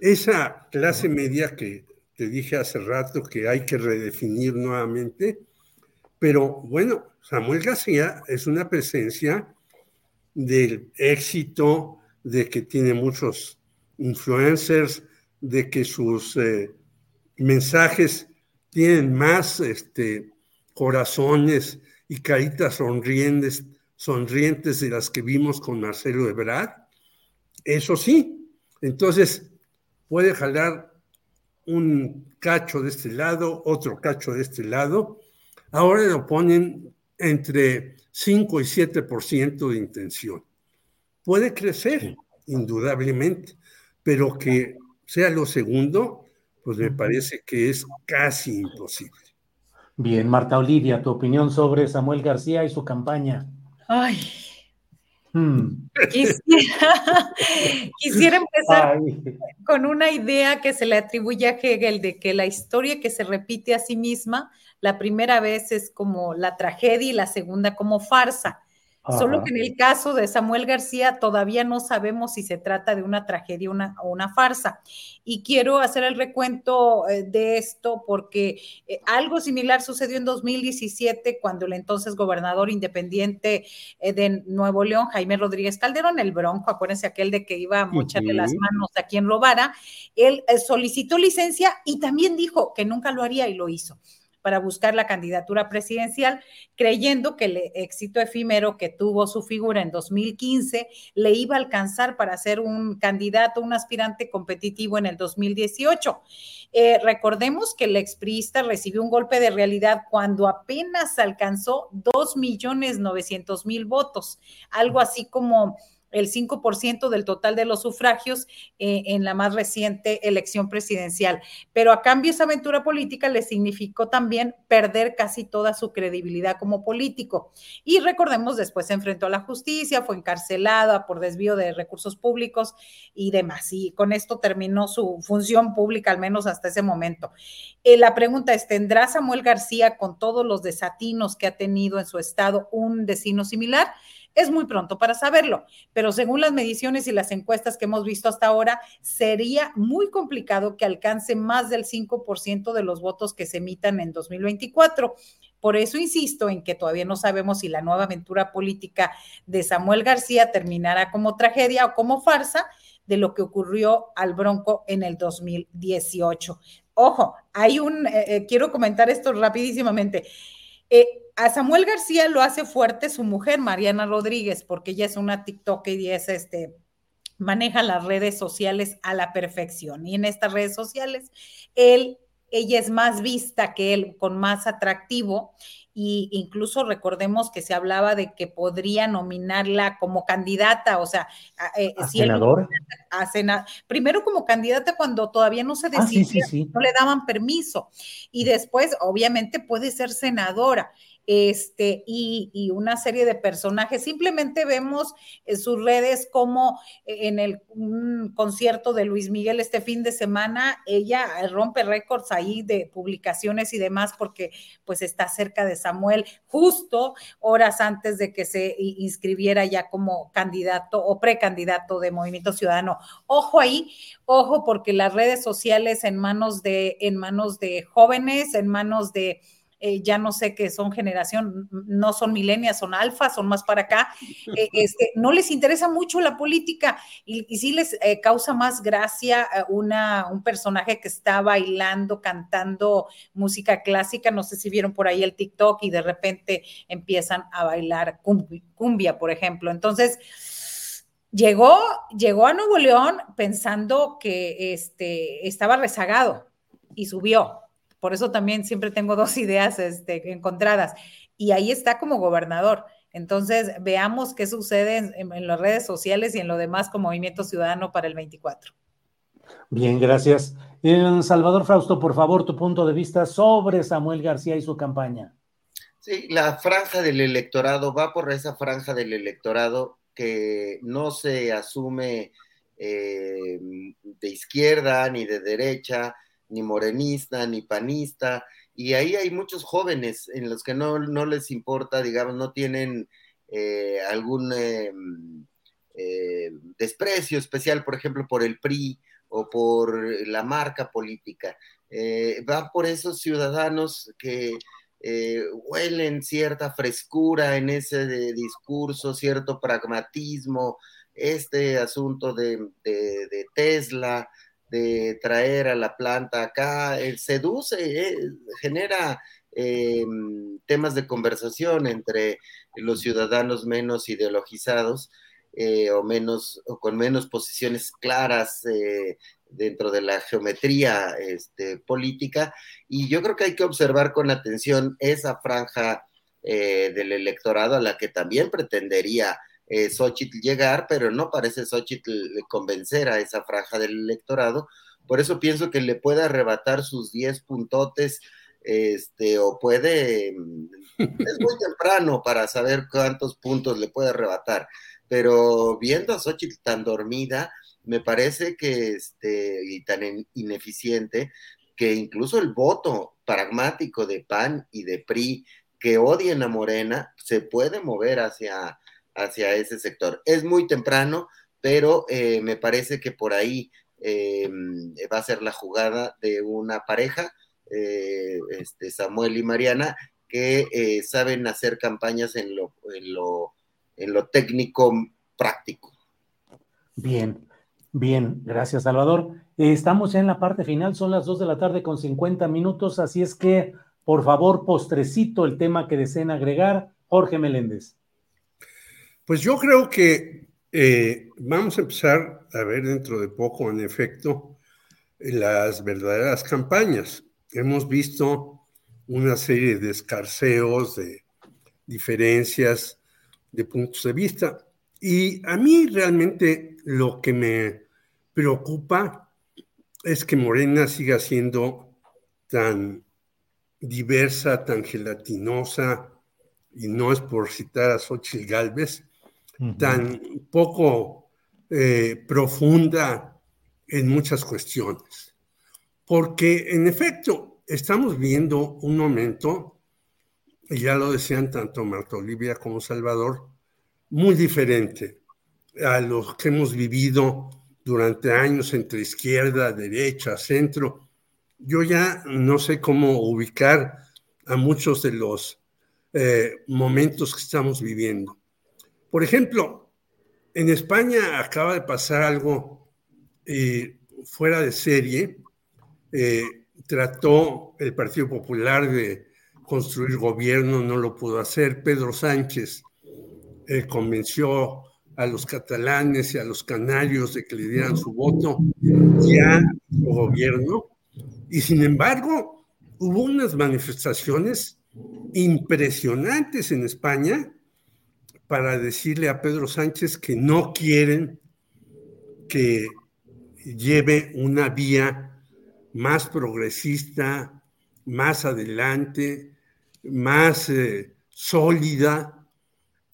Esa clase media que te dije hace rato que hay que redefinir nuevamente, pero bueno, Samuel García es una presencia del éxito, de que tiene muchos influencers, de que sus eh, mensajes tienen más este, corazones y caritas sonrientes, sonrientes de las que vimos con Marcelo Ebrard. Eso sí, entonces puede jalar un cacho de este lado, otro cacho de este lado. Ahora lo ponen entre 5 y 7% de intención. Puede crecer, indudablemente, pero que sea lo segundo, pues me parece que es casi imposible. Bien, Marta Olivia, tu opinión sobre Samuel García y su campaña. Ay. Hmm. Quisiera, empezar con una idea que se le atribuye a Hegel de que la historia que se repite a sí misma, la primera vez es como la tragedia y la segunda como farsa. Solo que en el caso de Samuel García todavía no sabemos si se trata de una tragedia o una farsa. Y quiero hacer el recuento eh, de esto porque eh, algo similar sucedió en 2017 cuando el entonces gobernador independiente eh, de Nuevo León, Jaime Rodríguez Calderón, el bronco, acuérdense aquel de que iba a mocharle las manos a quien robara, él solicitó licencia y también dijo que nunca lo haría y lo hizo para buscar la candidatura presidencial, creyendo que el éxito efímero que tuvo su figura en 2015 le iba a alcanzar para ser un candidato, un aspirante competitivo en el 2018. Eh, recordemos que el expriista recibió un golpe de realidad cuando apenas alcanzó 2.900.000 votos, algo así como el 5% del total de los sufragios eh, en la más reciente elección presidencial. Pero a cambio esa aventura política le significó también perder casi toda su credibilidad como político. Y recordemos, después se enfrentó a la justicia, fue encarcelada por desvío de recursos públicos y demás. Y con esto terminó su función pública, al menos hasta ese momento. Eh, la pregunta es, ¿tendrá Samuel García con todos los desatinos que ha tenido en su estado un destino similar? Es muy pronto para saberlo, pero según las mediciones y las encuestas que hemos visto hasta ahora, sería muy complicado que alcance más del 5% de los votos que se emitan en 2024. Por eso insisto en que todavía no sabemos si la nueva aventura política de Samuel García terminará como tragedia o como farsa de lo que ocurrió al Bronco en el 2018. Ojo, hay un, eh, eh, quiero comentar esto rapidísimamente. Eh, a Samuel García lo hace fuerte su mujer, Mariana Rodríguez, porque ella es una TikTok y es este, maneja las redes sociales a la perfección. Y en estas redes sociales, él, ella es más vista que él, con más atractivo. y incluso recordemos que se hablaba de que podría nominarla como candidata, o sea, eh, si senadora? primero como candidata cuando todavía no se ah, decidía, no le daban permiso, y después obviamente puede ser senadora este, y, una serie de personajes. Simplemente vemos en sus redes como en el concierto de Luis Miguel este fin de semana, ella rompe récords ahí de publicaciones y demás porque pues está cerca de Samuel justo horas antes de que se inscribiera ya como candidato o precandidato de Movimiento Ciudadano. Ojo ahí, ojo porque las redes sociales en manos de en manos de jóvenes, en manos de eh, ya no sé qué son generación, no son milenias, son alfas, son más para acá, eh, este, no les interesa mucho la política y, sí les eh, causa más gracia una, un personaje que está bailando, cantando música clásica, no sé si vieron por ahí el TikTok y de repente empiezan a bailar cumbia, por ejemplo. Entonces, llegó, llegó a Nuevo León pensando que este, estaba rezagado y subió por eso también siempre tengo dos ideas este, encontradas. Y ahí está como gobernador. Entonces, veamos qué sucede en, las redes sociales y en lo demás con Movimiento Ciudadano para el 24. Bien, gracias. Salvador Frausto, por favor, tu punto de vista sobre Samuel García y su campaña. Sí, la franja del electorado va por esa franja del electorado que no se asume eh, de izquierda ni de derecha, ni morenista, ni panista, y ahí hay muchos jóvenes en los que no, les importa, digamos, no tienen eh, algún eh, eh, desprecio especial, por ejemplo, por el PRI o por la marca política. va por esos ciudadanos que huelen cierta frescura en ese discurso, cierto pragmatismo, este asunto de, de Tesla, de traer a la planta acá, eh, seduce, eh, genera eh, temas de conversación entre los ciudadanos menos ideologizados o menos o con menos posiciones claras dentro de la geometría este, política. Y yo creo que hay que observar con atención esa franja del electorado a la que también pretendería eh, Xochitl llegar, pero no parece Xochitl convencer a esa franja del electorado. Por eso pienso que le puede arrebatar sus 10 puntotes, este, o puede, mm, es muy temprano para saber cuántos puntos le puede arrebatar, pero viendo a Xochitl tan dormida, me parece que, este, y tan ineficiente, que incluso el voto pragmático de PAN y de PRI que odien a Morena se puede mover hacia hacia ese sector. Es muy temprano, pero eh, me parece que por ahí eh, va a ser la jugada de una pareja, eh, este, Samuel y Mariana, que saben hacer campañas en lo, en lo, técnico práctico. Bien, bien, gracias Salvador. estamos en la parte final, son las 2 de la tarde con 50 minutos, así es que, por favor, postrecito el tema que deseen agregar, Jorge Meléndez. Pues yo creo que eh, vamos a empezar a ver dentro de poco, en efecto, las verdaderas campañas. Hemos visto una serie de escarceos, de diferencias de puntos de vista. Y a mí realmente lo que me preocupa es que Morena siga siendo tan diversa, tan gelatinosa, y no es por citar a Xochitl Galvez, tan poco eh, profunda en muchas cuestiones. Porque en efecto, estamos viendo un momento, y ya lo decían tanto Marta Olivia como Salvador, muy diferente a lo que hemos vivido durante años entre izquierda, derecha, centro. Yo ya no sé cómo ubicar a muchos de los eh, momentos que estamos viviendo. Por ejemplo, en España acaba de pasar algo eh, fuera de serie. Eh, trató el Partido Popular de construir gobierno, no lo pudo hacer. Pedro Sánchez eh, convenció a los catalanes y a los canarios de que le dieran su voto ya su gobierno. Y sin embargo, hubo unas manifestaciones impresionantes en España para decirle a Pedro Sánchez que no quieren que lleve una vía más progresista, más adelante, más eh, sólida,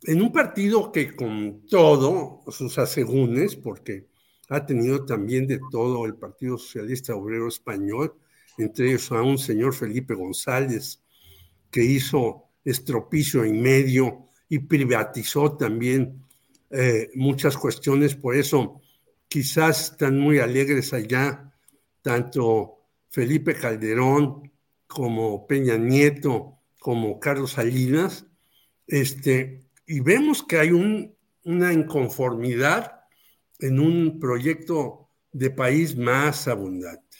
en un partido que con todo sus asegúnes, porque ha tenido también de todo el Partido Socialista Obrero Español, entre ellos a un señor Felipe González, que hizo estropicio en medio y privatizó también eh, muchas cuestiones, por eso quizás están muy alegres allá, tanto Felipe Calderón como Peña Nieto, como Carlos Salinas, este, y vemos que hay una inconformidad en un proyecto de país más abundante.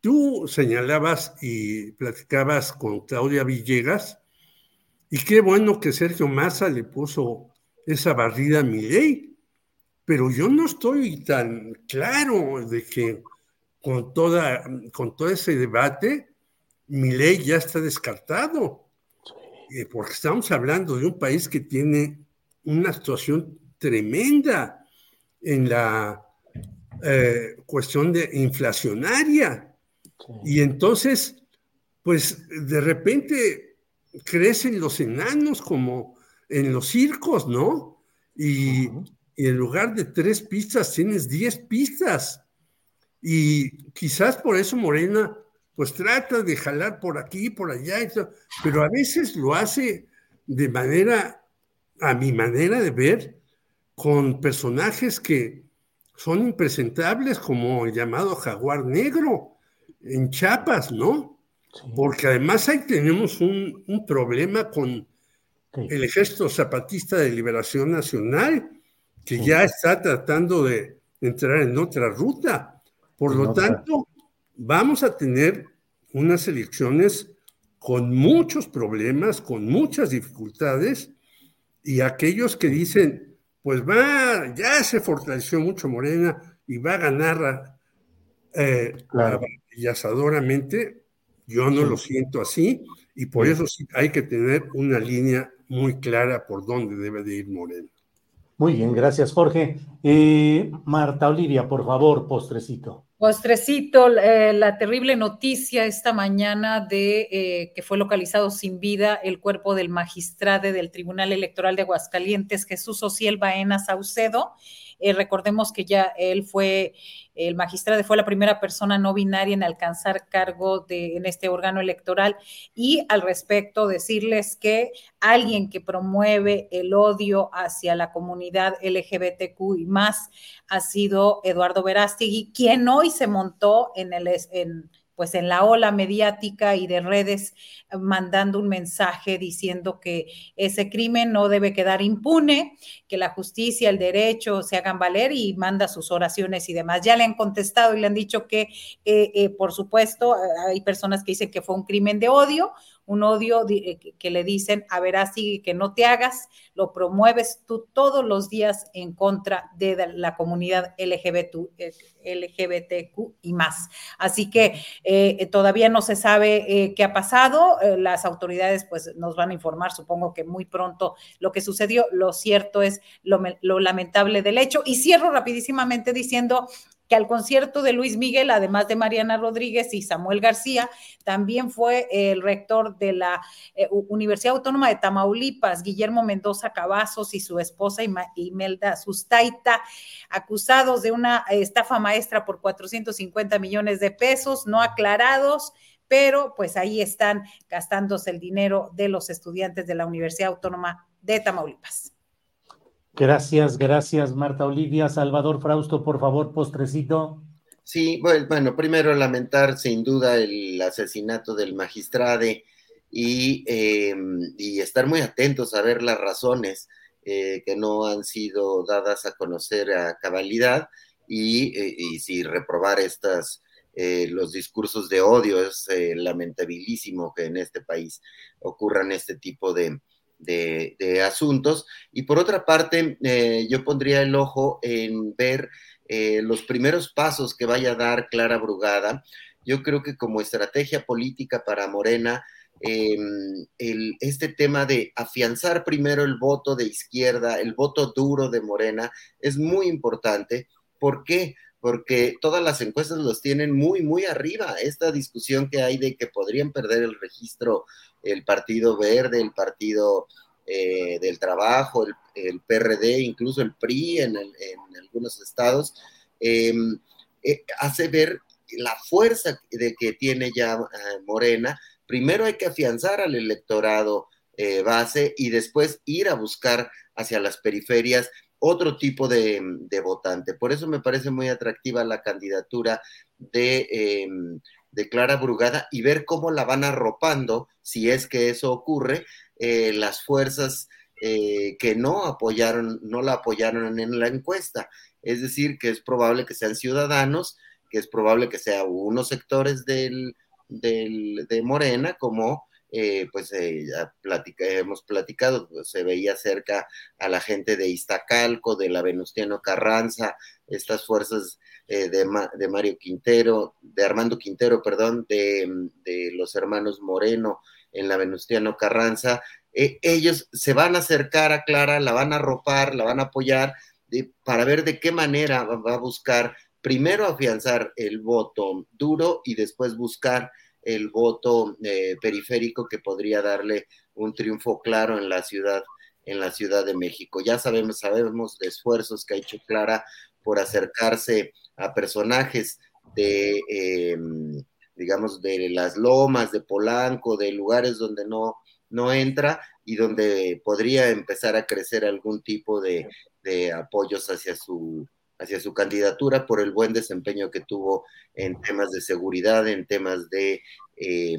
Tú señalabas y platicabas con Claudia Villegas, y qué bueno que Sergio Massa le puso esa barrida a mi ley, pero yo no estoy tan claro de que con, toda, con todo ese debate, mi ley ya está descartado, eh, porque estamos hablando de un país que tiene una situación tremenda en la eh, cuestión de inflacionaria. Y entonces, pues de repente crecen los enanos como en los circos, ¿no? Y, y en lugar de tres pistas tienes diez pistas. Y quizás por eso Morena, pues trata de jalar por aquí, por allá, pero a veces lo hace de manera, a mi manera de ver, con personajes que son impresentables, como el llamado jaguar negro en Chiapas, ¿no? Porque además ahí tenemos un, problema con el Ejército Zapatista de Liberación Nacional, que ya está tratando de entrar en otra ruta. Por lo tanto, vamos a tener unas elecciones con muchos problemas, con muchas dificultades, y aquellos que dicen, pues va, ya se fortaleció mucho Morena y va a ganar eh, Yo no lo siento así y por eso sí hay que tener una línea muy clara por dónde debe de ir Morena. Muy bien, gracias Jorge. Eh, Marta Olivia, por favor, postrecito. Postrecito, eh, la terrible noticia esta mañana de eh, que fue localizado sin vida el cuerpo del magistrado del Tribunal Electoral de Aguascalientes, Jesús Ociel Baena Saucedo. Eh, recordemos que ya él fue, el magistrado fue la primera persona no binaria en alcanzar cargo de, en este órgano electoral. Y al respecto, decirles que alguien que promueve el odio hacia la comunidad LGBTQ y más ha sido Eduardo Verástegui, quien hoy se montó en el... pues en la ola mediática y de redes eh, mandando un mensaje diciendo que ese crimen no debe quedar impune, que la justicia, el derecho se hagan valer y manda sus oraciones y demás. Ya le han contestado y le han dicho que, eh, eh, por supuesto, hay personas que dicen que fue un crimen de odio, un odio eh, que le dicen, a ver, así que no te hagas, lo promueves tú todos los días en contra de la comunidad LGBT, LGBTQ y más. Así que eh, todavía no se sabe eh, qué ha pasado, las autoridades pues nos van a informar, supongo que muy pronto lo que sucedió. Lo cierto es lo lamentable del hecho. Y cierro rapidísimamente diciendo que al concierto de Luis Miguel, además de Mariana Rodríguez y Samuel García, también fue el rector de la eh, Universidad Autónoma de Tamaulipas, Guillermo Mendoza Cavazos y su esposa Imelda Sustaita, acusados de una estafa maestra por 450 millones de pesos, no aclarados pero pues ahí están gastándose el dinero de los estudiantes de la Universidad Autónoma de Tamaulipas. Gracias, gracias, Marta Olivia. Salvador Frausto, por favor, postrecito. Sí, bueno, primero lamentar sin duda el asesinato del magistrade y, em, y estar muy atentos a ver las razones eh, que no han sido dadas a conocer a cabalidad y, eh, y si reprobar estas, eh, los discursos de odio. Es lamentabilísimo que en este país ocurran este tipo de, de, asuntos. Y por otra parte, eh, yo pondría el ojo en ver eh, los primeros pasos que vaya a dar Clara Brugada. Yo creo que como estrategia política para Morena, em, este tema de afianzar primero el voto de izquierda, el voto duro de Morena, es muy importante. ¿Por qué? Porque todas las encuestas los tienen muy, muy arriba. Esta discusión que hay de que podrían perder el registro el Partido Verde, el Partido eh, del Trabajo, el, PRD, incluso el PRI en, algunos estados, em, eh, hace ver la fuerza de que tiene ya eh, Morena. Primero hay que afianzar al electorado base y después ir a buscar hacia las periferias otro tipo de, votante. Por eso me parece muy atractiva la candidatura de, em, de Clara Brugada y ver cómo la van arropando, si es que eso ocurre, eh, las fuerzas eh, que no apoyaron, no la apoyaron en la encuesta. Es decir, que es probable que sean ciudadanos, que es probable que sean unos sectores del, de Morena, como eh, pues ya hemos platicado, pues, se veía cerca a la gente de Iztacalco, de la Venustiano Carranza, estas fuerzas de, de, Mario Quintero, de Armando Quintero, perdón, de, de los hermanos Moreno, en la Venustiano Carranza, eh, ellos se van a acercar a Clara, la van a ropar, la van a apoyar para ver de qué manera va, a buscar primero afianzar el voto duro y después buscar el voto eh, periférico que podría darle un triunfo claro en la ciudad en la Ciudad de México. Ya sabemos, sabemos de esfuerzos que ha hecho Clara por acercarse a personajes de em, digamos, de las lomas, de Polanco, de lugares donde no, no entra y donde podría empezar a crecer algún tipo de, apoyos hacia su, hacia su candidatura por el buen desempeño que tuvo en temas de seguridad, en temas de eh,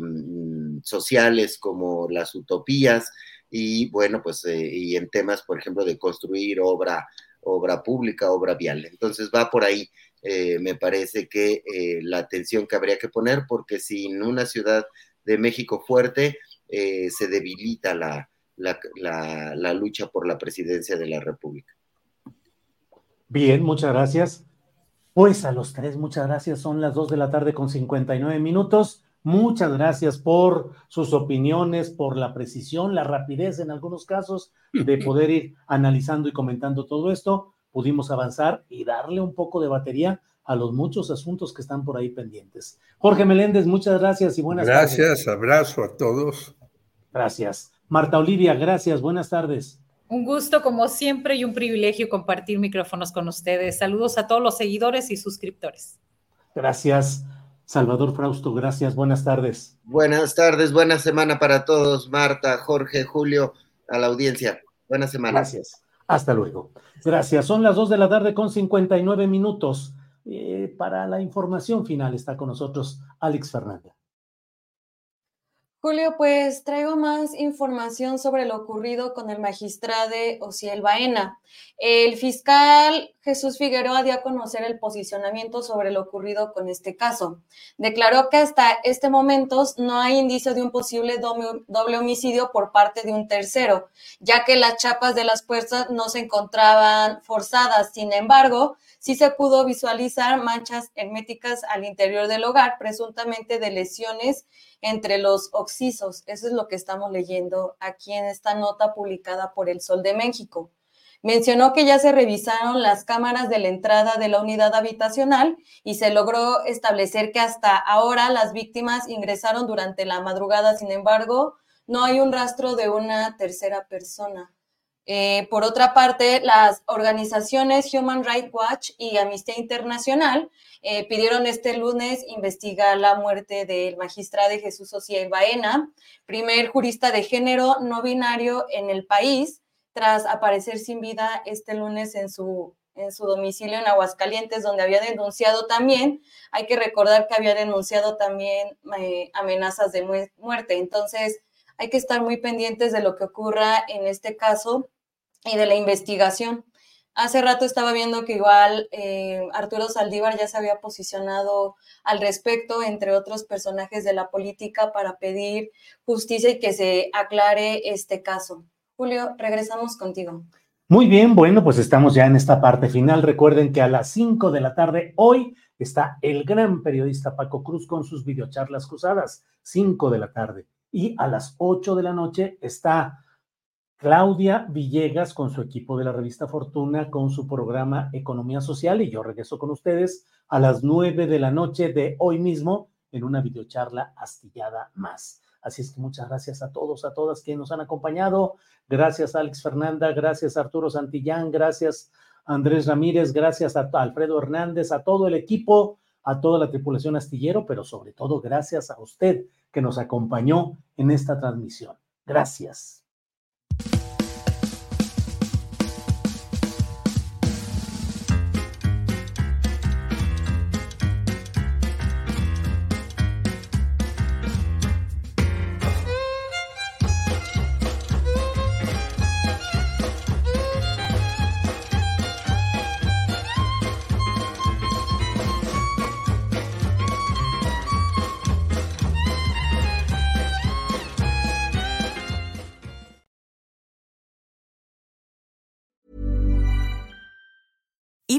sociales como las utopías y bueno, pues eh, y en temas, por ejemplo, de construir obra, obra pública, obra vial. Entonces va por ahí eh, me parece que la atención que habría que poner, porque sin una ciudad de México fuerte, se debilita la, la, lucha por la presidencia de la República. Bien, muchas gracias. Pues a los tres, muchas gracias. Son las dos de la tarde con 59 minutos. Muchas gracias por sus opiniones, por la precisión, la rapidez en algunos casos de poder ir analizando y comentando todo esto pudimos avanzar y darle un poco de batería a los muchos asuntos que están por ahí pendientes. Jorge Meléndez, muchas gracias y buenas tardes. Gracias, abrazo a todos. Gracias. Marta Olivia, gracias, buenas tardes. Un gusto como siempre y un privilegio compartir micrófonos con ustedes. Saludos a todos los seguidores y suscriptores. Gracias. Salvador Frausto, gracias, buenas tardes. Buenas tardes, buena semana para todos, Marta, Jorge, Julio, a la audiencia. Buena semana. Gracias. Hasta luego. Gracias. Son las dos de la tarde con 59 minutos. Eh, para la información final está con nosotros Alex Fernández. Julio, pues traigo más información sobre lo ocurrido con el magistrado Ociel Baena. El fiscal Jesús Figueroa dio a conocer el posicionamiento sobre lo ocurrido con este caso. Declaró que hasta este momento no hay indicio de un posible doble homicidio por parte de un tercero, ya que las chapas de las puertas no se encontraban forzadas. Sin embargo, sí se pudo visualizar manchas herméticas al interior del hogar, presuntamente de lesiones entre los oxisos. Eso es lo que estamos leyendo aquí en esta nota publicada por El Sol de México. Mencionó que ya se revisaron las cámaras de la entrada de la unidad habitacional y se logró establecer que hasta ahora las víctimas ingresaron durante la madrugada. Sin embargo, no hay un rastro de una tercera persona. Eh, por otra parte, las organizaciones Human Rights Watch y Amnistía Internacional eh, pidieron este lunes investigar la muerte del magistrado Jesús Ociel Baena, primer jurista de género no binario en el país, tras aparecer sin vida este lunes en su, en su domicilio en Aguascalientes, donde había denunciado también, hay que recordar que había denunciado también eh, amenazas de muerte. Entonces, hay que estar muy pendientes de lo que ocurra en este caso y de la investigación. Hace rato estaba viendo que igual eh, Arturo Saldívar ya se había posicionado al respecto, entre otros personajes de la política, para pedir justicia y que se aclare este caso. Julio, regresamos contigo. Muy bien, bueno, pues estamos ya en esta parte final. Recuerden que a las 5 de la tarde hoy está el gran periodista Paco Cruz con sus videocharlas cruzadas, 5 de la tarde y a las 8 de la noche está Claudia Villegas con su equipo de la revista Fortuna con su programa Economía Social y yo regreso con ustedes a las 9 de la noche de hoy mismo en una videocharla astillada más. Así es que muchas gracias a todos, a todas que nos han acompañado. Gracias Alex Fernanda, gracias Arturo Santillán, gracias Andrés Ramírez, gracias a Alfredo Hernández, a todo el equipo, a toda la tripulación astillero, pero sobre todo gracias a usted que nos acompañó en esta transmisión. Gracias.